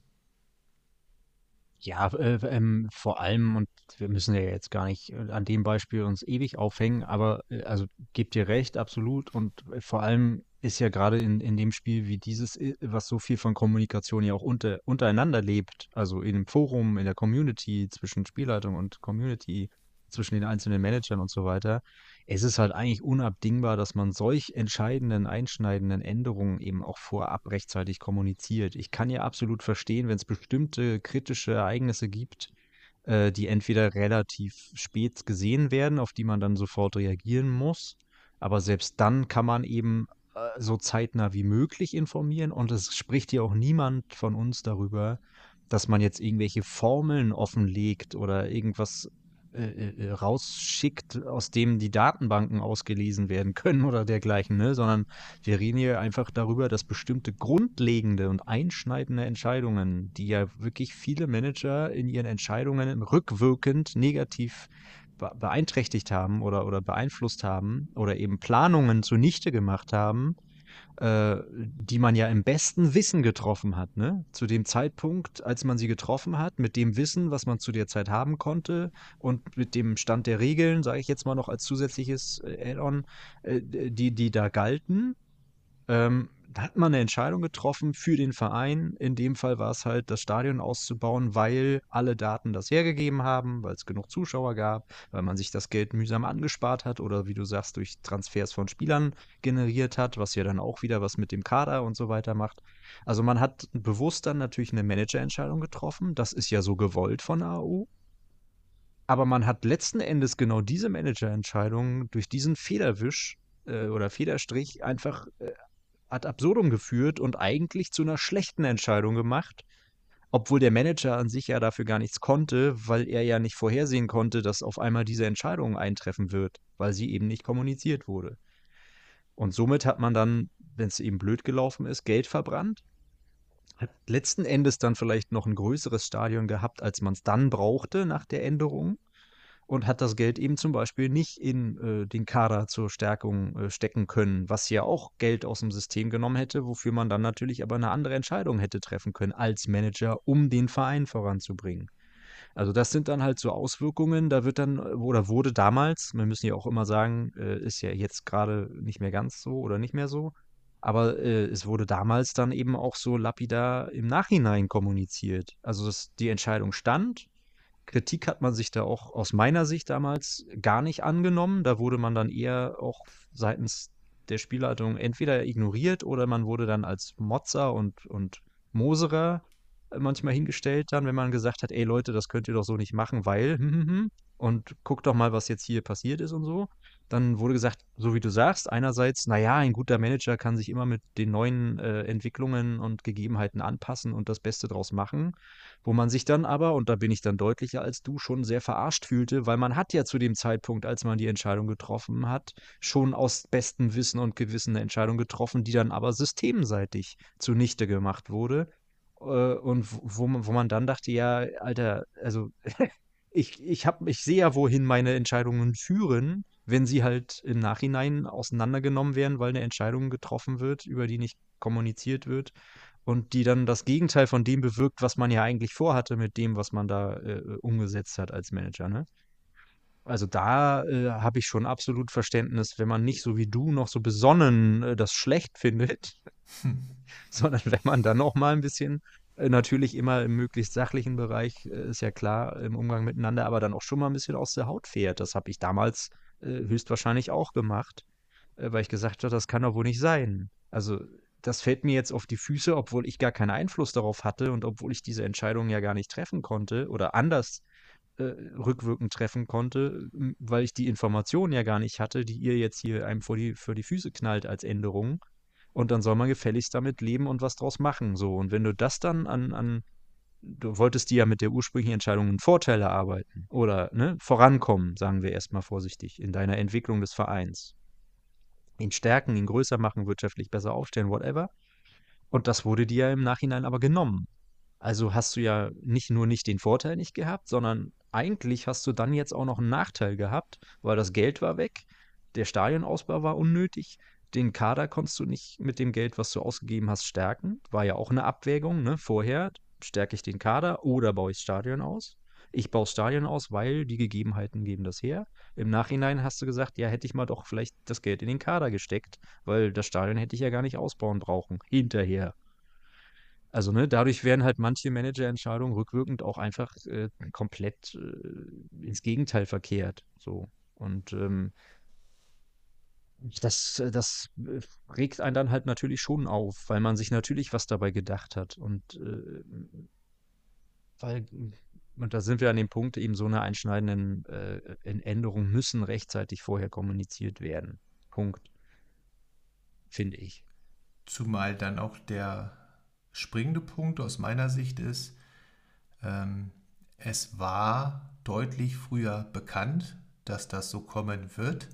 Ja, äh, ähm, vor allem, und wir müssen ja jetzt gar nicht äh, an dem Beispiel uns ewig aufhängen, aber äh, also gebt ihr recht, absolut. Und vor allem ist ja gerade in, in dem Spiel wie dieses, äh, was so viel von Kommunikation ja auch unter, untereinander lebt, also in dem Forum, in der Community, zwischen Spielleitung und Community, zwischen den einzelnen Managern und so weiter, es ist halt eigentlich unabdingbar, dass man solch entscheidenden, einschneidenden Änderungen eben auch vorab rechtzeitig kommuniziert. Ich kann ja absolut verstehen, wenn es bestimmte kritische Ereignisse gibt, äh, die entweder relativ spät gesehen werden, auf die man dann sofort reagieren muss, aber selbst dann kann man eben so zeitnah wie möglich informieren und es spricht ja auch niemand von uns darüber, dass man jetzt irgendwelche Formeln offenlegt oder irgendwas äh, äh, äh, rausschickt, aus dem die Datenbanken ausgelesen werden können oder dergleichen, ne? sondern wir reden hier einfach darüber, dass bestimmte grundlegende und einschneidende Entscheidungen, die ja wirklich viele Manager in ihren Entscheidungen rückwirkend negativ beeinträchtigt haben oder, oder beeinflusst haben oder eben Planungen zunichte gemacht haben, äh, die man ja im besten Wissen getroffen hat, ne? Zu dem Zeitpunkt, als man sie getroffen hat, mit dem Wissen, was man zu der Zeit haben konnte und mit dem Stand der Regeln, sage ich jetzt mal noch als zusätzliches äh, Add-on, äh, die, die da galten. Ähm, hat man eine Entscheidung getroffen für den Verein. In dem Fall war es halt, das Stadion auszubauen, weil alle Daten das hergegeben haben, weil es genug Zuschauer gab, weil man sich das Geld mühsam angespart hat oder wie du sagst, durch Transfers von Spielern generiert hat, was ja dann auch wieder was mit dem Kader und so weiter macht. Also man hat bewusst dann natürlich eine Managerentscheidung getroffen. Das ist ja so gewollt von AU. Aber man hat letzten Endes genau diese Managerentscheidung durch diesen Federwisch äh, oder Federstrich einfach äh, ad absurdum geführt und eigentlich zu einer schlechten Entscheidung gemacht, obwohl der Manager an sich ja dafür gar nichts konnte, weil er ja nicht vorhersehen konnte, dass auf einmal diese Entscheidung eintreffen wird, weil sie eben nicht kommuniziert wurde. Und somit hat man dann, wenn es eben blöd gelaufen ist, Geld verbrannt. Hat letzten Endes dann vielleicht noch ein größeres Stadion gehabt, als man es dann brauchte nach der Änderung und hat das Geld eben zum Beispiel nicht in äh, den Kader zur Stärkung äh, stecken können, was ja auch Geld aus dem System genommen hätte, wofür man dann natürlich aber eine andere Entscheidung hätte treffen können als Manager, um den Verein voranzubringen. Also das sind dann halt so Auswirkungen, da wird dann, oder wurde damals, wir müssen ja auch immer sagen, äh, ist ja jetzt gerade nicht mehr ganz so oder nicht mehr so, aber äh, es wurde damals dann eben auch so lapidar im Nachhinein kommuniziert. Also das, die Entscheidung stand, Kritik hat man sich da auch aus meiner Sicht damals gar nicht angenommen. Da wurde man dann eher auch seitens der Spielleitung entweder ignoriert oder man wurde dann als Motzer und, und Moserer manchmal hingestellt dann, wenn man gesagt hat, ey Leute, das könnt ihr doch so nicht machen, weil und guckt doch mal, was jetzt hier passiert ist und so. Dann wurde gesagt, so wie du sagst, einerseits, naja, ein guter Manager kann sich immer mit den neuen äh, Entwicklungen und Gegebenheiten anpassen und das Beste draus machen. Wo man sich dann aber, und da bin ich dann deutlicher als du, schon sehr verarscht fühlte, weil man hat ja zu dem Zeitpunkt, als man die Entscheidung getroffen hat, schon aus bestem Wissen und Gewissen eine Entscheidung getroffen, die dann aber systemseitig zunichte gemacht wurde. Äh, und wo man, wo man dann dachte, ja, Alter, also ich, ich, hab, ich sehe ja, wohin meine Entscheidungen führen wenn sie halt im Nachhinein auseinandergenommen werden, weil eine Entscheidung getroffen wird, über die nicht kommuniziert wird und die dann das Gegenteil von dem bewirkt, was man ja eigentlich vorhatte mit dem, was man da äh, umgesetzt hat als Manager. Ne? Also da äh, habe ich schon absolut Verständnis, wenn man nicht so wie du noch so besonnen äh, das schlecht findet, hm. sondern wenn man dann auch mal ein bisschen äh, natürlich immer im möglichst sachlichen Bereich, äh, ist ja klar, im Umgang miteinander, aber dann auch schon mal ein bisschen aus der Haut fährt. Das habe ich damals höchstwahrscheinlich auch gemacht, äh, weil ich gesagt habe, das kann doch wohl nicht sein. Also das fällt mir jetzt auf die Füße, obwohl ich gar keinen Einfluss darauf hatte und obwohl ich diese Entscheidung ja gar nicht treffen konnte oder anders äh, rückwirkend treffen konnte, weil ich die Informationen ja gar nicht hatte, die ihr jetzt hier einem vor die, für die Füße knallt als Änderung. Und dann soll man gefälligst damit leben und was draus machen. So. Und wenn du das dann an, an du wolltest dir ja mit der ursprünglichen Entscheidung einen Vorteil erarbeiten oder ne, vorankommen, sagen wir erstmal vorsichtig, in deiner Entwicklung des Vereins. Ihn stärken, ihn größer machen, wirtschaftlich besser aufstellen, whatever. Und das wurde dir ja im Nachhinein aber genommen. Also hast du ja nicht nur nicht den Vorteil nicht gehabt, sondern eigentlich hast du dann jetzt auch noch einen Nachteil gehabt, weil das Geld war weg, der Stadionausbau war unnötig, den Kader konntest du nicht mit dem Geld, was du ausgegeben hast, stärken. War ja auch eine Abwägung, ne? Vorher stärke ich den Kader oder baue ich Stadion aus? Ich baue Stadion aus, weil die Gegebenheiten geben das her. Im Nachhinein hast du gesagt, ja, hätte ich mal doch vielleicht das Geld in den Kader gesteckt, weil das Stadion hätte ich ja gar nicht ausbauen brauchen. Hinterher. Also, ne, dadurch werden halt manche Managerentscheidungen rückwirkend auch einfach äh, komplett äh, ins Gegenteil verkehrt. So. Und ähm, das, äh, das äh, regt einen dann halt natürlich schon auf, weil man sich natürlich was dabei gedacht hat. Und äh, weil, und da sind wir an dem Punkt, eben so eine einschneidenden äh, Änderung müssen rechtzeitig vorher kommuniziert werden. Punkt. Finde ich. Zumal dann auch der springende Punkt aus meiner Sicht ist, Ähm, es war deutlich früher bekannt, dass das so kommen wird.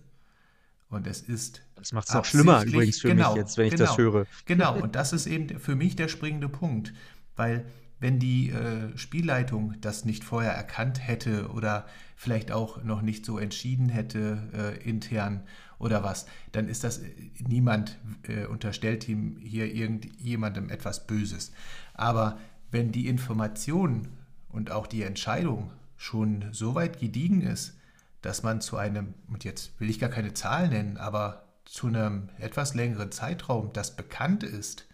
Und es ist. Das macht es auch schlimmer übrigens für genau, mich jetzt, wenn ich genau, das höre. Genau, und das ist eben für mich der springende Punkt. Weil, wenn die äh, Spielleitung das nicht vorher erkannt hätte oder vielleicht auch noch nicht so entschieden hätte äh, intern oder was, dann ist das, niemand äh, unterstellt ihm hier irgendjemandem etwas Böses. Aber wenn die Information und auch die Entscheidung schon so weit gediegen ist, dass man zu einem, und jetzt will ich gar keine Zahl nennen, aber zu einem etwas längeren Zeitraum das bekannt ist,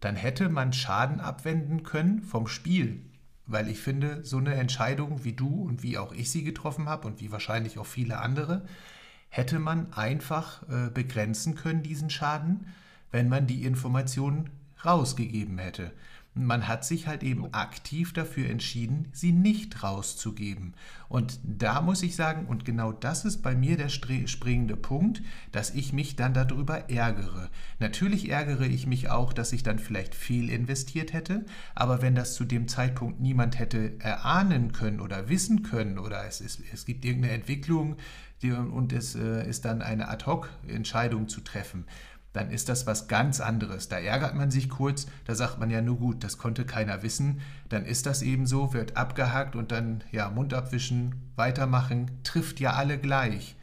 dann hätte man Schaden abwenden können vom Spiel. Weil ich finde, so eine Entscheidung wie du und wie auch ich sie getroffen habe und wie wahrscheinlich auch viele andere, hätte man einfach äh, begrenzen können, diesen Schaden, wenn man die Informationen rausgegeben hätte. Man hat sich halt eben aktiv dafür entschieden, sie nicht rauszugeben. Und da muss ich sagen, und genau das ist bei mir der springende Punkt, dass ich mich dann darüber ärgere. Natürlich ärgere ich mich auch, dass ich dann vielleicht viel investiert hätte, aber wenn das zu dem Zeitpunkt niemand hätte erahnen können oder wissen können oder es, ist, es gibt irgendeine Entwicklung und es äh, ist dann eine Ad-Hoc-Entscheidung zu treffen, dann ist das was ganz anderes. Da ärgert man sich kurz, da sagt man ja nur gut, das konnte keiner wissen. Dann ist das eben so, wird abgehakt und dann ja Mund abwischen, weitermachen, trifft ja alle gleich.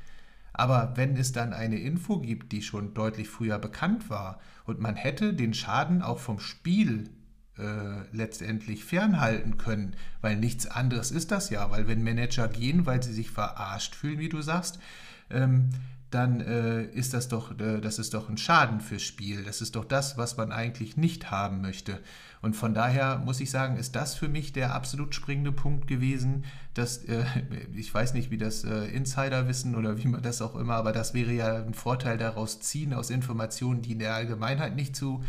Aber wenn es dann eine Info gibt, die schon deutlich früher bekannt war und man hätte den Schaden auch vom Spiel äh, letztendlich fernhalten können, weil nichts anderes ist das ja, weil wenn Manager gehen, weil sie sich verarscht fühlen, wie du sagst, ähm, dann äh, ist das doch, äh, das ist doch ein Schaden fürs Spiel. Das ist doch das, was man eigentlich nicht haben möchte. Und von daher muss ich sagen, ist das für mich der absolut springende Punkt gewesen, dass, äh, ich weiß nicht, wie das äh, Insider wissen oder wie man das auch immer, aber das wäre ja ein Vorteil daraus ziehen aus Informationen, die in der Allgemeinheit nicht zu,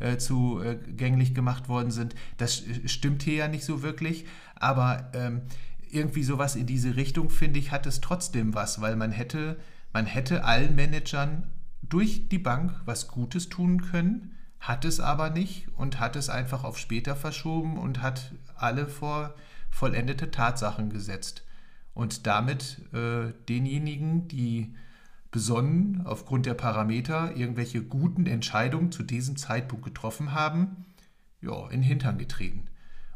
äh, zugänglich gemacht worden sind. Das stimmt hier ja nicht so wirklich, aber ähm, irgendwie sowas in diese Richtung, finde ich, hat es trotzdem was, weil man hätte man hätte allen Managern durch die Bank was Gutes tun können, hat es aber nicht und hat es einfach auf später verschoben und hat alle vor vollendete Tatsachen gesetzt. Und damit äh, denjenigen, die besonnen aufgrund der Parameter irgendwelche guten Entscheidungen zu diesem Zeitpunkt getroffen haben, ja, in den Hintern getreten.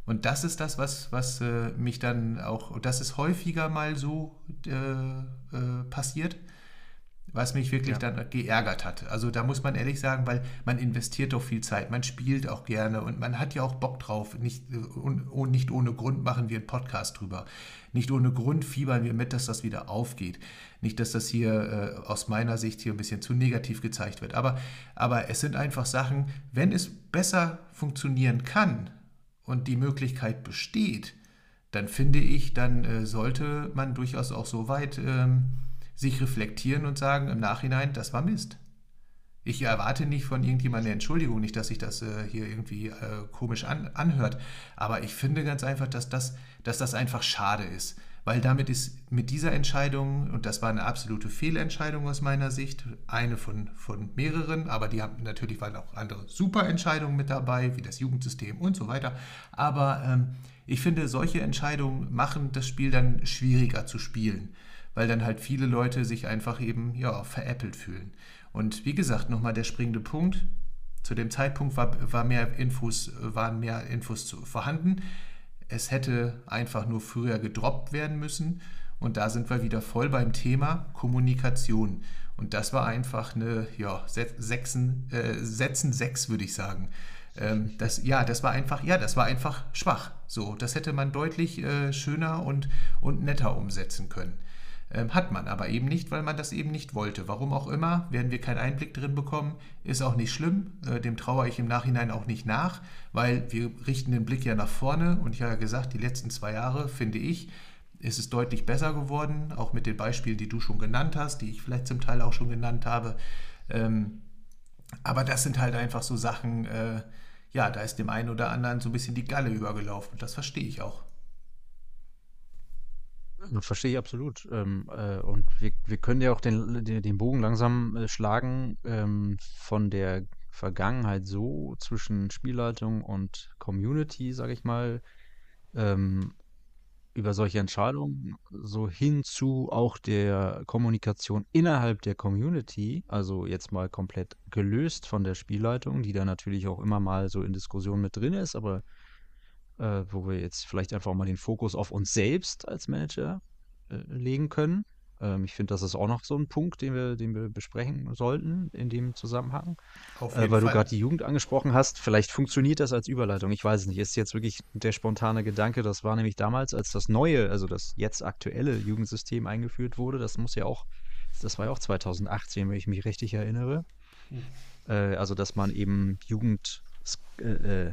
Und das ist das, was, was äh, mich dann auch, das ist häufiger mal so äh, äh passiert, was mich wirklich ja. dann geärgert hat. Also da muss man ehrlich sagen, weil man investiert doch viel Zeit, man spielt auch gerne und man hat ja auch Bock drauf. Nicht, und, und nicht ohne Grund machen wir einen Podcast drüber. Nicht ohne Grund fiebern wir mit, dass das wieder aufgeht. Nicht, dass das hier äh, aus meiner Sicht hier ein bisschen zu negativ gezeigt wird. Aber, aber es sind einfach Sachen, wenn es besser funktionieren kann und die Möglichkeit besteht, dann finde ich, dann äh, sollte man durchaus auch so weit... Ähm, sich reflektieren und sagen im Nachhinein, das war Mist. Ich erwarte nicht von irgendjemandem eine Entschuldigung, nicht, dass sich das äh, hier irgendwie äh, komisch an, anhört, aber ich finde ganz einfach, dass das, dass das einfach schade ist, weil damit ist mit dieser Entscheidung, und das war eine absolute Fehlentscheidung aus meiner Sicht, eine von, von mehreren, aber die haben natürlich waren auch andere super Entscheidungen mit dabei, wie das Jugendsystem und so weiter, aber ähm, ich finde, solche Entscheidungen machen das Spiel dann schwieriger zu spielen weil dann halt viele Leute sich einfach eben ja, veräppelt fühlen. Und wie gesagt, nochmal der springende Punkt. Zu dem Zeitpunkt war, war mehr Infos, waren mehr Infos zu, vorhanden. Es hätte einfach nur früher gedroppt werden müssen. Und da sind wir wieder voll beim Thema Kommunikation. Und das war einfach eine, ja, Sechsen, äh, Sätzen sechs, würde ich sagen. Ähm, das, ja, das war einfach, ja, das war einfach schwach. So, das hätte man deutlich äh, schöner und, und netter umsetzen können. Ähm, hat man aber eben nicht, weil man das eben nicht wollte. Warum auch immer, werden wir keinen Einblick drin bekommen, ist auch nicht schlimm. Äh, dem traue ich im Nachhinein auch nicht nach, weil wir richten den Blick ja nach vorne und ich habe ja gesagt, die letzten zwei Jahre, finde ich, ist es deutlich besser geworden, auch mit den Beispielen, die du schon genannt hast, die ich vielleicht zum Teil auch schon genannt habe. Ähm, aber das sind halt einfach so Sachen, äh, ja, da ist dem einen oder anderen so ein bisschen die Galle übergelaufen. Das verstehe ich auch. Verstehe ich absolut. Ähm, äh, und wir, wir können ja auch den, den, Bogen langsam äh, schlagen ähm, von der Vergangenheit so zwischen Spielleitung und Community, sage ich mal, ähm, über solche Entscheidungen so hin zu auch der Kommunikation innerhalb der Community, also jetzt mal komplett gelöst von der Spielleitung, die da natürlich auch immer mal so in Diskussionen mit drin ist, aber äh, wo wir jetzt vielleicht einfach mal den Fokus auf uns selbst als Manager äh, legen können. Ähm, ich finde, das ist auch noch so ein Punkt, den wir, den wir besprechen sollten in dem Zusammenhang. Äh, weil Fall. du gerade die Jugend angesprochen hast. Vielleicht funktioniert das als Überleitung. Ich weiß es nicht. Ist jetzt wirklich der spontane Gedanke. Das war nämlich damals, als das neue, also das jetzt aktuelle Jugendsystem eingeführt wurde. Das muss ja auch, das war ja auch 2018, wenn ich mich richtig erinnere. Hm. Äh, also, dass man eben Jugend äh, äh,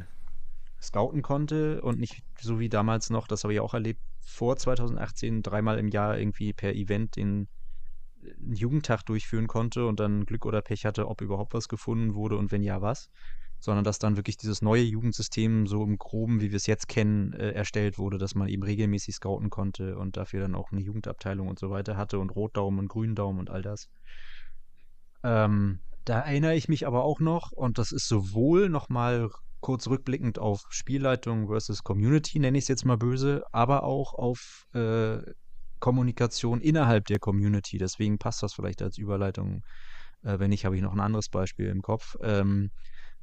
scouten konnte und nicht so wie damals noch, das habe ich auch erlebt, vor 2018 dreimal im Jahr irgendwie per Event den einen Jugendtag durchführen konnte und dann Glück oder Pech hatte, ob überhaupt was gefunden wurde und wenn ja, was. Sondern dass dann wirklich dieses neue Jugendsystem so im Groben, wie wir es jetzt kennen, äh, erstellt wurde, dass man eben regelmäßig scouten konnte und dafür dann auch eine Jugendabteilung und so weiter hatte und Rotdaumen und Gründaumen und all das. Ähm, da erinnere ich mich aber auch noch, und das ist sowohl nochmal kurz rückblickend auf Spielleitung versus Community, nenne ich es jetzt mal böse, aber auch auf äh, Kommunikation innerhalb der Community. Deswegen passt das vielleicht als Überleitung. Äh, wenn nicht, habe ich noch ein anderes Beispiel im Kopf. Ähm,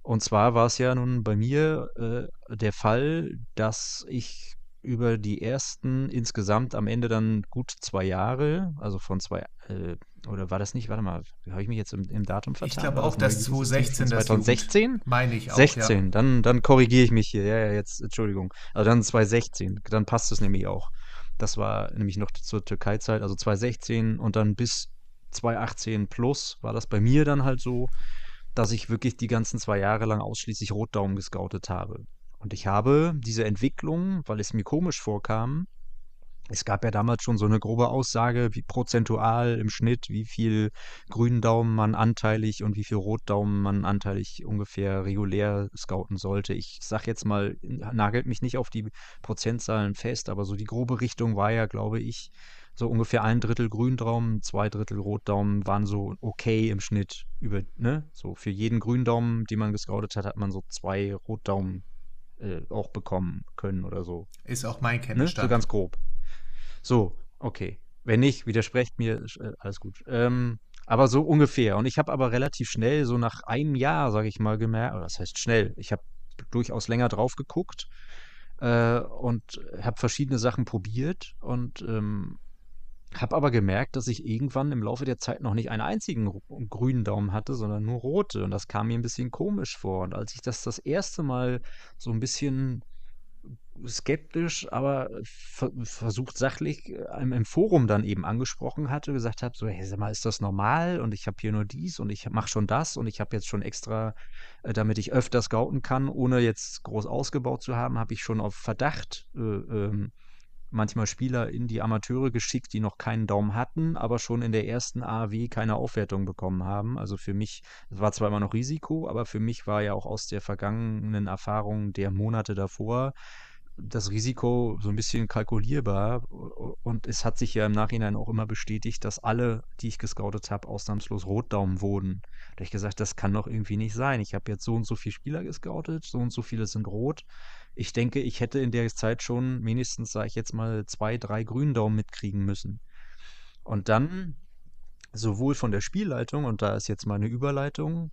und zwar war es ja nun bei mir äh, der Fall, dass ich über die ersten insgesamt am Ende dann gut zwei Jahre, also von zwei, äh, oder war das nicht, warte mal, habe ich mich jetzt im, im Datum vertan? Ich glaube auch, dass 2016 das 2016? Meine ich auch, 16, ja. dann, dann korrigiere ich mich hier. Ja, ja, jetzt, Entschuldigung. Also dann 2016, dann passt es nämlich auch. Das war nämlich noch zur Türkei-Zeit, also 2016 und dann bis 2018 plus war das bei mir dann halt so, dass ich wirklich die ganzen zwei Jahre lang ausschließlich Rotdaumen gescoutet habe. Und ich habe diese Entwicklung, weil es mir komisch vorkam, es gab ja damals schon so eine grobe Aussage, wie prozentual im Schnitt, wie viel grünen Daumen man anteilig und wie viel Rotdaumen man anteilig ungefähr regulär scouten sollte. Ich sag jetzt mal, nagelt mich nicht auf die Prozentzahlen fest, aber so die grobe Richtung war ja, glaube ich, so ungefähr ein Drittel Gründaumen, zwei Drittel Rotdaumen waren so okay im Schnitt über, ne? So für jeden Gründaumen, den man gescoutet hat, hat man so zwei Rotdaumen äh, auch bekommen können oder so. Ist auch mein Kenntnisstand. Ne? So ganz grob. So, okay. Wenn nicht, widersprecht mir, äh, alles gut. Ähm, aber so ungefähr. Und ich habe aber relativ schnell, so nach einem Jahr, sage ich mal, gemerkt, oder das heißt schnell, ich habe durchaus länger drauf geguckt äh, und habe verschiedene Sachen probiert und ähm, habe aber gemerkt, dass ich irgendwann im Laufe der Zeit noch nicht einen einzigen grünen Daumen hatte, sondern nur rote. Und das kam mir ein bisschen komisch vor. Und als ich das das erste Mal so ein bisschen skeptisch, aber ver versucht sachlich äh, im Forum dann eben angesprochen hatte, gesagt habe, so, hey, sag mal, ist das normal? Und ich habe hier nur dies und ich mache schon das und ich habe jetzt schon extra, äh, damit ich öfter scouten kann, ohne jetzt groß ausgebaut zu haben, habe ich schon auf Verdacht äh, ähm, manchmal Spieler in die Amateure geschickt, die noch keinen Daumen hatten, aber schon in der ersten AW keine Aufwertung bekommen haben. Also für mich, es war zwar immer noch Risiko, aber für mich war ja auch aus der vergangenen Erfahrung der Monate davor das Risiko so ein bisschen kalkulierbar und es hat sich ja im Nachhinein auch immer bestätigt, dass alle, die ich gescoutet habe, ausnahmslos Rotdaumen wurden. Da habe ich gesagt, das kann doch irgendwie nicht sein. Ich habe jetzt so und so viele Spieler gescoutet, so und so viele sind rot. Ich denke, ich hätte in der Zeit schon mindestens, sage ich jetzt mal, zwei, drei Gründaumen mitkriegen müssen. Und dann sowohl von der Spielleitung, und da ist jetzt meine Überleitung,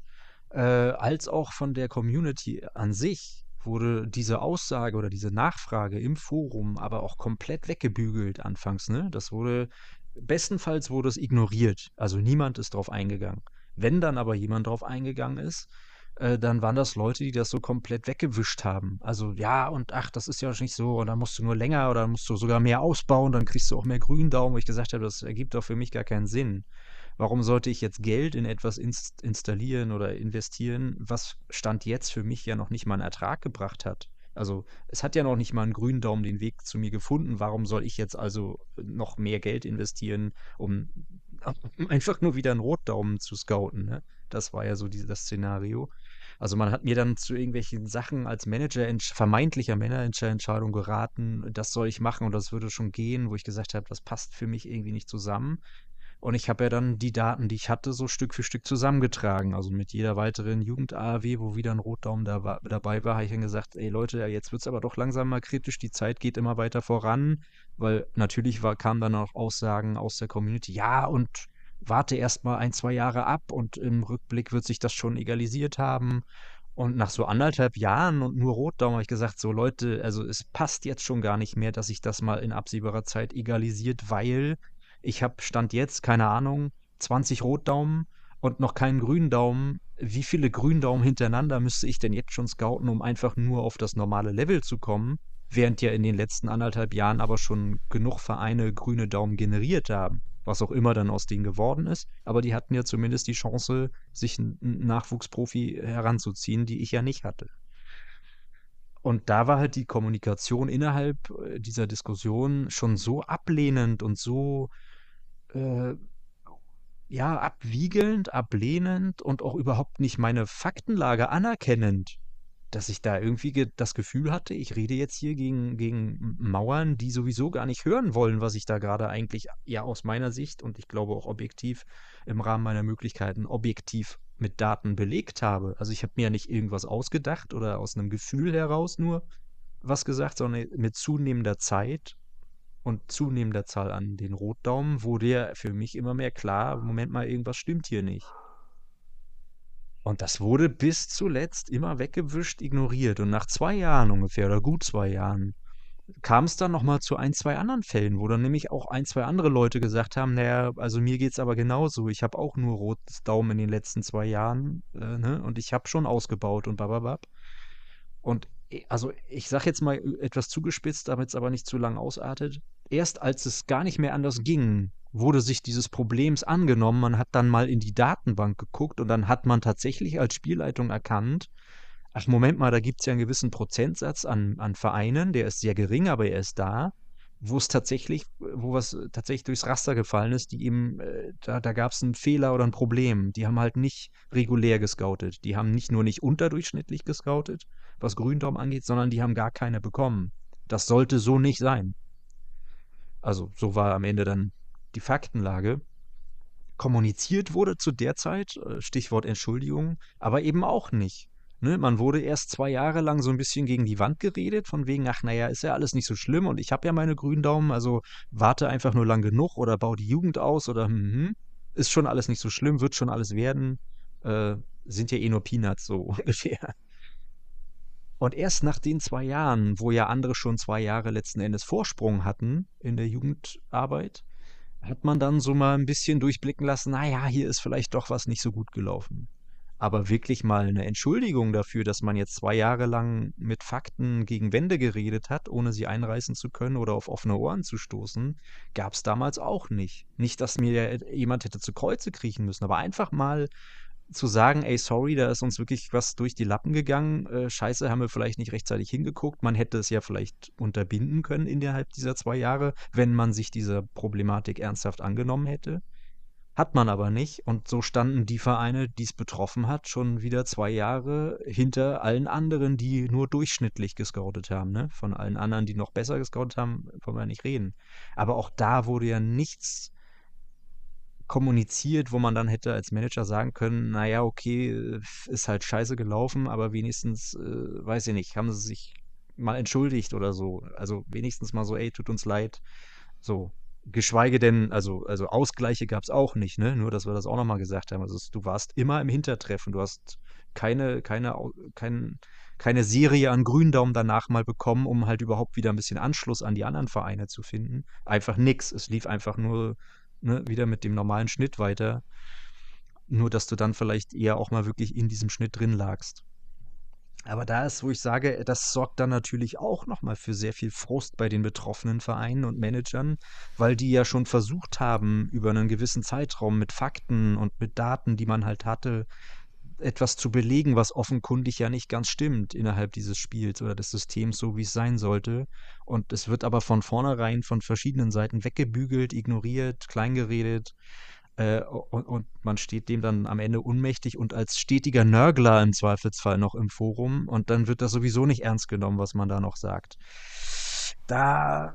äh, als auch von der Community an sich wurde diese Aussage oder diese Nachfrage im Forum aber auch komplett weggebügelt anfangs. Ne? Das wurde, bestenfalls wurde es ignoriert. Also niemand ist drauf eingegangen. Wenn dann aber jemand drauf eingegangen ist, äh, dann waren das Leute, die das so komplett weggewischt haben. Also ja, und ach, das ist ja nicht so, und dann musst du nur länger oder musst du sogar mehr ausbauen, dann kriegst du auch mehr Gründaumen, wo ich gesagt habe, das ergibt doch für mich gar keinen Sinn. Warum sollte ich jetzt Geld in etwas inst installieren oder investieren, was Stand jetzt für mich ja noch nicht mal einen Ertrag gebracht hat? Also es hat ja noch nicht mal einen grünen Daumen den Weg zu mir gefunden. Warum soll ich jetzt also noch mehr Geld investieren, um einfach nur wieder einen Rotdaumen zu scouten? Ne? Das war ja so dieses, das Szenario. Also man hat mir dann zu irgendwelchen Sachen als Manager, vermeintlicher Managerentscheidung geraten, das soll ich machen und das würde schon gehen, wo ich gesagt habe, das passt für mich irgendwie nicht zusammen. Und ich habe ja dann die Daten, die ich hatte, so Stück für Stück zusammengetragen. Also mit jeder weiteren Jugend-AAW, wo wieder ein Rotdaum da, dabei war, habe ich dann gesagt, ey Leute, jetzt wird es aber doch langsam mal kritisch, die Zeit geht immer weiter voran, weil natürlich war, kamen dann auch Aussagen aus der Community, ja, und warte erst mal ein, zwei Jahre ab und im Rückblick wird sich das schon egalisiert haben. Und nach so anderthalb Jahren und nur Rotdaum habe ich gesagt, so Leute, also es passt jetzt schon gar nicht mehr, dass sich das mal in absehbarer Zeit egalisiert, weil ich habe Stand jetzt, keine Ahnung, 20 Rotdaumen und noch keinen Gründaumen. Wie viele Gründaumen hintereinander müsste ich denn jetzt schon scouten, um einfach nur auf das normale Level zu kommen? Während ja in den letzten anderthalb Jahren aber schon genug Vereine grüne Daumen generiert haben. Was auch immer dann aus denen geworden ist. Aber die hatten ja zumindest die Chance, sich einen Nachwuchsprofi heranzuziehen, die ich ja nicht hatte. Und da war halt die Kommunikation innerhalb äh, dieser Diskussion schon so ablehnend und so äh, ja, abwiegelnd, ablehnend und auch überhaupt nicht meine Faktenlage anerkennend, dass ich da irgendwie ge das Gefühl hatte, ich rede jetzt hier gegen, gegen Mauern, die sowieso gar nicht hören wollen, was ich da gerade eigentlich ja aus meiner Sicht und ich glaube auch objektiv im Rahmen meiner Möglichkeiten objektiv mit Daten belegt habe. Also ich habe mir ja nicht irgendwas ausgedacht oder aus einem Gefühl heraus nur was gesagt, sondern mit zunehmender Zeit und zunehmender Zahl an den Rotdaumen wurde ja für mich immer mehr klar, Moment mal, irgendwas stimmt hier nicht. Und das wurde bis zuletzt immer weggewischt, ignoriert. Und nach zwei Jahren ungefähr, oder gut zwei Jahren, kam es dann nochmal zu ein, zwei anderen Fällen, wo dann nämlich auch ein, zwei andere Leute gesagt haben, naja, also mir geht es aber genauso. Ich habe auch nur rotes Daumen in den letzten zwei Jahren, äh, ne? Und ich habe schon ausgebaut und bababab. Und also ich sage jetzt mal etwas zugespitzt, damit es aber nicht zu lang ausartet. Erst als es gar nicht mehr anders ging, wurde sich dieses Problems angenommen. Man hat dann mal in die Datenbank geguckt und dann hat man tatsächlich als Spielleitung erkannt, ach Moment mal, da gibt es ja einen gewissen Prozentsatz an, an Vereinen, der ist sehr gering, aber er ist da, wo es tatsächlich, wo was tatsächlich durchs Raster gefallen ist, die eben, äh, da, da gab es einen Fehler oder ein Problem. Die haben halt nicht regulär gescoutet. Die haben nicht nur nicht unterdurchschnittlich gescoutet, was Gründaum angeht, sondern die haben gar keine bekommen. Das sollte so nicht sein. Also so war am Ende dann die Faktenlage. Kommuniziert wurde zu der Zeit, äh, Stichwort Entschuldigung, aber eben auch nicht. Ne, man wurde erst zwei Jahre lang so ein bisschen gegen die Wand geredet, von wegen, ach naja, ist ja alles nicht so schlimm und ich habe ja meine grünen Daumen, also warte einfach nur lang genug oder bau die Jugend aus oder hm, hm, ist schon alles nicht so schlimm, wird schon alles werden, äh, sind ja eh nur Peanuts so ungefähr. Und erst nach den zwei Jahren, wo ja andere schon zwei Jahre letzten Endes Vorsprung hatten in der Jugendarbeit, hat man dann so mal ein bisschen durchblicken lassen, naja, hier ist vielleicht doch was nicht so gut gelaufen. Aber wirklich mal eine Entschuldigung dafür, dass man jetzt zwei Jahre lang mit Fakten gegen Wände geredet hat, ohne sie einreißen zu können oder auf offene Ohren zu stoßen, gab es damals auch nicht. Nicht, dass mir jemand hätte zu Kreuze kriechen müssen, aber einfach mal zu sagen, ey, sorry, da ist uns wirklich was durch die Lappen gegangen. Äh, scheiße, haben wir vielleicht nicht rechtzeitig hingeguckt. Man hätte es ja vielleicht unterbinden können innerhalb dieser zwei Jahre, wenn man sich dieser Problematik ernsthaft angenommen hätte. Hat man aber nicht. Und so standen die Vereine, die es betroffen hat, schon wieder zwei Jahre hinter allen anderen, die nur durchschnittlich gescoutet haben. Ne? Von allen anderen, die noch besser gescoutet haben, wollen wir nicht reden. Aber auch da wurde ja nichts kommuniziert, wo man dann hätte als Manager sagen können, naja, okay, ist halt scheiße gelaufen, aber wenigstens, äh, weiß ich nicht, haben sie sich mal entschuldigt oder so. Also wenigstens mal so, ey, tut uns leid. So. Geschweige denn, also, also Ausgleiche gab es auch nicht, ne? Nur, dass wir das auch nochmal gesagt haben. Also du warst immer im Hintertreffen. Du hast keine, keine, kein, keine Serie an Gründaumen danach mal bekommen, um halt überhaupt wieder ein bisschen Anschluss an die anderen Vereine zu finden. Einfach nix. Es lief einfach nur ne, wieder mit dem normalen Schnitt weiter. Nur, dass du dann vielleicht eher auch mal wirklich in diesem Schnitt drin lagst. Aber da ist, wo ich sage, das sorgt dann natürlich auch nochmal für sehr viel Frust bei den betroffenen Vereinen und Managern, weil die ja schon versucht haben, über einen gewissen Zeitraum mit Fakten und mit Daten, die man halt hatte, etwas zu belegen, was offenkundig ja nicht ganz stimmt innerhalb dieses Spiels oder des Systems, so wie es sein sollte. Und es wird aber von vornherein von verschiedenen Seiten weggebügelt, ignoriert, kleingeredet. Äh, und, und, man steht dem dann am Ende unmächtig und als stetiger Nörgler im Zweifelsfall noch im Forum. Und dann wird das sowieso nicht ernst genommen, was man da noch sagt. Da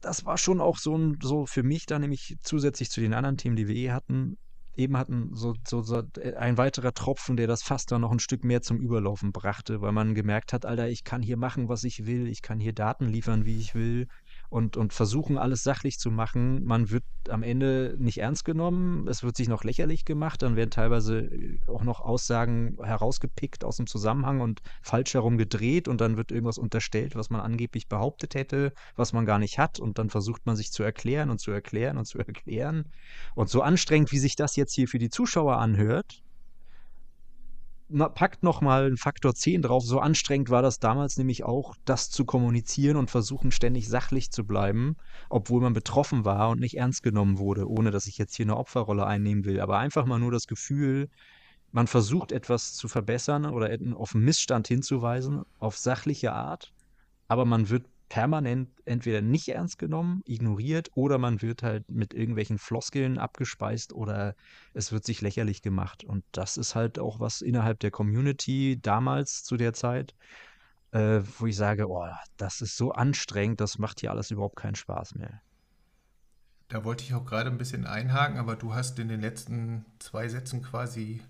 das war schon auch so, ein, so für mich dann nämlich zusätzlich zu den anderen Themen, die wir eh hatten, eben hatten, so, so, so ein weiterer Tropfen, der das Fass dann noch ein Stück mehr zum Überlaufen brachte, weil man gemerkt hat, Alter, ich kann hier machen, was ich will, ich kann hier Daten liefern, wie ich will und, und versuchen, alles sachlich zu machen. Man wird am Ende nicht ernst genommen, es wird sich noch lächerlich gemacht, dann werden teilweise äh, auch noch Aussagen herausgepickt aus dem Zusammenhang und falsch herum gedreht und dann wird irgendwas unterstellt, was man angeblich behauptet hätte, was man gar nicht hat und dann versucht man sich zu erklären und zu erklären und zu erklären. Und so anstrengend, wie sich das jetzt hier für die Zuschauer anhört, packt nochmal einen Faktor 10 drauf. So anstrengend war das damals nämlich auch, das zu kommunizieren und versuchen, ständig sachlich zu bleiben, obwohl man betroffen war und nicht ernst genommen wurde, ohne dass ich jetzt hier eine Opferrolle einnehmen will. Aber einfach mal nur das Gefühl, man versucht etwas zu verbessern oder auf einen Missstand hinzuweisen, auf sachliche Art, aber man wird permanent entweder nicht ernst genommen, ignoriert oder man wird halt mit irgendwelchen Floskeln abgespeist oder es wird sich lächerlich gemacht. Und das ist halt auch was innerhalb der Community damals zu der Zeit, äh, wo ich sage, oh, das ist so anstrengend, das macht hier alles überhaupt keinen Spaß mehr. Da wollte ich auch gerade ein bisschen einhaken, aber du hast in den letzten zwei Sätzen quasi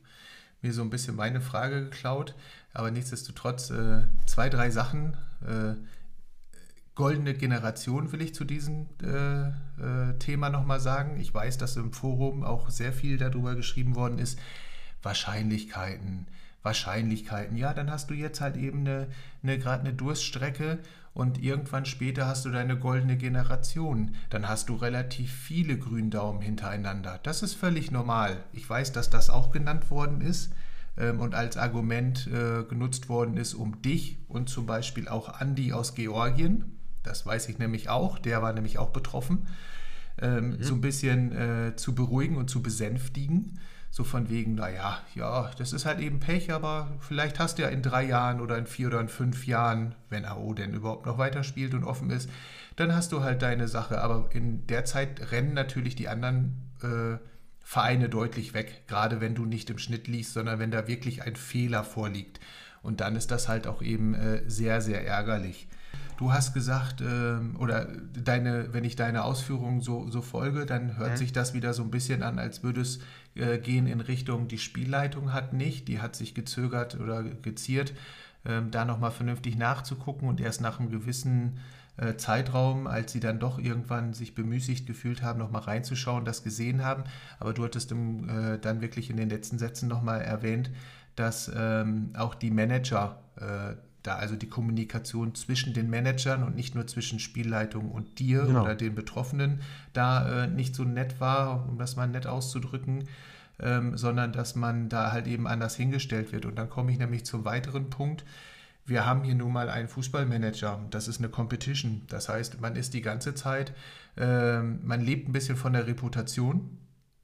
mir so ein bisschen meine Frage geklaut. Aber nichtsdestotrotz äh, zwei, drei Sachen. Äh, goldene Generation will ich zu diesem äh, äh, Thema nochmal sagen. Ich weiß, dass im Forum auch sehr viel darüber geschrieben worden ist. Wahrscheinlichkeiten, Wahrscheinlichkeiten. Ja, dann hast du jetzt halt eben eine, eine gerade eine Durststrecke und irgendwann später hast du deine goldene Generation. Dann hast du relativ viele Gründaumen hintereinander. Das ist völlig normal. Ich weiß, dass das auch genannt worden ist ähm, und als Argument äh, genutzt worden ist, um dich und zum Beispiel auch Andi aus Georgien, das weiß ich nämlich auch, der war nämlich auch betroffen, ähm, mhm. so ein bisschen äh, zu beruhigen und zu besänftigen. So von wegen, naja, ja, das ist halt eben Pech, aber vielleicht hast du ja in drei Jahren oder in vier oder in fünf Jahren, wenn AO denn überhaupt noch weiterspielt und offen ist, dann hast du halt deine Sache. Aber in der Zeit rennen natürlich die anderen äh, Vereine deutlich weg, gerade wenn du nicht im Schnitt liest, sondern wenn da wirklich ein Fehler vorliegt. Und dann ist das halt auch eben äh, sehr, sehr ärgerlich. Du hast gesagt, ähm, oder deine, wenn ich deine Ausführungen so, so folge, dann hört mhm. sich das wieder so ein bisschen an, als würde es äh, gehen in Richtung, die Spielleitung hat nicht, die hat sich gezögert oder geziert, ähm, da nochmal vernünftig nachzugucken und erst nach einem gewissen äh, Zeitraum, als sie dann doch irgendwann sich bemüßigt gefühlt haben, nochmal reinzuschauen, das gesehen haben. Aber du hattest im, äh, dann wirklich in den letzten Sätzen nochmal erwähnt, dass ähm, auch die Manager äh, da also die Kommunikation zwischen den Managern und nicht nur zwischen Spielleitung und dir genau. oder den Betroffenen da äh, nicht so nett war, um das mal nett auszudrücken, ähm, sondern dass man da halt eben anders hingestellt wird. Und dann komme ich nämlich zum weiteren Punkt. Wir haben hier nun mal einen Fußballmanager. Das ist eine Competition. Das heißt, man ist die ganze Zeit, äh, man lebt ein bisschen von der Reputation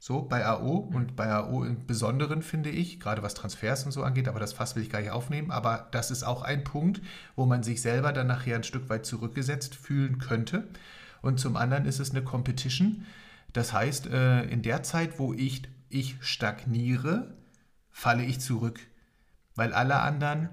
so, bei AO mhm. und bei AO im Besonderen finde ich, gerade was Transfers und so angeht, aber das Fass will ich gar nicht aufnehmen. Aber das ist auch ein Punkt, wo man sich selber dann nachher ein Stück weit zurückgesetzt fühlen könnte. Und zum anderen ist es eine Competition. Das heißt, äh, in der Zeit, wo ich, ich stagniere, falle ich zurück, weil alle anderen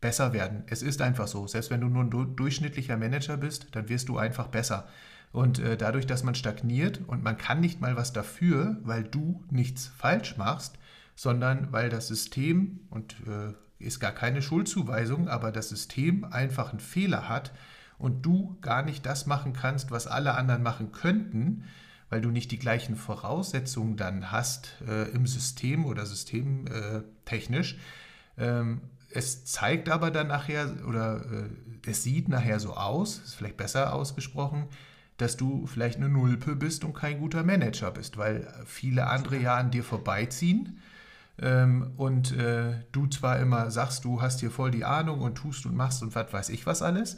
besser werden. Es ist einfach so. Selbst wenn du nur ein durchschnittlicher Manager bist, dann wirst du einfach besser. Und äh, dadurch, dass man stagniert und man kann nicht mal was dafür, weil du nichts falsch machst, sondern weil das System, und äh, ist gar keine Schuldzuweisung, aber das System einfach einen Fehler hat und du gar nicht das machen kannst, was alle anderen machen könnten, weil du nicht die gleichen Voraussetzungen dann hast äh, im System oder systemtechnisch. Ähm, es zeigt aber dann nachher, oder äh, es sieht nachher so aus, ist vielleicht besser ausgesprochen, dass du vielleicht eine Nulpe bist und kein guter Manager bist, weil viele andere ja an dir vorbeiziehen. Ähm, und äh, du zwar immer sagst, du hast hier voll die Ahnung und tust und machst und was weiß ich was alles,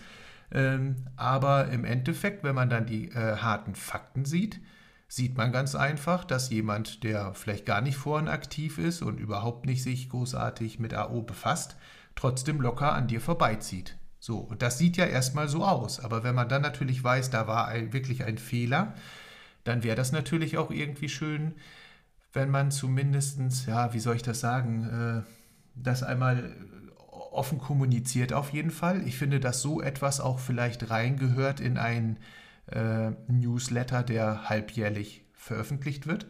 ähm, aber im Endeffekt, wenn man dann die äh, harten Fakten sieht, sieht man ganz einfach, dass jemand, der vielleicht gar nicht vorhin aktiv ist und überhaupt nicht sich großartig mit AO befasst, trotzdem locker an dir vorbeizieht. So, das sieht ja erstmal so aus. Aber wenn man dann natürlich weiß, da war ein, wirklich ein Fehler, dann wäre das natürlich auch irgendwie schön, wenn man zumindest, ja, wie soll ich das sagen, äh, das einmal offen kommuniziert auf jeden Fall. Ich finde, dass so etwas auch vielleicht reingehört in ein äh, Newsletter, der halbjährlich veröffentlicht wird,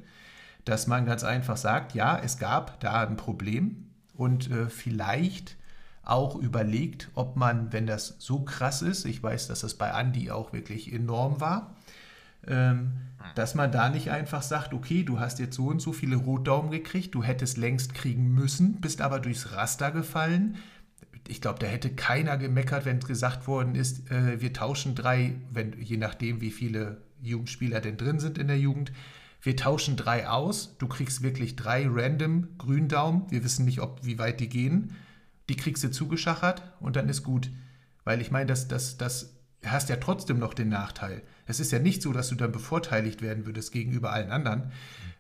dass man ganz einfach sagt, ja, es gab da ein Problem und äh, vielleicht auch überlegt, ob man, wenn das so krass ist, ich weiß, dass das bei Andy auch wirklich enorm war, ähm, dass man da nicht einfach sagt, okay, du hast jetzt so und so viele Rotdaumen gekriegt, du hättest längst kriegen müssen, bist aber durchs Raster gefallen. Ich glaube, da hätte keiner gemeckert, wenn gesagt worden ist, äh, wir tauschen drei, wenn, je nachdem, wie viele Jugendspieler denn drin sind in der Jugend, wir tauschen drei aus, du kriegst wirklich drei random Gründaumen, wir wissen nicht, ob, wie weit die gehen, die kriegst du zugeschachert und dann ist gut. Weil ich meine, das, das, das hast ja trotzdem noch den Nachteil. Es ist ja nicht so, dass du dann bevorteiligt werden würdest gegenüber allen anderen,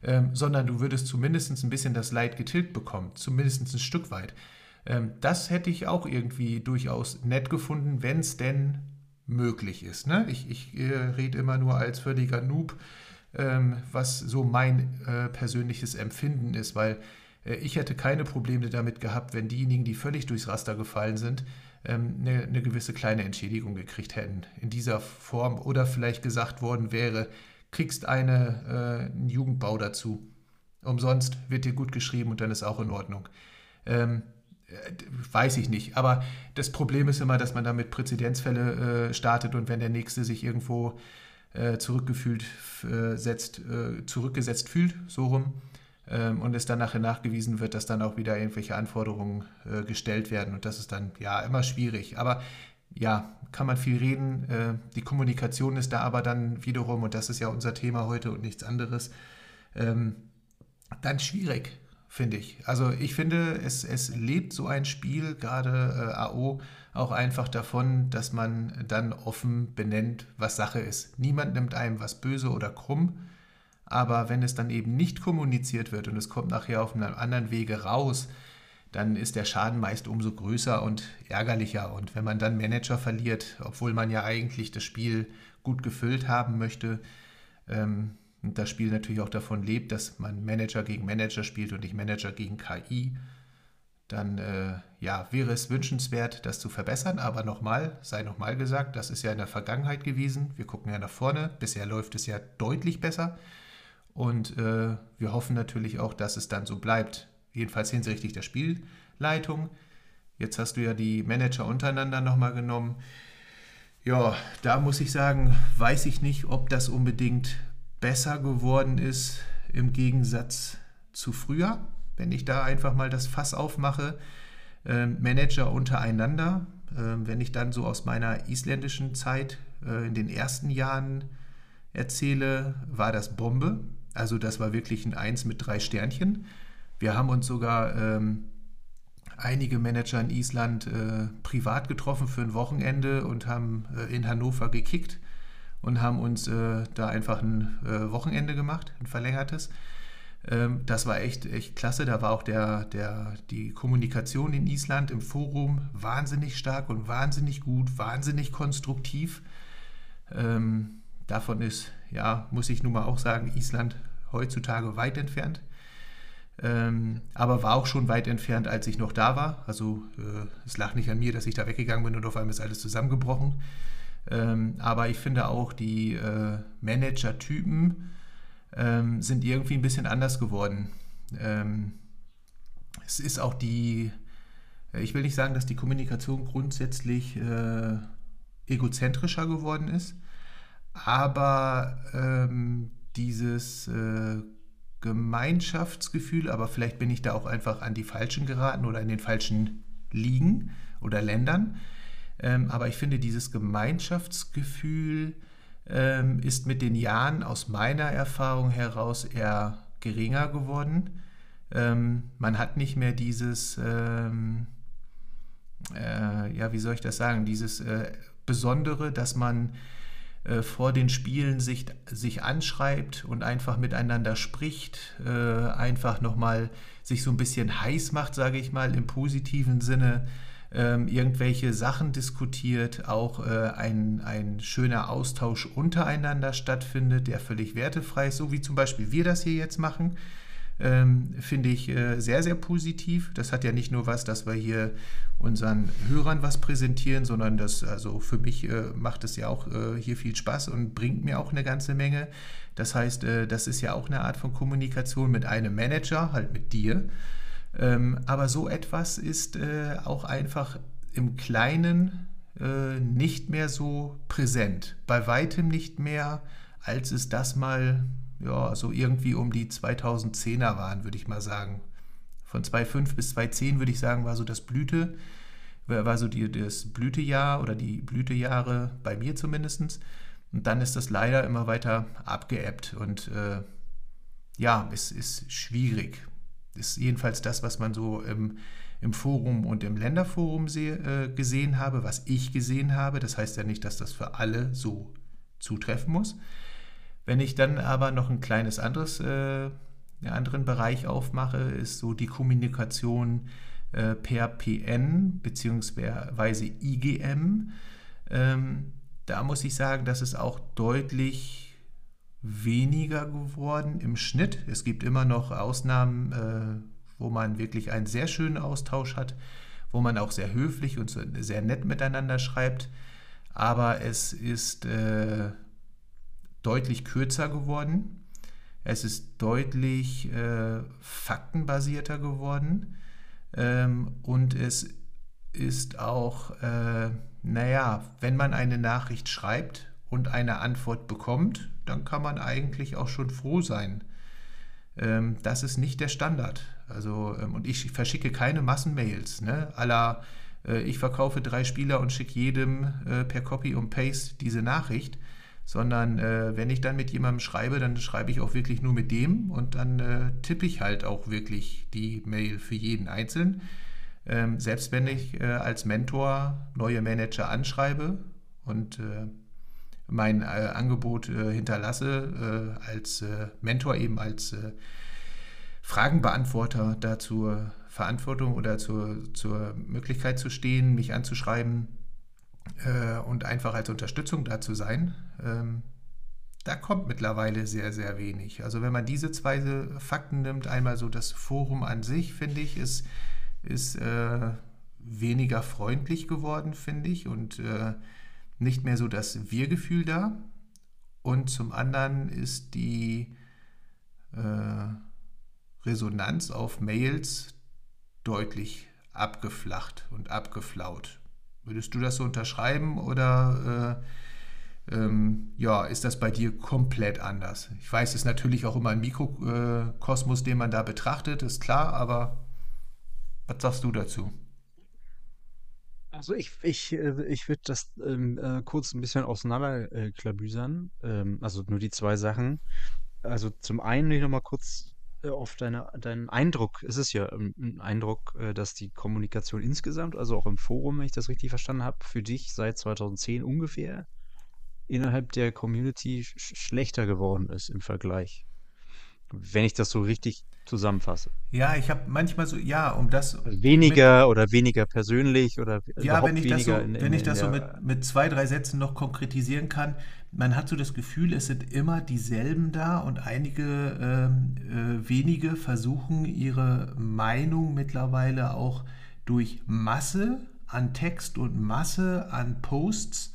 ähm, sondern du würdest zumindest ein bisschen das Leid getilgt bekommen, zumindest ein Stück weit. Ähm, das hätte ich auch irgendwie durchaus nett gefunden, wenn es denn möglich ist. Ne? Ich, ich äh, rede immer nur als völliger Noob, ähm, was so mein äh, persönliches Empfinden ist, weil ich hätte keine Probleme damit gehabt, wenn diejenigen, die völlig durchs Raster gefallen sind, ähm, eine, eine gewisse kleine Entschädigung gekriegt hätten in dieser Form oder vielleicht gesagt worden wäre, kriegst eine, äh, einen Jugendbau dazu. Umsonst wird dir gut geschrieben und dann ist auch in Ordnung. Ähm, äh, weiß ich nicht. Aber das Problem ist immer, dass man damit Präzedenzfälle äh, startet und wenn der Nächste sich irgendwo äh, zurückgefühlt äh, setzt, äh, zurückgesetzt fühlt, so rum, und es dann nachher nachgewiesen wird, dass dann auch wieder irgendwelche Anforderungen äh, gestellt werden. Und das ist dann ja immer schwierig. Aber ja, kann man viel reden. Äh, die Kommunikation ist da aber dann wiederum, und das ist ja unser Thema heute und nichts anderes, ähm, dann schwierig, finde ich. Also ich finde, es, es lebt so ein Spiel, gerade äh, AO, auch einfach davon, dass man dann offen benennt, was Sache ist. Niemand nimmt einem was böse oder krumm aber wenn es dann eben nicht kommuniziert wird und es kommt nachher auf einem anderen Wege raus, dann ist der Schaden meist umso größer und ärgerlicher. Und wenn man dann Manager verliert, obwohl man ja eigentlich das Spiel gut gefüllt haben möchte, ähm, und das Spiel natürlich auch davon lebt, dass man Manager gegen Manager spielt und nicht Manager gegen KI, dann äh, ja, wäre es wünschenswert, das zu verbessern. Aber nochmal, sei nochmal gesagt, das ist ja in der Vergangenheit gewesen. Wir gucken ja nach vorne. Bisher läuft es ja deutlich besser. Und äh, wir hoffen natürlich auch, dass es dann so bleibt. Jedenfalls hinsichtlich der Spielleitung. Jetzt hast du ja die Manager untereinander nochmal genommen. Ja, da muss ich sagen, weiß ich nicht, ob das unbedingt besser geworden ist im Gegensatz zu früher. Wenn ich da einfach mal das Fass aufmache, äh, Manager untereinander, äh, wenn ich dann so aus meiner isländischen Zeit äh, in den ersten Jahren erzähle, war das Bombe. Also das war wirklich ein Eins mit drei Sternchen. Wir haben uns sogar ähm, einige Manager in Island äh, privat getroffen für ein Wochenende und haben äh, in Hannover gekickt und haben uns äh, da einfach ein äh, Wochenende gemacht, ein verlängertes. Ähm, das war echt, echt klasse. Da war auch der, der, die Kommunikation in Island im Forum wahnsinnig stark und wahnsinnig gut, wahnsinnig konstruktiv. Ähm, davon ist, ja, muss ich nun mal auch sagen, Island heutzutage weit entfernt. Ähm, aber war auch schon weit entfernt, als ich noch da war. Also äh, es lag nicht an mir, dass ich da weggegangen bin und auf einmal ist alles zusammengebrochen. Ähm, aber ich finde auch, die äh, Manager-Typen ähm, sind irgendwie ein bisschen anders geworden. Ähm, es ist auch die, äh, ich will nicht sagen, dass die Kommunikation grundsätzlich äh, egozentrischer geworden ist, aber ähm, dieses äh, Gemeinschaftsgefühl, aber vielleicht bin ich da auch einfach an die Falschen geraten oder in den falschen Ligen oder Ländern. Ähm, aber ich finde, dieses Gemeinschaftsgefühl ähm, ist mit den Jahren aus meiner Erfahrung heraus eher geringer geworden. Ähm, man hat nicht mehr dieses, ähm, äh, ja, wie soll ich das sagen, dieses äh, Besondere, dass man äh, vor den Spielen sich, sich anschreibt und einfach miteinander spricht, äh, einfach nochmal sich so ein bisschen heiß macht, sage ich mal, im positiven Sinne, ähm, irgendwelche Sachen diskutiert, auch äh, ein, ein schöner Austausch untereinander stattfindet, der völlig wertefrei ist, so wie zum Beispiel wir das hier jetzt machen. Ähm, finde ich äh, sehr, sehr positiv. Das hat ja nicht nur was, dass wir hier unseren Hörern was präsentieren, sondern das, also für mich äh, macht es ja auch äh, hier viel Spaß und bringt mir auch eine ganze Menge. Das heißt, äh, das ist ja auch eine Art von Kommunikation mit einem Manager, halt mit dir. Ähm, aber so etwas ist äh, auch einfach im Kleinen äh, nicht mehr so präsent. Bei weitem nicht mehr, als es das mal ja, so irgendwie um die 2010er waren, würde ich mal sagen. Von 2005 bis 2010 würde ich sagen, war so das Blüte, war so die, das Blütejahr oder die Blütejahre bei mir zumindest. Und dann ist das leider immer weiter abgeebbt und äh, ja, es ist schwierig. Ist jedenfalls das, was man so im, im Forum und im Länderforum seh, äh, gesehen habe, was ich gesehen habe. Das heißt ja nicht, dass das für alle so zutreffen muss. Wenn ich dann aber noch ein kleines anderes, äh, einen anderen Bereich aufmache, ist so die Kommunikation äh, per PN bzw. IGM. Ähm, da muss ich sagen, das ist auch deutlich weniger geworden im Schnitt. Es gibt immer noch Ausnahmen, äh, wo man wirklich einen sehr schönen Austausch hat, wo man auch sehr höflich und sehr nett miteinander schreibt. Aber es ist äh, deutlich kürzer geworden. Es ist deutlich äh, faktenbasierter geworden. Ähm, und es ist auch, äh, naja, wenn man eine Nachricht schreibt und eine Antwort bekommt, dann kann man eigentlich auch schon froh sein. Ähm, das ist nicht der Standard. Also, ähm, und ich verschicke keine Massenmails, ne? Aller, äh, ich verkaufe drei Spieler und schicke jedem äh, per Copy und Paste diese Nachricht sondern äh, wenn ich dann mit jemandem schreibe, dann schreibe ich auch wirklich nur mit dem und dann äh, tippe ich halt auch wirklich die Mail für jeden einzeln. Ähm, selbst wenn ich äh, als Mentor neue Manager anschreibe und äh, mein äh, Angebot äh, hinterlasse, als Mentor eben als Fragenbeantworter da zur Verantwortung oder zur, zur Möglichkeit zu stehen, mich anzuschreiben, äh, und einfach als Unterstützung da zu sein, ähm, da kommt mittlerweile sehr, sehr wenig. Also wenn man diese zwei Fakten nimmt, einmal so das Forum an sich, finde ich, ist, ist äh, weniger freundlich geworden, finde ich, und äh, nicht mehr so das Wir-Gefühl da. Und zum anderen ist die äh, Resonanz auf Mails deutlich abgeflacht und abgeflaut. Würdest du das so unterschreiben oder äh, ähm, ja, ist das bei dir komplett anders? Ich weiß, es ist natürlich auch immer ein Mikrokosmos, den man da betrachtet, ist klar, aber was sagst du dazu? Also ich, ich, äh, ich würde das ähm, äh, kurz ein bisschen auseinanderklabüsern. Äh, ähm, also nur die zwei Sachen. Also zum einen will ich nochmal kurz auf deine, deinen Eindruck, es ist ja ähm, ein Eindruck, äh, dass die Kommunikation insgesamt, also auch im Forum, wenn ich das richtig verstanden habe, für dich seit 2010 ungefähr innerhalb der Community sch schlechter geworden ist im Vergleich. Wenn ich das so richtig zusammenfasse. Ja, ich habe manchmal so, ja, um das. Weniger mit, oder weniger persönlich oder ja, wenn ich das so, in, in, wenn ich das so mit, mit zwei, drei Sätzen noch konkretisieren kann, man hat so das Gefühl, es sind immer dieselben da und einige ähm, äh, wenige versuchen ihre Meinung mittlerweile auch durch Masse an Text und Masse an Posts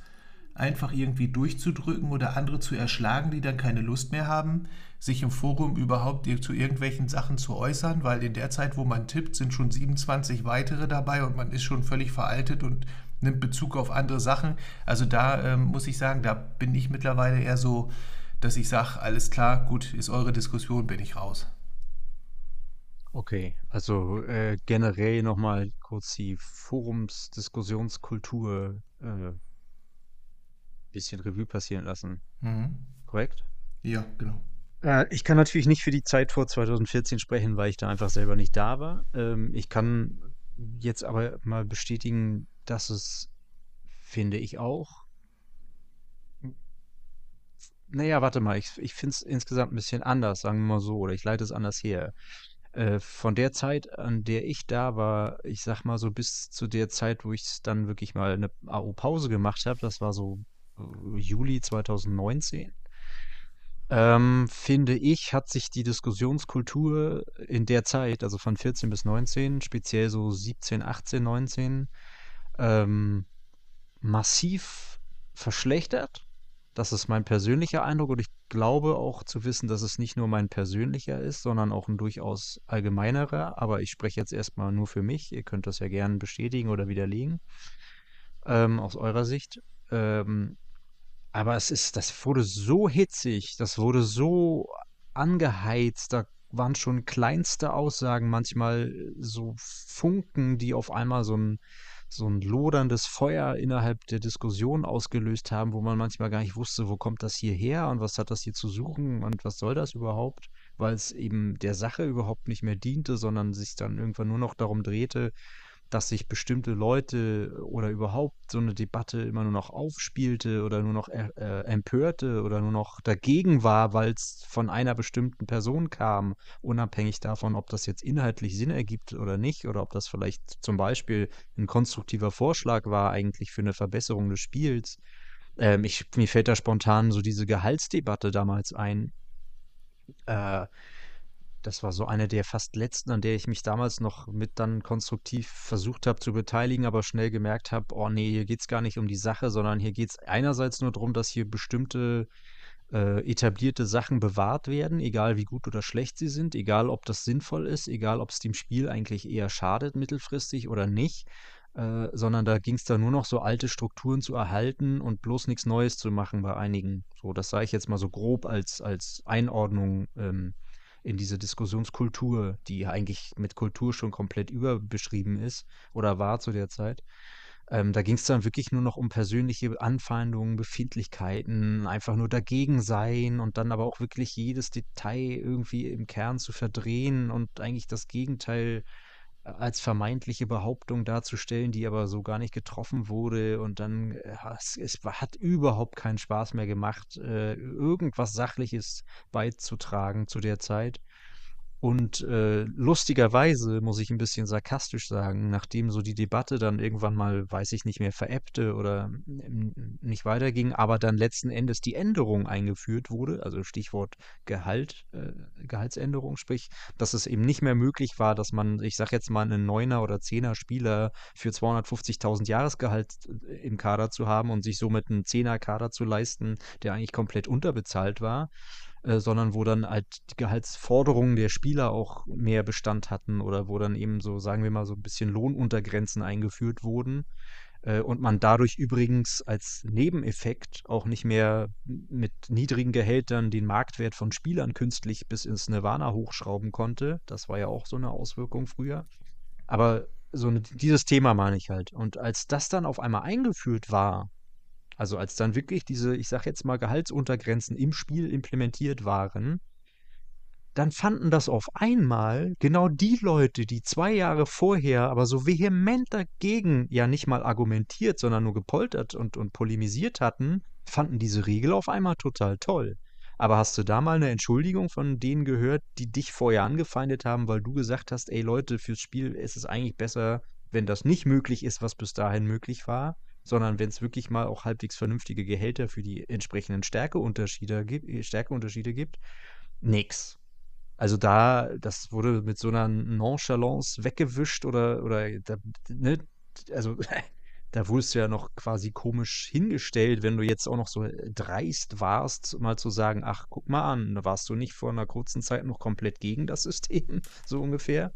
einfach irgendwie durchzudrücken oder andere zu erschlagen, die dann keine Lust mehr haben, sich im Forum überhaupt zu irgendwelchen Sachen zu äußern, weil in der Zeit, wo man tippt, sind schon 27 weitere dabei und man ist schon völlig veraltet und nimmt Bezug auf andere Sachen. Also da ähm, muss ich sagen, da bin ich mittlerweile eher so, dass ich sage, alles klar, gut, ist eure Diskussion, bin ich raus. Okay, also äh, generell nochmal kurz die Forumsdiskussionskultur äh, bisschen Revue passieren lassen. Mhm. Korrekt? Ja, genau. Äh, ich kann natürlich nicht für die Zeit vor 2014 sprechen, weil ich da einfach selber nicht da war. Ähm, ich kann jetzt aber mal bestätigen, dass es, finde ich auch, naja, warte mal, ich, ich finde es insgesamt ein bisschen anders, sagen wir mal so, oder ich leite es anders her. Äh, von der Zeit, an der ich da war, ich sag mal so bis zu der Zeit, wo ich dann wirklich mal eine AO-Pause gemacht habe, das war so äh, Juli 2019 ähm, finde ich, hat sich die Diskussionskultur in der Zeit, also von 14 bis 19, speziell so 17, 18, 19, ähm, massiv verschlechtert. Das ist mein persönlicher Eindruck und ich glaube auch zu wissen, dass es nicht nur mein persönlicher ist, sondern auch ein durchaus allgemeinerer. Aber ich spreche jetzt erstmal nur für mich. Ihr könnt das ja gerne bestätigen oder widerlegen ähm, aus eurer Sicht. Ähm, aber es ist, das wurde so hitzig, das wurde so angeheizt, da waren schon kleinste Aussagen manchmal so Funken, die auf einmal so ein so ein loderndes Feuer innerhalb der Diskussion ausgelöst haben, wo man manchmal gar nicht wusste, wo kommt das hier her und was hat das hier zu suchen und was soll das überhaupt, weil es eben der Sache überhaupt nicht mehr diente, sondern sich dann irgendwann nur noch darum drehte, dass sich bestimmte Leute oder überhaupt so eine Debatte immer nur noch aufspielte oder nur noch äh, äh empörte oder nur noch dagegen war, weil es von einer bestimmten Person kam, unabhängig davon, ob das jetzt inhaltlich Sinn ergibt oder nicht, oder ob das vielleicht zum Beispiel ein konstruktiver Vorschlag war eigentlich für eine Verbesserung des Spiels. Ähm, ich, mir fällt da spontan so diese Gehaltsdebatte damals ein. Äh, das war so eine der fast letzten, an der ich mich damals noch mit dann konstruktiv versucht habe zu beteiligen, aber schnell gemerkt habe, oh nee, hier geht es gar nicht um die Sache, sondern hier geht es einerseits nur darum, dass hier bestimmte äh, etablierte Sachen bewahrt werden, egal wie gut oder schlecht sie sind, egal ob das sinnvoll ist, egal ob es dem Spiel eigentlich eher schadet mittelfristig oder nicht, äh, sondern da ging es da nur noch so alte Strukturen zu erhalten und bloß nichts Neues zu machen bei einigen. So, das sage ich jetzt mal so grob als, als Einordnung ähm, in diese Diskussionskultur, die eigentlich mit Kultur schon komplett überbeschrieben ist oder war zu der Zeit. Ähm, da ging es dann wirklich nur noch um persönliche Anfeindungen, Befindlichkeiten, einfach nur dagegen sein und dann aber auch wirklich jedes Detail irgendwie im Kern zu verdrehen und eigentlich das Gegenteil als vermeintliche Behauptung darzustellen, die aber so gar nicht getroffen wurde. Und dann, äh, es, es hat überhaupt keinen Spaß mehr gemacht, äh, irgendwas Sachliches beizutragen zu der Zeit. Und äh, lustigerweise muss ich ein bisschen sarkastisch sagen, nachdem so die Debatte dann irgendwann mal, weiß ich nicht mehr, veräppte oder nicht weiterging, aber dann letzten Endes die Änderung eingeführt wurde, also Stichwort Gehalt, äh, Gehaltsänderung, sprich, dass es eben nicht mehr möglich war, dass man, ich sag jetzt mal, einen Neuner oder Zehner Spieler für 250.000 Jahresgehalt äh, im Kader zu haben und sich somit einen Zehner Kader zu leisten, der eigentlich komplett unterbezahlt war äh, sondern wo dann halt die Gehaltsforderungen der Spieler auch mehr Bestand hatten oder wo dann eben so, sagen wir mal, so ein bisschen Lohnuntergrenzen eingeführt wurden. Äh, und man dadurch übrigens als Nebeneffekt auch nicht mehr mit niedrigen Gehältern den Marktwert von Spielern künstlich bis ins Nirvana hochschrauben konnte. Das war ja auch so eine Auswirkung früher. Aber so eine, dieses Thema meine ich halt. Und als das dann auf einmal eingeführt war, also als dann wirklich diese, ich sag jetzt mal, Gehaltsuntergrenzen im Spiel implementiert waren, dann fanden das auf einmal genau die Leute, die zwei Jahre vorher aber so vehement dagegen ja nicht mal argumentiert, sondern nur gepoltert und, und polemisiert hatten, fanden diese Regel auf einmal total toll. Aber hast du da mal eine Entschuldigung von denen gehört, die dich vorher angefeindet haben, weil du gesagt hast, ey Leute, fürs Spiel ist es eigentlich besser, wenn das nicht möglich ist, was bis dahin möglich war? Sondern wenn es wirklich mal auch halbwegs vernünftige Gehälter für die entsprechenden Stärkeunterschiede gibt, äh, Stärkeunterschiede gibt, nix. Also da, das wurde mit so einer Nonchalance weggewischt oder, oder da, ne, also da wurdest du ja noch quasi komisch hingestellt, wenn du jetzt auch noch so dreist warst, mal zu sagen, ach, guck mal an, warst du nicht vor einer kurzen Zeit noch komplett gegen das System, so ungefähr.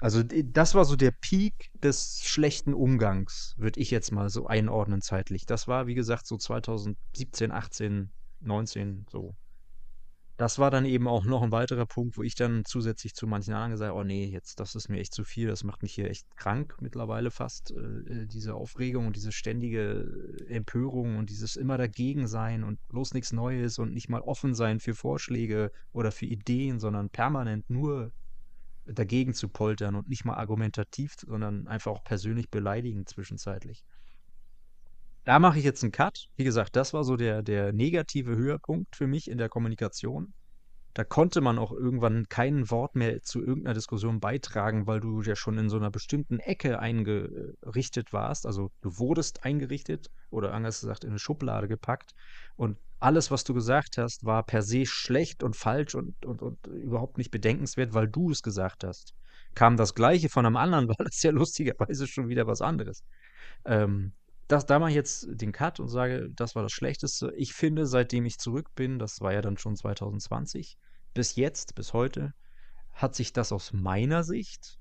Also das war so der Peak des schlechten Umgangs, würde ich jetzt mal so einordnen zeitlich. Das war, wie gesagt, so 2017, 18, 19, so. Das war dann eben auch noch ein weiterer Punkt, wo ich dann zusätzlich zu manchen anderen gesagt habe, oh nee, jetzt, das ist mir echt zu viel, das macht mich hier echt krank mittlerweile fast, äh, diese Aufregung und diese ständige Empörung und dieses immer dagegen sein und bloß nichts Neues und nicht mal offen sein für Vorschläge oder für Ideen, sondern permanent nur dagegen zu poltern und nicht mal argumentativ, sondern einfach auch persönlich beleidigend zwischenzeitlich. Da mache ich jetzt einen Cut. Wie gesagt, das war so der, der negative Höhepunkt für mich in der Kommunikation. Da konnte man auch irgendwann kein Wort mehr zu irgendeiner Diskussion beitragen, weil du ja schon in so einer bestimmten Ecke eingerichtet warst. Also du wurdest eingerichtet oder anders gesagt in eine Schublade gepackt. Und alles, was du gesagt hast, war per se schlecht und falsch und, und, und überhaupt nicht bedenkenswert, weil du es gesagt hast. Kam das Gleiche von einem anderen, war das ja lustigerweise schon wieder was anderes. Ähm, das, da mache ich jetzt den Cut und sage, das war das Schlechteste. Ich finde, seitdem ich zurück bin, das war ja dann schon 2020, bis jetzt, bis heute, hat sich das aus meiner Sicht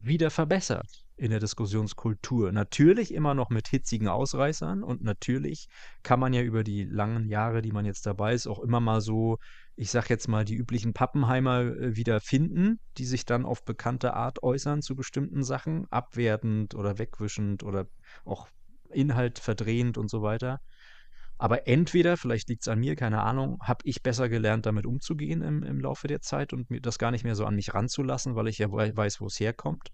wieder verbessert in der Diskussionskultur. Natürlich immer noch mit hitzigen Ausreißern und natürlich kann man ja über die langen Jahre, die man jetzt dabei ist, auch immer mal so, ich sag jetzt mal, die üblichen Pappenheimer äh, wieder finden, die sich dann auf bekannte Art äußern zu bestimmten Sachen, abwertend oder wegwischend oder auch Inhalt verdrehend und so weiter. Aber entweder, vielleicht liegt es an mir, keine Ahnung, habe ich besser gelernt, damit umzugehen im, im Laufe der Zeit und mir das gar nicht mehr so an mich ranzulassen, weil ich ja weiß, wo es herkommt.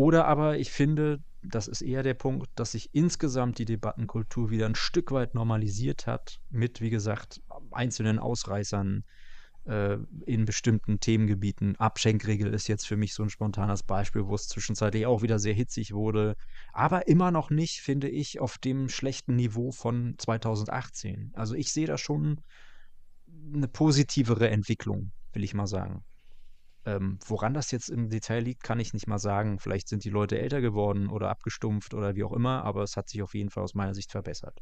Oder aber ich finde, das ist eher der Punkt, dass sich insgesamt die Debattenkultur wieder ein Stück weit normalisiert hat, mit, wie gesagt, einzelnen Ausreißern, äh, in bestimmten Themengebieten. Abschenkregel ist jetzt für mich so ein spontanes Beispiel, wo es zwischenzeitlich auch wieder sehr hitzig wurde. Aber immer noch nicht, finde ich, auf dem schlechten Niveau von 2018. Also ich sehe da schon eine positivere Entwicklung, will ich mal sagen. Ähm, woran das jetzt im Detail liegt, kann ich nicht mal sagen. Vielleicht sind die Leute älter geworden oder abgestumpft oder wie auch immer, aber es hat sich auf jeden Fall aus meiner Sicht verbessert.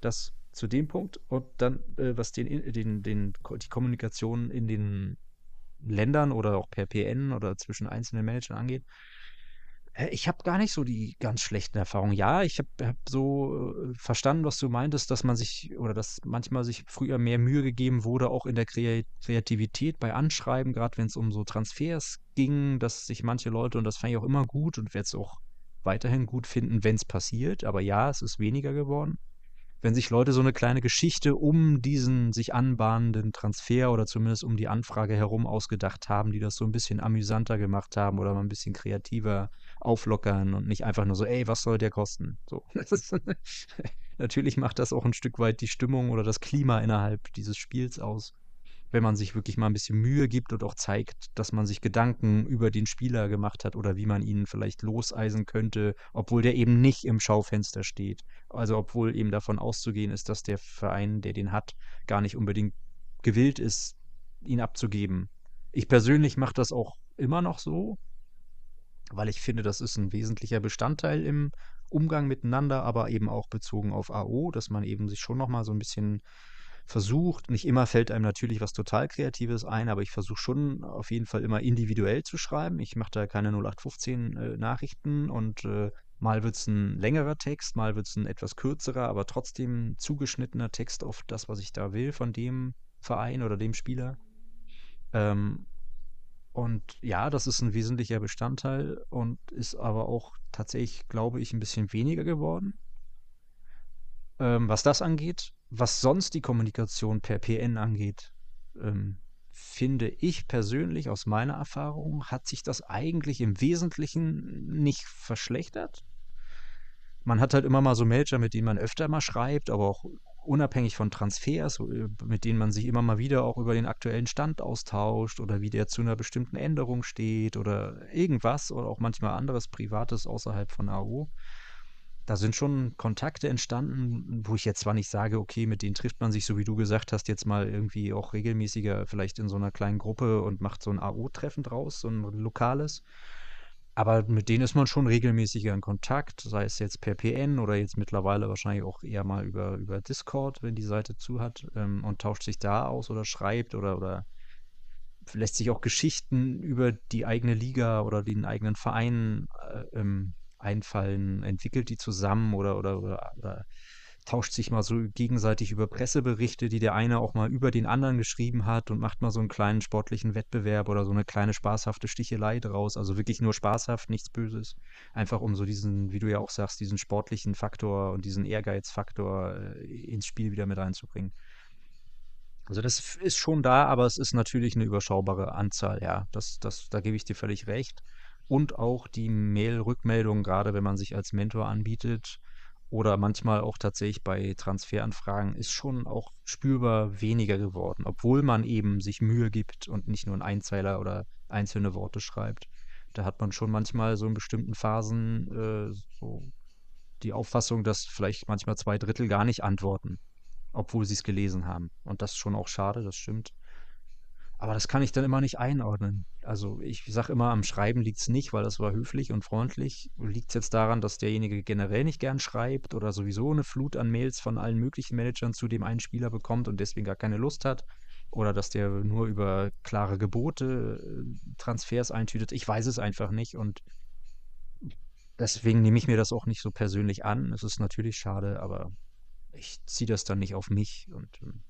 Das zu dem Punkt und dann, äh, was den, den, den, die Kommunikation in den Ländern oder auch per PN oder zwischen einzelnen Managern angeht. Ich habe gar nicht so die ganz schlechten Erfahrungen. Ja, ich habe hab so äh, verstanden, was du meintest, dass man sich oder dass manchmal sich früher mehr Mühe gegeben wurde, auch in der Kreativität bei Anschreiben, gerade wenn es um so Transfers ging, dass sich manche Leute, und das fand ich auch immer gut und werde es auch weiterhin gut finden, wenn es passiert. Aber ja, es ist weniger geworden wenn sich Leute so eine kleine Geschichte um diesen sich anbahnenden Transfer oder zumindest um die Anfrage herum ausgedacht haben, die das so ein bisschen amüsanter gemacht haben oder mal ein bisschen kreativer auflockern und nicht einfach nur so, ey, was soll der kosten? So, natürlich macht das auch ein Stück weit die Stimmung oder das Klima innerhalb dieses Spiels aus wenn man sich wirklich mal ein bisschen Mühe gibt und auch zeigt, dass man sich Gedanken über den Spieler gemacht hat oder wie man ihn vielleicht loseisen könnte, obwohl der eben nicht im Schaufenster steht. Also obwohl eben davon auszugehen ist, dass der Verein, der den hat, gar nicht unbedingt gewillt ist, ihn abzugeben. Ich persönlich mache das auch immer noch so, weil ich finde, das ist ein wesentlicher Bestandteil im Umgang miteinander, aber eben auch bezogen auf AO, dass man eben sich schon noch mal so ein bisschen versucht, nicht immer fällt einem natürlich was total Kreatives ein, aber ich versuche schon auf jeden Fall immer individuell zu schreiben. Ich mache da keine 0815 äh, Nachrichten und äh, mal wird es ein längerer Text, mal wird es ein etwas kürzerer, aber trotzdem zugeschnittener Text auf das, was ich da will von dem Verein oder dem Spieler. Ähm, und ja, das ist ein wesentlicher Bestandteil und ist aber auch tatsächlich, glaube ich, ein bisschen weniger geworden. Ähm, was das angeht, was sonst die Kommunikation per PN angeht, ähm, finde ich persönlich aus meiner Erfahrung, hat sich das eigentlich im Wesentlichen nicht verschlechtert. Man hat halt immer mal so Manager, mit denen man öfter mal schreibt, aber auch unabhängig von Transfers, äh, mit denen man sich immer mal wieder auch über den aktuellen Stand austauscht oder wie der zu einer bestimmten Änderung steht oder irgendwas oder auch manchmal anderes Privates außerhalb von AO da sind schon Kontakte entstanden, wo ich jetzt zwar nicht sage, okay, mit denen trifft man sich, so wie du gesagt hast, jetzt mal irgendwie auch regelmäßiger, vielleicht in so einer kleinen Gruppe und macht so ein AO-Treffen draus, so ein lokales. Aber mit denen ist man schon regelmäßiger in Kontakt, sei es jetzt per PN oder jetzt mittlerweile wahrscheinlich auch eher mal über, über Discord, wenn die Seite zu hat, ähm, und tauscht sich da aus oder schreibt oder, oder lässt sich auch Geschichten über die eigene Liga oder den eigenen Verein äh, ähm, einfallen, entwickelt die zusammen oder, oder, oder, oder tauscht sich mal so gegenseitig über Presseberichte, die der eine auch mal über den anderen geschrieben hat und macht mal so einen kleinen sportlichen Wettbewerb oder so eine kleine spaßhafte Stichelei draus. Also wirklich nur spaßhaft, nichts Böses. Einfach um so diesen, wie du ja auch sagst, diesen sportlichen Faktor und diesen Ehrgeizfaktor äh, ins Spiel wieder mit reinzubringen. Also das ist schon da, aber es ist natürlich eine überschaubare Anzahl, ja. Das, das, da gebe ich dir völlig recht und auch die Mail-Rückmeldung, gerade wenn man sich als Mentor anbietet oder manchmal auch tatsächlich bei Transferanfragen, ist schon auch spürbar weniger geworden, obwohl man eben sich Mühe gibt und nicht nur einen Einzeiler oder einzelne Worte schreibt. Da hat man schon manchmal so in bestimmten Phasen äh, so die Auffassung, dass vielleicht manchmal zwei Drittel gar nicht antworten. obwohl sie es gelesen haben. Und das ist schon auch schade, das stimmt. Aber das kann ich dann immer nicht einordnen. Also ich sage immer, am Schreiben liegt es nicht, weil das war höflich und freundlich. Liegt es jetzt daran, dass derjenige generell nicht gern schreibt oder sowieso eine Flut an Mails von allen möglichen Managern zu dem einen Spieler bekommt und deswegen gar keine Lust hat? Oder dass der nur über klare Gebote äh, Transfers eintütet? Ich weiß es einfach nicht und deswegen nehme ich mir das auch nicht so persönlich an. Es ist natürlich schade, aber ich ziehe das dann nicht auf mich und ähm,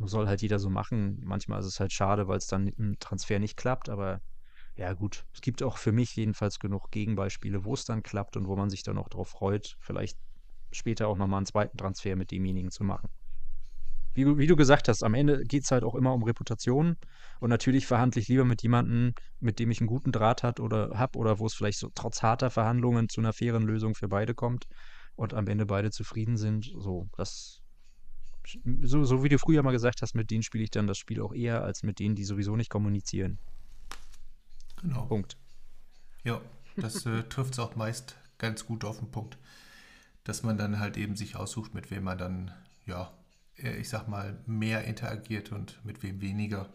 soll halt jeder so machen. Manchmal ist es halt schade, weil es dann im Transfer nicht klappt, aber ja gut, es gibt auch für mich jedenfalls genug Gegenbeispiele, wo es dann klappt und wo man sich dann auch darauf freut, vielleicht später auch nochmal einen zweiten Transfer mit demjenigen zu machen. Wie, wie du gesagt hast, am Ende geht es halt auch immer um Reputation und natürlich verhandle ich lieber mit jemandem, mit dem ich einen guten Draht hat oder habe oder wo es vielleicht so trotz harter Verhandlungen zu einer fairen Lösung für beide kommt und am Ende beide zufrieden sind. So, das so, so wie du früher mal gesagt hast, mit denen spiele ich dann das Spiel auch eher, als mit denen, die sowieso nicht kommunizieren. Genau. Punkt. Ja, das äh, trifft es auch meist ganz gut auf den Punkt. Dass man dann halt eben sich aussucht, mit wem man dann, ja, äh, ich sag mal, mehr interagiert und mit wem weniger.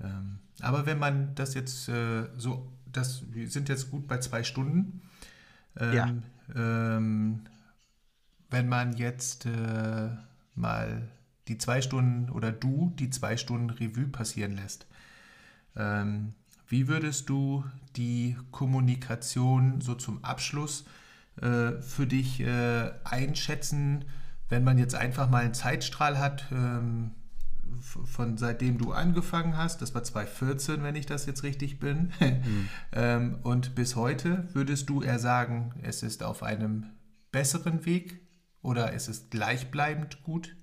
Ähm, aber wenn man das jetzt äh, so, das, wir sind jetzt gut bei zwei Stunden. Ähm, ja. Ähm, wenn man jetzt äh, mal die zwei Stunden oder du die zwei Stunden Revue passieren lässt. Ähm, wie würdest du die Kommunikation so zum Abschluss äh, für dich äh, einschätzen, wenn man jetzt einfach mal einen Zeitstrahl hat, ähm, von seitdem du angefangen hast, das war 2014, wenn ich das jetzt richtig bin, mhm. ähm, und bis heute, würdest du eher sagen, es ist auf einem besseren Weg oder ist es gleichbleibend gut?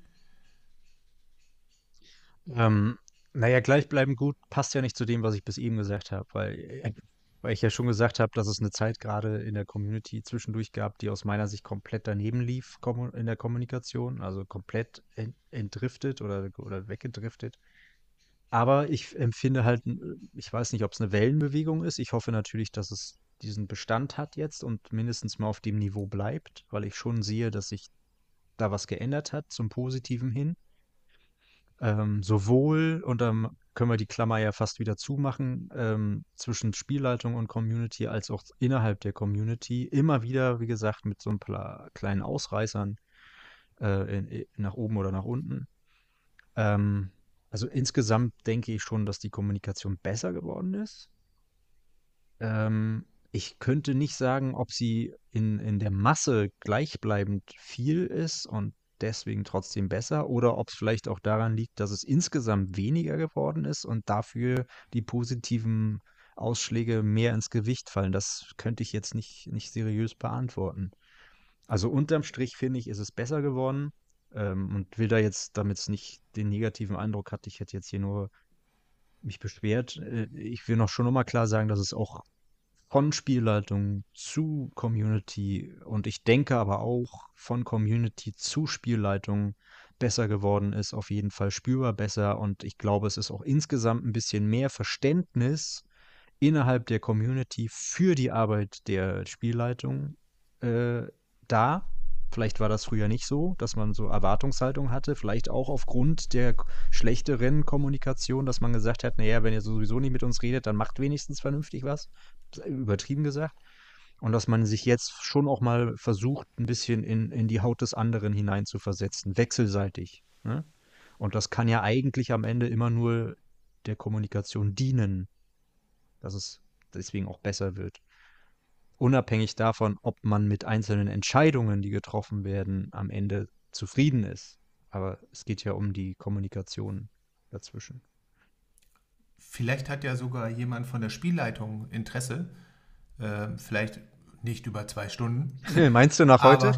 Ähm, naja, gleichbleibend gut passt ja nicht zu dem, was ich bis eben gesagt habe, weil, äh, weil ich ja schon gesagt habe, dass es eine Zeit gerade in der Community zwischendurch gab, die aus meiner Sicht komplett daneben lief in der Kommunikation, also komplett entdriftet oder, oder weggedriftet. Aber ich empfinde halt, ich weiß nicht, ob es eine Wellenbewegung ist. Ich hoffe natürlich, dass es diesen Bestand hat jetzt und mindestens mal auf dem Niveau bleibt, weil ich schon sehe, dass sich da was geändert hat zum Positiven hin. Ähm, sowohl, und dann können wir die Klammer ja fast wieder zumachen, ähm, zwischen Spielleitung und Community als auch innerhalb der Community immer wieder, wie gesagt, mit so ein paar kleinen Ausreißern äh, in, nach oben oder nach unten. Ähm, also insgesamt denke ich schon, dass die Kommunikation besser geworden ist. Ähm, ich könnte nicht sagen, ob sie in, in der Masse gleichbleibend viel ist und deswegen trotzdem besser oder ob es vielleicht auch daran liegt, dass es insgesamt weniger geworden ist und dafür die positiven Ausschläge mehr ins Gewicht fallen. Das könnte ich jetzt nicht, nicht seriös beantworten. Also unterm Strich finde ich, ist es besser geworden ähm, und will da jetzt, damit es nicht den negativen Eindruck hat, ich hätte jetzt hier nur mich beschwert. Äh, ich will noch schon nochmal klar sagen, dass es auch von Spielleitung zu Community und ich denke aber auch von Community zu Spielleitung besser geworden ist, auf jeden Fall spürbar besser und ich glaube, es ist auch insgesamt ein bisschen mehr Verständnis innerhalb der Community für die Arbeit der Spielleitung äh, da Vielleicht war das früher nicht so, dass man so Erwartungshaltung hatte. Vielleicht auch aufgrund der schlechteren Kommunikation, dass man gesagt hat, naja, wenn ihr sowieso nicht mit uns redet, dann macht wenigstens vernünftig was. Übertrieben gesagt. Und dass man sich jetzt schon auch mal versucht, ein bisschen in, in die Haut des anderen hineinzuversetzen, wechselseitig. Ne? Und das kann ja eigentlich am Ende immer nur der Kommunikation dienen, dass es deswegen auch besser wird unabhängig davon, ob man mit einzelnen Entscheidungen, die getroffen werden, am Ende zufrieden ist. Aber es geht ja um die Kommunikation dazwischen. Vielleicht hat ja sogar jemand von der Spielleitung Interesse, äh, vielleicht nicht über zwei Stunden. Meinst du nach heute?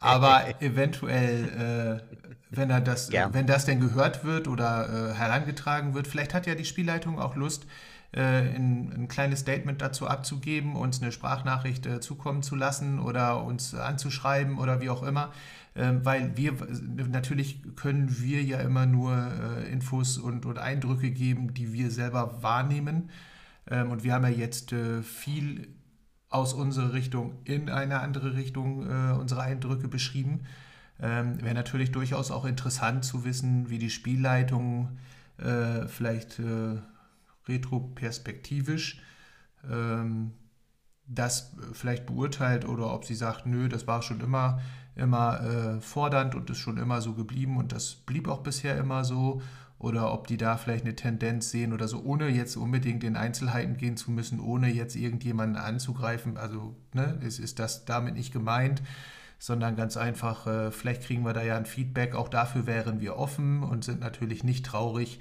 Aber, aber eventuell, äh, wenn er das, ja. wenn das denn gehört wird oder äh, herangetragen wird, vielleicht hat ja die Spielleitung auch Lust, äh, ein, ein, kleines Statement dazu abzugeben, uns eine Sprachnachricht äh, zukommen zu lassen oder uns anzuschreiben oder wie auch immer. Ähm, weil wir natürlich können wir ja immer nur äh, Infos und, und Eindrücke geben, die wir selber wahrnehmen. Ähm, und wir haben ja jetzt äh, viel aus unserer Richtung in eine andere Richtung äh, unsere Eindrücke beschrieben. Ähm, Wäre natürlich durchaus auch interessant zu wissen, wie die Spielleitung vielleicht retroperspektivisch das vielleicht beurteilt oder ob sie sagt, nö, das war schon immer, immer äh, fordernd und ist schon immer so geblieben und das blieb auch bisher immer so oder ob die da vielleicht eine Tendenz sehen oder so, ohne jetzt unbedingt in Einzelheiten gehen zu müssen, ohne jetzt irgendjemanden anzugreifen. Also ne, ist, ist das damit nicht gemeint, sondern ganz einfach, äh, vielleicht kriegen wir da ja ein Feedback. Auch dafür wären wir offen und sind natürlich nicht traurig,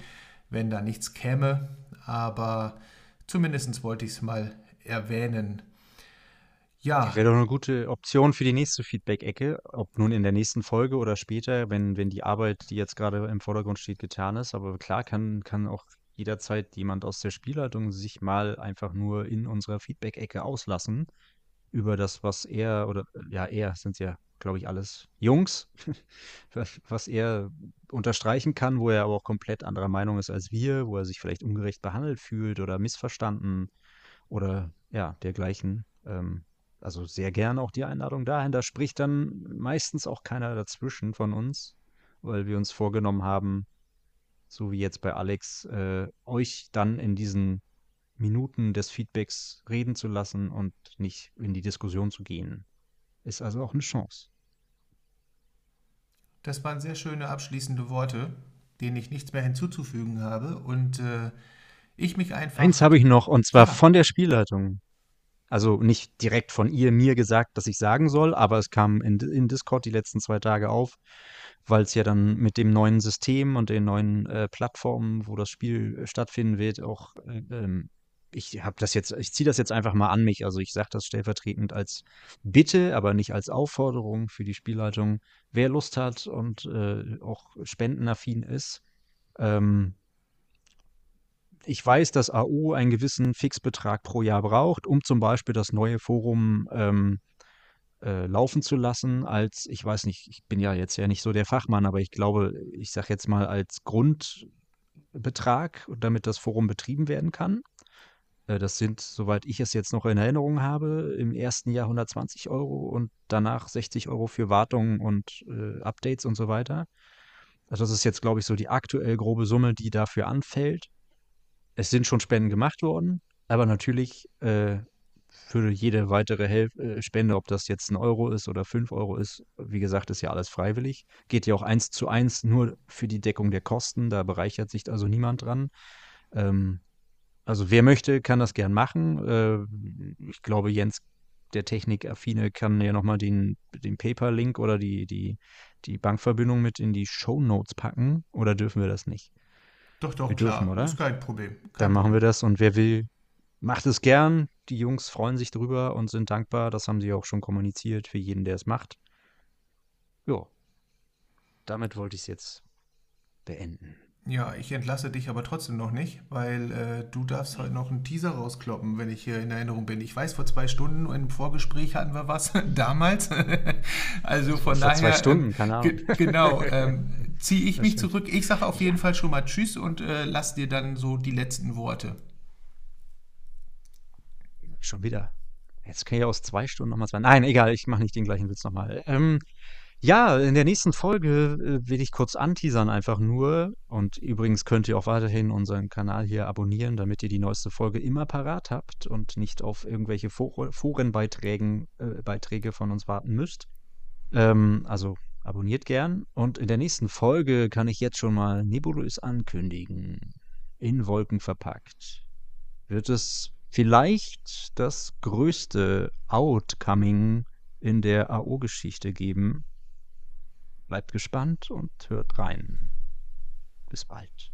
wenn da nichts käme. Aber zumindest wollte ich es mal erwähnen. Ja. Wäre doch eine gute Option für die nächste Feedback-Ecke, ob nun in der nächsten Folge oder später, wenn, wenn die Arbeit, die jetzt gerade im Vordergrund steht, getan ist. Aber klar kann, kann auch jederzeit jemand aus der Spielleitung sich mal einfach nur in unserer Feedback-Ecke auslassen über das, was er oder ja, er sind ja, glaube ich, alles Jungs, was er unterstreichen kann, wo er aber auch komplett anderer Meinung ist als wir, wo er sich vielleicht ungerecht behandelt fühlt oder missverstanden oder ja, dergleichen. Ähm, also sehr gern auch die Einladung dahin. Da spricht dann meistens auch keiner dazwischen von uns, weil wir uns vorgenommen haben, so wie jetzt bei Alex, äh, euch dann in diesen Minuten des Feedbacks reden zu lassen und nicht in die Diskussion zu gehen. Ist also auch eine Chance. Das waren sehr schöne abschließende Worte, denen ich nichts mehr hinzuzufügen habe. Und äh, ich mich einfach. Eins habe ich noch, und zwar ja. von der Spielleitung. Also nicht direkt von ihr mir gesagt, dass ich sagen soll, aber es kam in, in Discord die letzten zwei Tage auf, weil es ja dann mit dem neuen System und den neuen äh, Plattformen, wo das Spiel äh, stattfinden wird, auch äh, ähm, ich habe das jetzt, ich ziehe das jetzt einfach mal an mich. Also ich sage das stellvertretend als Bitte, aber nicht als Aufforderung für die Spielleitung. Wer Lust hat und äh, auch spendenaffin ist, ähm, ich weiß, dass AU einen gewissen Fixbetrag pro Jahr braucht, um zum Beispiel das neue Forum ähm, äh, laufen zu lassen, als, ich weiß nicht, ich bin ja jetzt ja nicht so der Fachmann, aber ich glaube, ich sage jetzt mal als Grundbetrag, damit das Forum betrieben werden kann. Äh, das sind, soweit ich es jetzt noch in Erinnerung habe, im ersten Jahr 120 Euro und danach 60 Euro für Wartung und äh, Updates und so weiter. Also das ist jetzt, glaube ich, so die aktuell grobe Summe, die dafür anfällt es sind schon Spenden gemacht worden, aber natürlich äh, für jede weitere Hel äh, Spende, ob das jetzt ein Euro ist oder fünf Euro ist, wie gesagt, ist ja alles freiwillig. Geht ja auch eins zu eins nur für die Deckung der Kosten, da bereichert sich also niemand dran. Ähm, also wer möchte, kann das gern machen. Äh, ich glaube, Jens, der Technikaffine, kann ja nochmal den, den Paper-Link oder die, die, die Bankverbindung mit in die Show Notes packen. Oder dürfen wir das nicht? Doch, doch, wir klar. Dürfen, oder? Ist kein Problem. Kein Dann machen wir das und wer will, macht es gern. Die Jungs freuen sich drüber und sind dankbar. Das haben sie auch schon kommuniziert für jeden, der es macht. Ja, damit wollte ich es jetzt beenden. Ja, ich entlasse dich aber trotzdem noch nicht, weil äh, du darfst heute noch einen Teaser rauskloppen, wenn ich hier in Erinnerung bin. Ich weiß, vor zwei Stunden im Vorgespräch hatten wir was damals. also von vor daher. Vor zwei Stunden, keine Ahnung. Genau. Ähm, ziehe ich das mich stimmt. zurück. Ich sage auf jeden Fall schon mal Tschüss und äh, lass dir dann so die letzten Worte. Schon wieder. Jetzt kann ich aus zwei Stunden nochmal zwei. Nein, egal, ich mache nicht den gleichen Witz nochmal. Ähm, ja, in der nächsten Folge äh, will ich kurz anteasern, einfach nur. Und übrigens könnt ihr auch weiterhin unseren Kanal hier abonnieren, damit ihr die neueste Folge immer parat habt und nicht auf irgendwelche Forenbeiträge äh, Beiträge von uns warten müsst. Ähm, also abonniert gern. Und in der nächsten Folge kann ich jetzt schon mal nebulös ankündigen. In Wolken verpackt. Wird es vielleicht das größte Outcoming in der AO-Geschichte geben Bleibt gespannt und hört rein. Bis bald.